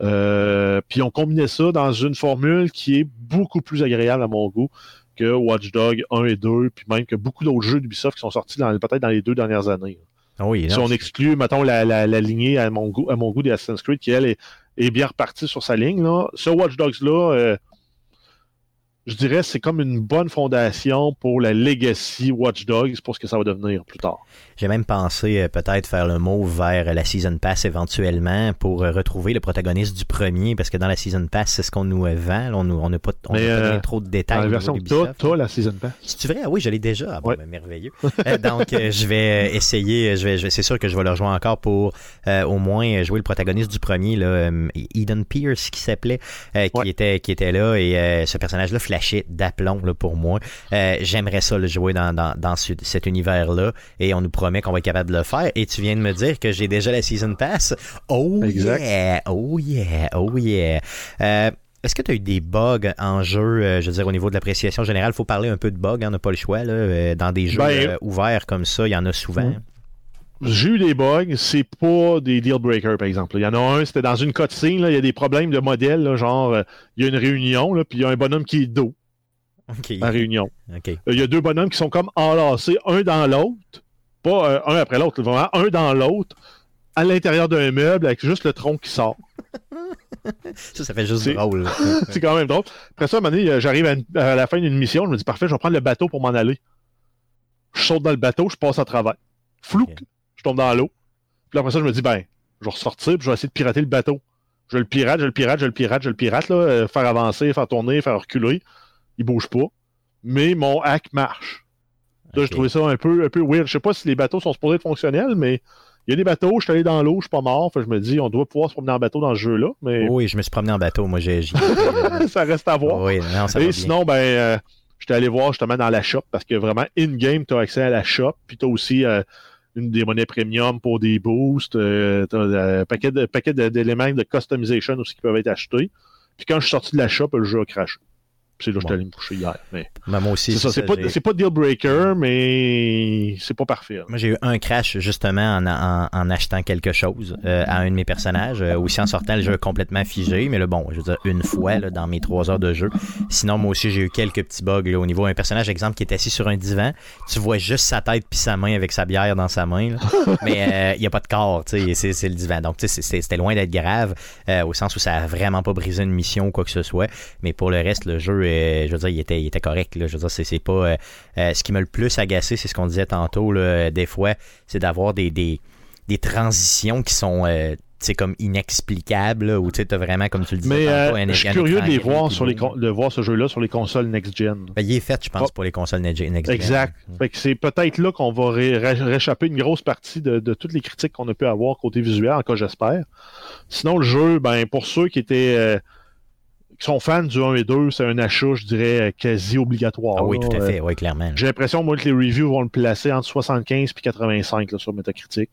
Euh, puis on combinait ça dans une formule qui est beaucoup plus agréable à mon goût que Watch Dogs 1 et 2, puis même que beaucoup d'autres jeux d'Ubisoft qui sont sortis peut-être dans les deux dernières années. Ah oui, si on exclut, mettons, la, la, la lignée à mon goût, à mon goût des Assassin's Creed, qui elle est, est bien repartie sur sa ligne, là. Ce Watch Dogs-là, euh, je dirais c'est comme une bonne fondation pour la legacy Watch Dogs pour ce que ça va devenir plus tard. J'ai même pensé euh, peut-être faire le move vers la Season Pass éventuellement pour euh, retrouver le protagoniste du premier, parce que dans la Season Pass, c'est ce qu'on nous euh, vend. là. On n'a pas, on Mais, euh, trop de Dans détails. la au version t'as, la Season Pass. C'est-tu vrai? Ah oui, je l'ai déjà. Ah bon, Ouais. ben, merveilleux. Donc, je vais essayer, je vais, je vais- c'est sûr que je vais le rejoindre encore pour au moins jouer le protagoniste du premier, là, Eden Pierce, qui s'appelait, qui, Ouais. était, qui était là, et ce personnage-là d'aplomb là, pour moi. Euh, J'aimerais ça le jouer dans, dans, dans ce- cet univers-là, et on nous promet qu'on va être capable de le faire, et tu viens de me dire que j'ai déjà la Season Pass. Oh Exact. yeah! Oh yeah! Oh yeah! Euh, est-ce que tu as eu des bugs en jeu, euh, je veux dire, au niveau de l'appréciation générale? Il faut parler un peu de bugs, hein, on n'a pas le choix. Là, dans des jeux Ben, ouverts comme ça, il y en a souvent. J'ai eu des bugs, c'est pas des deal breakers, par exemple. Il y en a un, c'était dans une cutscene, là, il y a des problèmes de modèle, là, genre, euh, il y a une réunion, là, puis il y a un bonhomme qui est dos en réunion. Euh, Il y a deux bonhommes qui sont comme enlacés, un dans l'autre, pas euh, un après l'autre, vraiment un dans l'autre, à l'intérieur d'un meuble avec juste le tronc qui sort. Ça, ça fait juste drôle. C'est quand même drôle. Après ça, à un moment donné, j'arrive à, la fin d'une mission, je me dis parfait, je vais prendre le bateau pour m'en aller. Je saute dans le bateau, je passe à travers. Flouc, Ok. Je tombe dans l'eau. Puis après ça, je me dis, ben, je vais ressortir, puis je vais essayer de pirater le bateau. Je le pirate, je le pirate, je le pirate, je le pirate, là, euh, faire avancer, faire tourner, faire reculer. Il bouge pas. Mais mon hack marche. Là, Ok. j'ai trouvé ça un peu, un peu weird. Je sais pas si les bateaux sont supposés être fonctionnels, mais il y a des bateaux, je suis allé dans l'eau, je suis pas mort. Fait que je me dis, on doit pouvoir se promener en bateau dans ce jeu-là, mais Oui, je me suis promené en bateau. Moi, j'ai. ça reste à voir. oui, non, ça va Et bien. sinon, ben, euh, j'étais allé voir justement dans la shop parce que vraiment, in-game, tu as accès à la shop. Puis tu as aussi euh, une des monnaies premium pour des boosts. Euh, un paquet de- paquet de- d'éléments de, customisation aussi qui peuvent être achetés. Puis quand je suis sorti de la shop, le jeu a craché. C'est là que je Bon. suis allé me coucher hier. Mais Ben, moi aussi. c'est ça, c'est pas, pas deal breaker, mais c'est pas parfait. là. Moi, j'ai eu un crash justement en, en- en achetant quelque chose euh, à un de mes personnages. euh, aussi en sortant le jeu complètement figé. Mais là, bon, je veux dire, une fois là, dans mes trois heures de jeu. Sinon, moi aussi, j'ai eu quelques petits bugs là, au niveau d'un personnage, exemple, qui est assis sur un divan. Tu vois juste sa tête puis sa main avec sa bière dans sa main. là. mais euh, il n'y a pas de corps, tu sais, c'est, le divan. Donc, tu sais, c'était loin d'être grave euh, au sens où ça a vraiment pas brisé une mission ou quoi que ce soit. Mais pour le reste, le jeu, euh, je veux dire, il était, il était correct. Là. Je veux dire, c'est, pas. euh, euh, ce qui m'a le plus agacé, c'est ce qu'on disait tantôt, là, des fois, c'est d'avoir des, des, des transitions qui sont. c'est comme inexplicables, là, où tu sais, vraiment, comme tu le Mais un- je suis curieux de les voir sur les de voir ce jeu-là sur les consoles next-gen. Ben, il est fait, je pense, Oh. pour les consoles next next gen. Exact. Que c'est peut-être là qu'on va ré- ré- réchapper une grosse partie de, de toutes les critiques qu'on a pu avoir côté visuel, en cas j'espère. Sinon, le jeu, ben pour ceux qui étaient qui sont fans du 1 et 2, c'est un achat, je dirais, quasi obligatoire. Ah oui, là. tout à Euh, fait, oui, clairement. J'ai l'impression, moi, que les reviews vont le placer entre 75 et 85 là, sur Metacritic.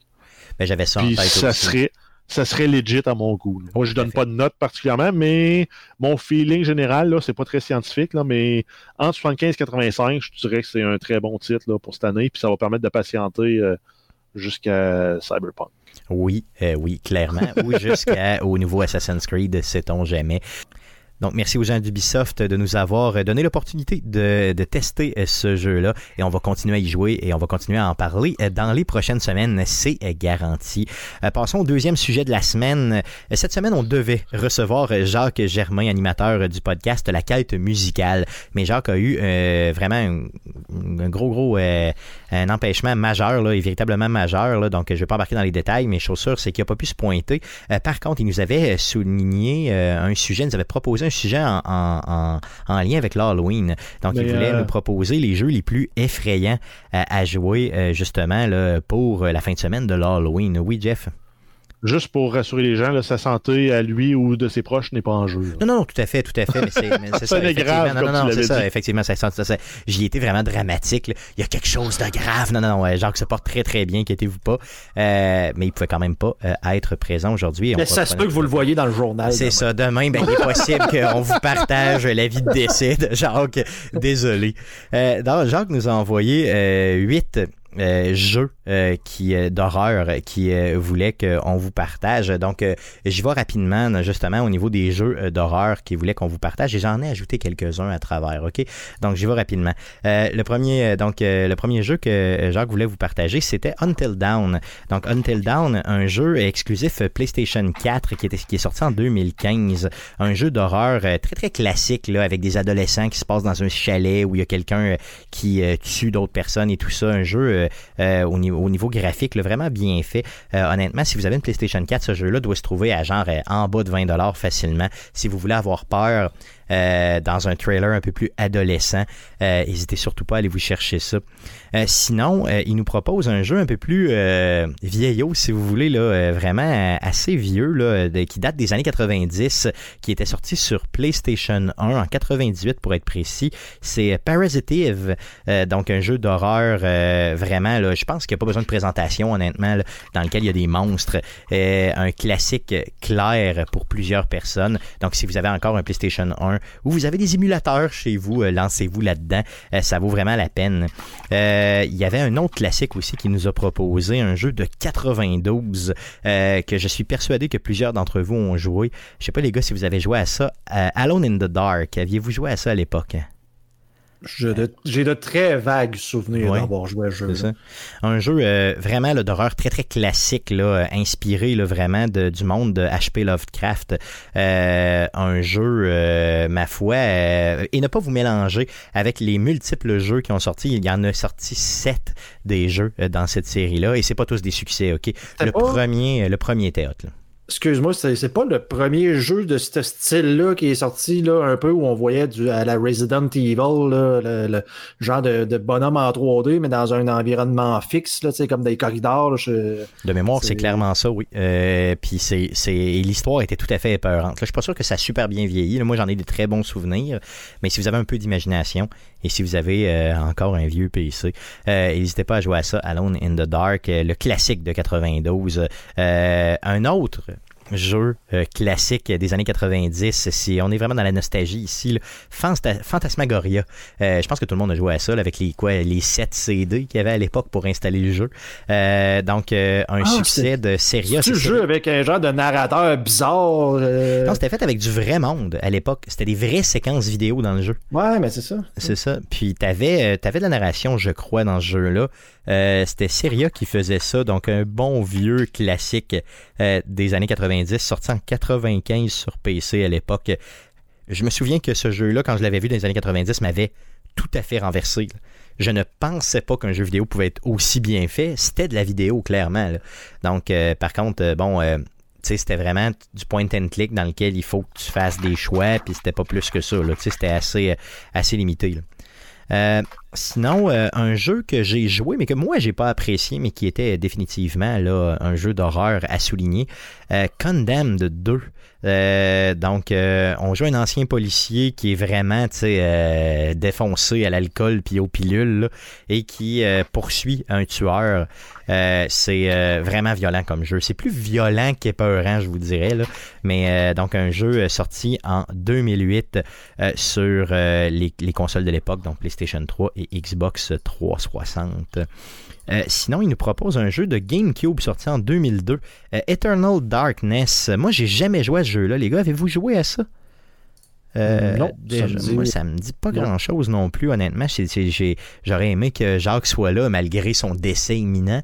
Ben, j'avais ça en tête ça aussi. serait, ça serait legit à mon goût. là. Moi, je Tout à donne pas de note particulièrement, mais mon feeling général, là, c'est pas très scientifique, là, mais entre 75 et 85, je dirais que c'est un très bon titre là, pour cette année, puis ça va permettre de patienter euh, jusqu'à Cyberpunk. Oui, euh, oui, clairement. Ou jusqu'au nouveau Assassin's Creed, sait-on jamais. Donc, merci aux gens d'Ubisoft de nous avoir donné l'opportunité de, de tester euh, ce jeu-là. Et on va continuer à y jouer et on va continuer à en parler euh, dans les prochaines semaines. C'est euh, garanti. Euh, Passons au deuxième sujet de la semaine. Euh, Cette semaine, on devait recevoir euh, Jacques Germain, animateur euh, du podcast La Quête musicale. Mais Jacques a eu euh, vraiment un, un gros, gros euh, un empêchement majeur, là, et véritablement majeur. Là, donc, je ne vais pas embarquer dans les détails, mais chose sûre, c'est qu'il n'a pas pu se pointer. Euh, par contre, il nous avait euh, souligné euh, un sujet, il nous avait proposé un sujet en, en, en, en lien avec l'Halloween. Donc, il voulait nous proposer les jeux les plus effrayants à jouer, justement, là, pour la fin de semaine de l'Halloween. Oui, Jeff? Juste pour rassurer les gens, là, sa santé à lui ou de ses proches n'est pas en jeu. là. Non, non, non, tout à fait, tout à fait. Mais c'est, mais c'est Ça ça, n'est effectivement. grave, non, comme non, non, tu c'est ça, effectivement. Ça, ça, ça- j'y ai été vraiment dramatique. là. Il y a quelque chose de grave. Non, non, non. Jacques se porte très, très bien, inquiétez-vous pas. Euh, mais il pouvait quand même pas euh, être présent aujourd'hui. Mais ça se peut que vous le voyez dans le journal. c'est ça. Demain, ben, il est possible qu'on vous partage la vie de décès de Jacques. Désolé. Euh, donc, Jacques nous a envoyé euh, huit euh, jeux euh, qui euh, d'horreur euh, qui euh, voulait qu'on vous partage. Donc, j'y vais rapidement, justement, au niveau des jeux d'horreur qui voulait qu'on vous partage. Et j'en ai ajouté quelques-uns à travers, OK? Donc, j'y vais rapidement. Le premier, donc, le premier jeu que Jacques voulait vous partager, c'était Until Dawn. Donc, Until Dawn, un jeu exclusif PlayStation 4 qui, qui est sorti en 2015. Un jeu d'horreur très, très classique, là, avec des adolescents qui se passent dans un chalet où il y a quelqu'un qui tue d'autres personnes et tout ça. Un jeu au, niveau, au niveau graphique, là, vraiment bien fait. Euh, honnêtement, si vous avez une PlayStation 4, ce jeu-là doit se trouver à genre euh, en bas de 20$ facilement. Si vous voulez avoir peur euh, dans un trailer un peu plus adolescent, euh, n'hésitez surtout pas à aller vous chercher ça. Euh, sinon, il nous propose un jeu un peu plus vieillot, si vous voulez, là, vraiment assez vieux, là, qui date des années 90, qui était sorti sur PlayStation 1 en 98 pour être précis. C'est Parasitive, donc un jeu d'horreur vraiment, là, je pense qu'il n'y a pas besoin de présentation, honnêtement, dans lequel il y a des monstres. Un classique clair pour plusieurs personnes. Donc, si vous avez encore un PlayStation 1 ou vous avez des émulateurs chez vous, euh, lancez-vous là-dedans. Euh, ça vaut vraiment la peine. Euh, il y avait un autre classique aussi qui nous a proposé, un jeu de 92 euh, que je suis persuadé que plusieurs d'entre vous ont joué. Je sais pas les gars si vous avez joué à ça. Alone in the Dark, aviez-vous joué à ça à l'époque? Je de- J'ai de très vagues souvenirs Ouais. d'avoir joué à ce jeu. C'est ça. Un jeu euh, vraiment là, d'horreur très très classique, là, euh, inspiré là, vraiment de- du monde de H.P. Lovecraft. Euh, un jeu, euh, ma foi, euh, et ne pas vous mélanger avec les multiples jeux qui ont sorti. Il y en a sorti sept des jeux dans cette série-là, et c'est pas tous des succès, ok? Le pas- premier, le premier hot, là. Excuse-moi, c'est c'est pas le premier jeu de ce style-là qui est sorti là, un peu où on voyait du, à la Resident Evil, là, le, le genre de, de bonhomme en 3D, mais dans un environnement fixe, là, comme des corridors. là, je- De mémoire, c'est clairement ça, oui. Euh, puis c'est, l'histoire était tout à fait épeurante. Là, je suis pas sûr que ça a super bien vieilli. Là, moi, j'en ai des très bons souvenirs. Mais si vous avez un peu d'imagination et si vous avez euh, encore un vieux PC, euh, n'hésitez pas à jouer à ça, Alone in the Dark, euh, le classique de 92. Euh, un autre jeu classique des années 90. Si on est vraiment dans la nostalgie ici, Fantasmagoria. je pense que tout le monde a joué à ça avec les quoi, les 7 CD qu'il y avait à l'époque pour installer le jeu. donc un ah, succès de Seria. C'est jeu avec un genre de narrateur bizarre. Non, c'était fait avec du vrai monde à l'époque. C'était des vraies séquences vidéo dans le jeu. Ouais, mais c'est ça. C'est ça. Puis t'avais avais de la narration, je crois, dans ce jeu-là. C'était Seria qui faisait ça, donc un bon vieux classique des années 90, sorti en 95 sur PC à l'époque. Je me souviens que ce jeu-là, quand je l'avais vu dans les années 90, m'avait tout à fait renversé. Je ne pensais pas qu'un jeu vidéo pouvait être aussi bien fait. C'était de la vidéo, clairement. Donc, euh, par contre, euh, bon, euh, c'était vraiment du point and click dans lequel il faut que tu fasses des choix, puis c'était pas plus que ça. C'était assez, assez limité. Sinon, un jeu que j'ai joué, mais que moi j'ai pas apprécié, mais qui était définitivement là, un jeu d'horreur à souligner, Condemned 2. Euh, donc, euh, on joue un ancien policier qui est vraiment euh, défoncé à l'alcool puis aux pilules et qui poursuit un tueur. c'est vraiment violent comme jeu. C'est plus violent qu'épeurant, je vous dirais. Là. Mais donc, un jeu sorti en 2008 sur les, consoles de l'époque, donc PlayStation 3 et Xbox 360. Euh, sinon, il nous propose un jeu de GameCube sorti en 2002, euh, Eternal Darkness. Moi, j'ai jamais joué à ce jeu-là. Les gars, avez-vous joué à ça? Euh, non, ça me dit... moi, ça me dit pas grand-chose non plus, honnêtement. J'aurais aimé que Jacques soit là, malgré son décès imminent,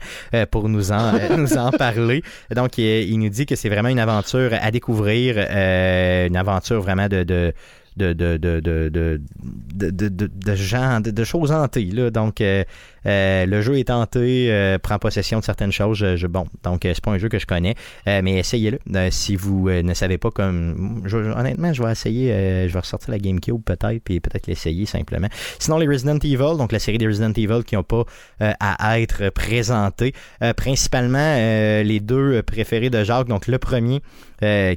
pour nous en, nous en parler. Donc, il, nous dit que c'est vraiment une aventure à découvrir, une aventure vraiment de de, de, de, de, de, de, gens, de, choses hantées. Là. Donc, euh, euh, le jeu est tenté, euh, prend possession de certaines choses. Bon, donc, c'est pas un jeu que je connais, mais essayez-le. si vous ne savez pas comme. honnêtement, je vais essayer, je vais ressortir la GameCube peut-être, puis peut-être l'essayer simplement. Sinon, les Resident Evil, donc la série des Resident Evil qui n'ont pas à être présentés. principalement, les deux préférés de Jacques, donc le premier.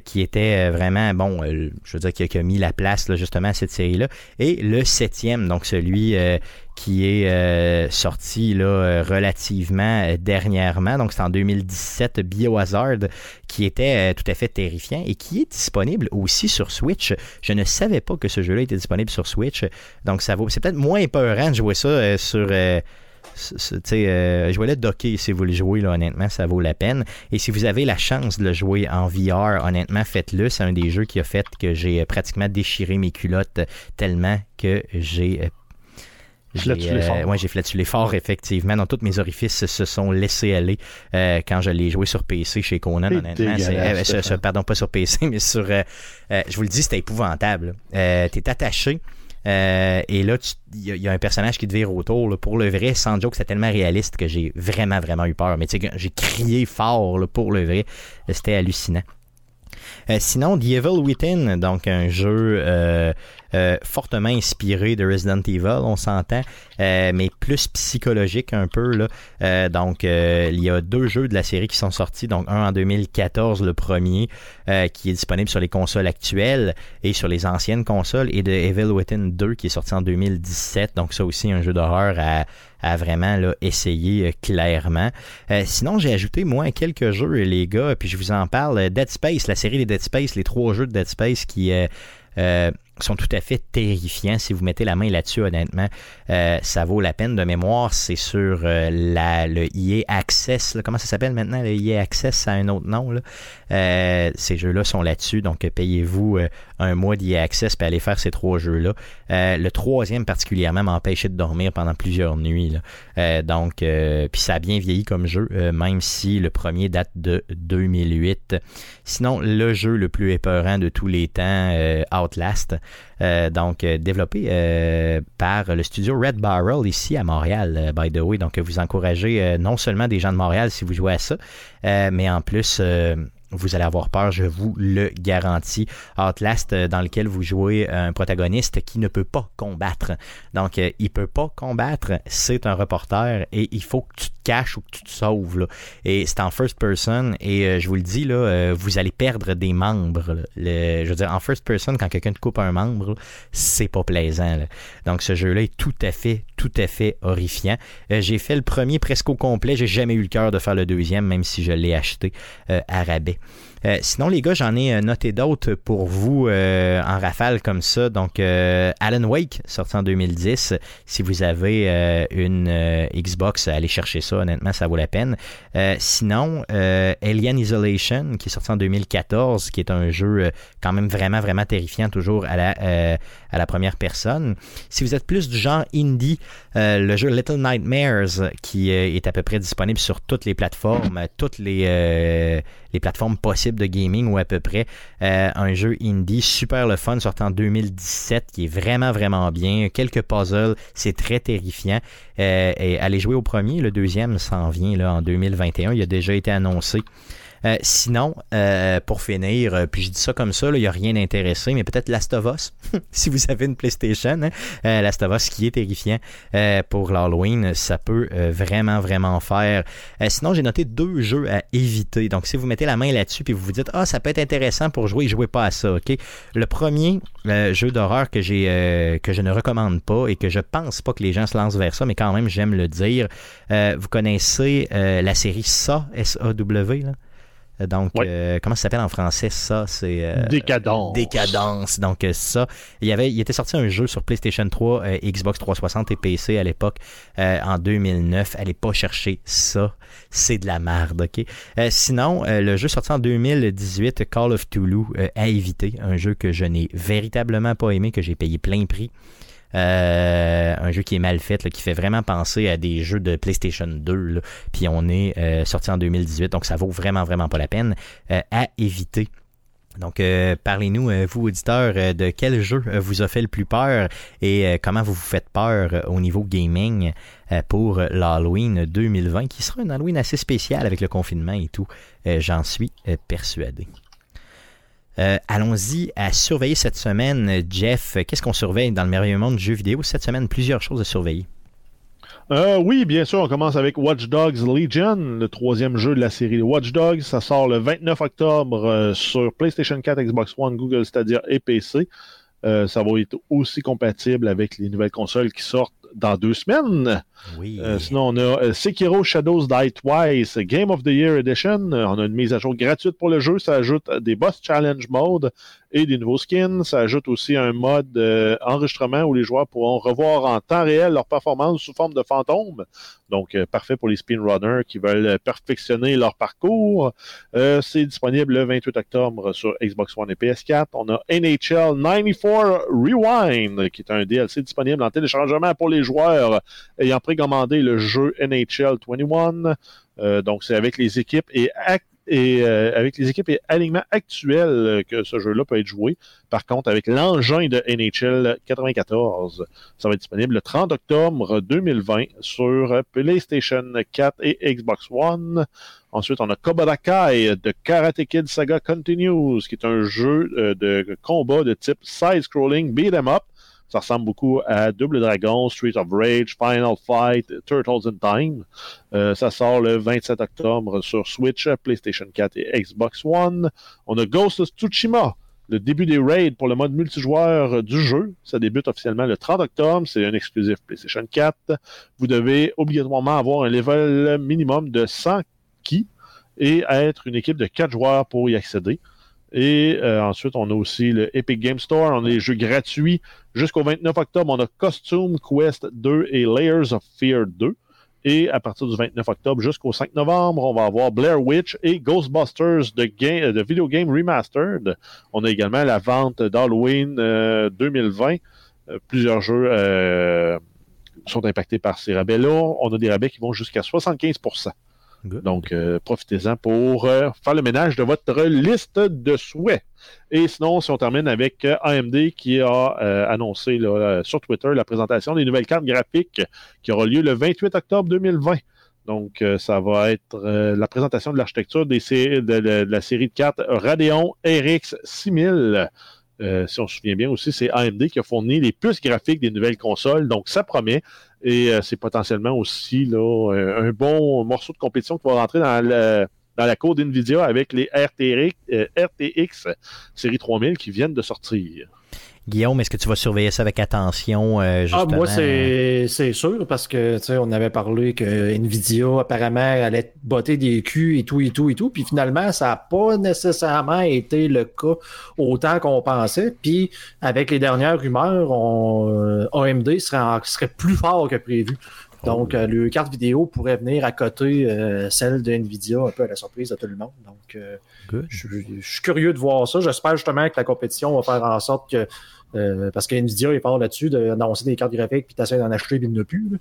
qui était vraiment, bon, je veux dire, qui a, mis la place justement à cette série-là. Et le septième, donc celui euh, qui est euh, sorti là, euh, relativement dernièrement, donc c'est en 2017, Biohazard, qui était tout à fait terrifiant et qui est disponible aussi sur Switch. Je ne savais pas que ce jeu-là était disponible sur Switch, donc ça vaut, c'est peut-être moins épeurant de jouer ça sur euh, jouez-le docké si vous le jouez, là, honnêtement, ça vaut la peine. Et si vous avez la chance de le jouer en VR, honnêtement, faites-le. C'est un des jeux qui a fait que j'ai euh, pratiquement déchiré mes culottes tellement que j'ai euh, j'ai flatulé fort, effectivement. Dans tous mes orifices se sont laissés aller quand je l'ai joué sur PC chez Conan, honnêtement. pardon, pas sur PC, mais sur. je vous le dis, c'était épouvantable. T'es attaché. Euh, et là, il y, a un personnage qui te vire autour. pour le vrai, sans joke, c'est tellement réaliste que j'ai vraiment, vraiment eu peur. Mais tu sais, j'ai crié fort pour le vrai. C'était hallucinant. Euh, sinon, The Evil Within, donc un jeu euh, euh, fortement inspiré de Resident Evil, on s'entend, mais plus psychologique un peu. Là. donc, il y a deux jeux de la série qui sont sortis, donc un en 2014, le premier, qui est disponible sur les consoles actuelles et sur les anciennes consoles, et de Evil Within 2 qui est sorti en 2017. Donc, ça aussi, un jeu d'horreur à à vraiment là, essayer euh, clairement. Euh, sinon, j'ai ajouté moi quelques jeux, les gars, puis je vous en parle. Dead Space, la série des Dead Space, les trois jeux de Dead Space qui euh, sont tout à fait terrifiants. Si vous mettez la main là-dessus, honnêtement, euh, ça vaut la peine de mémoire. C'est sur euh, la, le EA Access. comment ça s'appelle maintenant? Le EA Access, ça a un autre nom. Là. Euh, ces jeux-là sont là-dessus. Donc, payez-vous un mois d'EA Access pour aller faire ces trois jeux-là. le troisième, particulièrement, m'a empêché de dormir pendant plusieurs nuits. donc, puis ça a bien vieilli comme jeu, même si le premier date de 2008. Sinon, le jeu le plus épeurant de tous les temps, Outlast. Euh, donc, euh, développé euh, par le studio Red Barrel ici à Montréal, by the way. Donc, vous encouragez non seulement des gens de Montréal si vous jouez à ça, mais en plus vous allez avoir peur, je vous le garantis. Outlast, dans lequel vous jouez un protagoniste qui ne peut pas combattre. Donc, il peut pas combattre, c'est un reporter et il faut que tu caches ou que tu te sauves. Et c'est en first person. Et euh, je vous le dis, là, euh, vous allez perdre des membres. je veux dire, en first person, quand quelqu'un te coupe un membre, c'est pas plaisant. Donc ce jeu-là est tout à fait, tout à fait horrifiant. Euh, j'ai fait le premier presque au complet. J'ai jamais eu le cœur de faire le deuxième, même si je l'ai acheté à rabais. Sinon, les gars, j'en ai noté d'autres pour vous en rafale comme ça. Donc, Alan Wake, sorti en 2010. Si vous avez une Xbox, allez chercher ça. Honnêtement, ça vaut la peine. sinon, Alien Isolation, qui est sorti en 2014, qui est un jeu quand même vraiment, vraiment terrifiant, toujours à la, à la première personne. Si vous êtes plus du genre indie, le jeu Little Nightmares, qui est à peu près disponible sur toutes les plateformes, toutes les, euh, les plateformes possibles de gaming ou à peu près. Euh, un jeu indie super le fun sorti en 2017 qui est vraiment vraiment bien. Quelques puzzles, c'est très terrifiant. Euh, et allez jouer au premier, le deuxième s'en vient là, en 2021. Il a déjà été annoncé. Euh, sinon, euh, pour finir, euh, puis je dis ça comme ça, il n'y a rien d'intéressé, mais peut-être Last of Us, si vous avez une PlayStation, hein, Last of Us qui est terrifiant pour l'Halloween, ça peut vraiment, vraiment faire. sinon, j'ai noté deux jeux à éviter. Donc, si vous mettez la main là-dessus puis vous vous dites, ah, ça peut être intéressant pour jouer, jouez pas à ça, OK? Le premier jeu d'horreur que j'ai que je ne recommande pas et que je pense pas que les gens se lancent vers ça, mais quand même, j'aime le dire. vous connaissez la série SA, S-A-W, là? Donc, euh, comment ça s'appelle en français ça? C'est euh, Décadence. Décadence. Donc euh, ça, il y avait, il était sorti un jeu sur PlayStation 3, Xbox 360 et PC à l'époque en 2009. Allez pas chercher ça, c'est de la merde. Ok? sinon, le jeu sorti en 2018, Call of Toulouse, à éviter, un jeu que je n'ai véritablement pas aimé, que j'ai payé plein prix. Euh, un jeu qui est mal fait, qui fait vraiment penser à des jeux de PlayStation 2. Puis on est euh, sorti en 2018, donc ça vaut vraiment, vraiment pas la peine euh, à éviter. Donc, parlez-nous, vous auditeurs, de quel jeu vous a fait le plus peur et comment vous vous faites peur au niveau gaming pour l'Halloween 2020, qui sera un Halloween assez spécial avec le confinement et tout. J'en suis persuadé. Euh, allons-y à surveiller cette semaine. Jeff, qu'est-ce qu'on surveille dans le merveilleux monde du jeu vidéo? Cette semaine? Plusieurs choses à surveiller. Euh, oui, bien sûr, on commence avec Watch Dogs Legion, le troisième jeu de la série Watch Dogs. Ça sort le 29 octobre euh, sur PlayStation 4, Xbox One, Google Stadia et PC. ça va être aussi compatible avec les nouvelles consoles qui sortent dans deux semaines. Sinon, on a Sekiro Shadows Die Twice, Game of the Year Edition. On a une mise à jour gratuite pour le jeu. Ça ajoute des boss challenge mode et des nouveaux skins. Ça ajoute aussi un mode euh, enregistrement où les joueurs pourront revoir en temps réel leur performance sous forme de fantômes. Donc, euh, parfait pour les speedrunners qui veulent perfectionner leur parcours. Euh, c'est disponible le 28 octobre sur Xbox One et PS4. On a NHL 94 Rewind, qui est un DLC disponible en téléchargement pour les joueurs ayant précommandé le jeu NHL 21. donc, c'est avec les équipes et euh, avec les équipes et alignements actuels euh, que ce jeu-là peut être joué. Par contre, avec l'engin de NHL 94, ça va être disponible le 30 octobre 2020 sur PlayStation 4 et Xbox One. Ensuite, on a Cobra Kai de Karate Kid Saga Continues, qui est un jeu euh, de combat de type side-scrolling beat 'em up ça ressemble beaucoup à Double Dragon, Street of Rage, Final Fight, Turtles in Time. Euh, ça sort le 27 octobre sur Switch, PlayStation 4 et Xbox One. On a Ghost of Tsushima, le début des raids pour le mode multijoueur du jeu. Ça débute officiellement le 30 octobre. C'est un exclusif PlayStation 4. Vous devez obligatoirement avoir un level minimum de 100 ki et être une équipe de 4 joueurs pour y accéder. Et euh, ensuite, on a aussi le Epic Game Store. On a les jeux gratuits jusqu'au 29 octobre. On a Costume Quest 2 et Layers of Fear 2. Et à partir du 29 octobre jusqu'au 5 novembre, on va avoir Blair Witch et Ghostbusters de, de Video Game Remastered. On a également la vente d'Halloween 2020. Euh, euh, plusieurs jeux sont impactés par ces rabais-là. On a des rabais qui vont jusqu'à 75 donc, euh, profitez-en pour euh, faire le ménage de votre liste de souhaits. Et sinon, si on termine avec euh, AMD qui a annoncé sur Twitter la présentation des nouvelles cartes graphiques qui aura lieu le 28 octobre 2020. Donc, ça va être la présentation de l'architecture de, de, la série de cartes Radeon RX 6000. Si on se souvient bien aussi, c'est AMD qui a fourni les puces graphiques des nouvelles consoles. Donc, ça promet. Et euh, c'est potentiellement aussi là, un bon morceau de compétition qui va rentrer dans dans la cour d'NVIDIA avec les RTX, euh, RTX série 3000 qui viennent de sortir. Guillaume, est-ce que tu vas surveiller ça avec attention euh, Ah, moi, justement? c'est sûr, parce que, tu sais, on avait parlé que Nvidia, apparemment, allait botter des culs et tout, et tout, et tout. Puis finalement, ça n'a pas nécessairement été le cas autant qu'on pensait. Puis, avec les dernières rumeurs, on, euh, AMD serait, en- serait plus fort que prévu. Donc, euh, le carte vidéo pourrait venir à côté euh, celle de Nvidia, un peu à la surprise de tout le monde. Donc, euh, je, je suis curieux de voir ça. J'espère justement que la compétition va faire en sorte que. euh, parce que Nvidia est fort là-dessus d'annoncer des cartes graphiques puis t'essaies d'en acheter puis il n'y en a plus.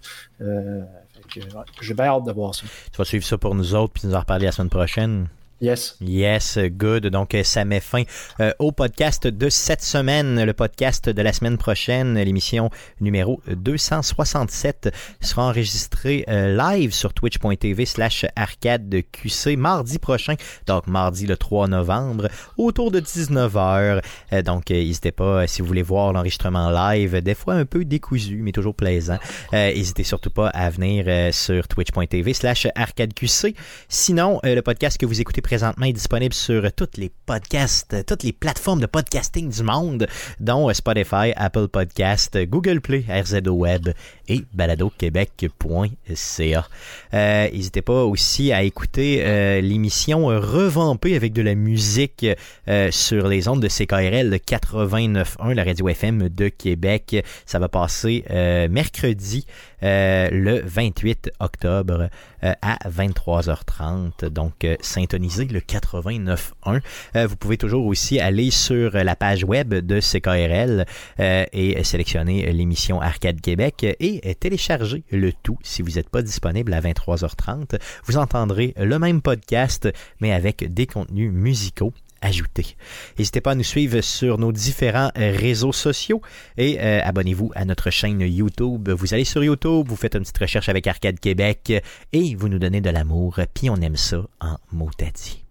J'ai bien hâte de voir ça. Tu vas suivre ça pour nous autres puis nous en reparler la semaine prochaine. Yes. Yes, good. Donc, euh, ça met fin euh, au podcast de cette semaine. Le podcast de la semaine prochaine, l'émission numéro 267, sera enregistré euh, live sur twitch.tv slash arcadeqc mardi prochain, donc mardi le 3 novembre, autour de 19h. Euh, donc, n'hésitez pas, si vous voulez voir l'enregistrement live, des fois un peu décousu, mais toujours plaisant. N'hésitez surtout pas à venir sur twitch.tv slash arcadeqc. Sinon, euh, le podcast que vous écoutez présentement est disponible sur toutes les podcasts, toutes les plateformes de podcasting du monde, dont Spotify, Apple Podcast, Google Play, RZO Web et baladoquebec.ca. Euh, N'hésitez pas aussi à écouter euh, l'émission revampée avec de la musique euh, sur les ondes de CKRL 89.1, la radio FM de Québec. Ça va passer euh, mercredi le 28 octobre euh, à 23h30. Donc, euh, synthonisez le 89.1. Euh, vous pouvez toujours aussi aller sur la page web de CKRL euh, et sélectionner l'émission Arcade Québec et euh, télécharger le tout si vous n'êtes pas disponible à 23h30. Vous entendrez le même podcast, mais avec des contenus musicaux ajoutés. N'hésitez pas à nous suivre sur nos différents euh, réseaux sociaux et euh, abonnez-vous à notre chaîne YouTube. Vous allez sur YouTube, vous faites une petite recherche avec Arcade Québec et vous nous donnez de l'amour, puis on aime ça en motadi.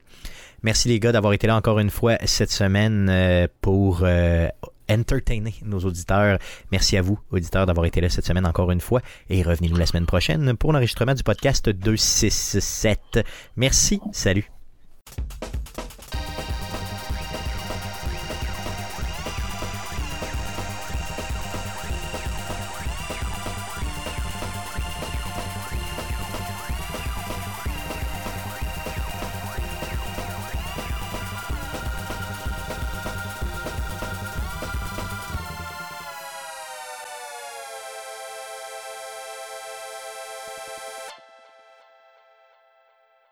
Merci les gars d'avoir été là encore une fois cette semaine euh, pour entertainer nos auditeurs. Merci à vous, auditeurs, d'avoir été là cette semaine encore une fois et revenez-nous la semaine prochaine pour l'enregistrement du podcast 267. Merci, salut.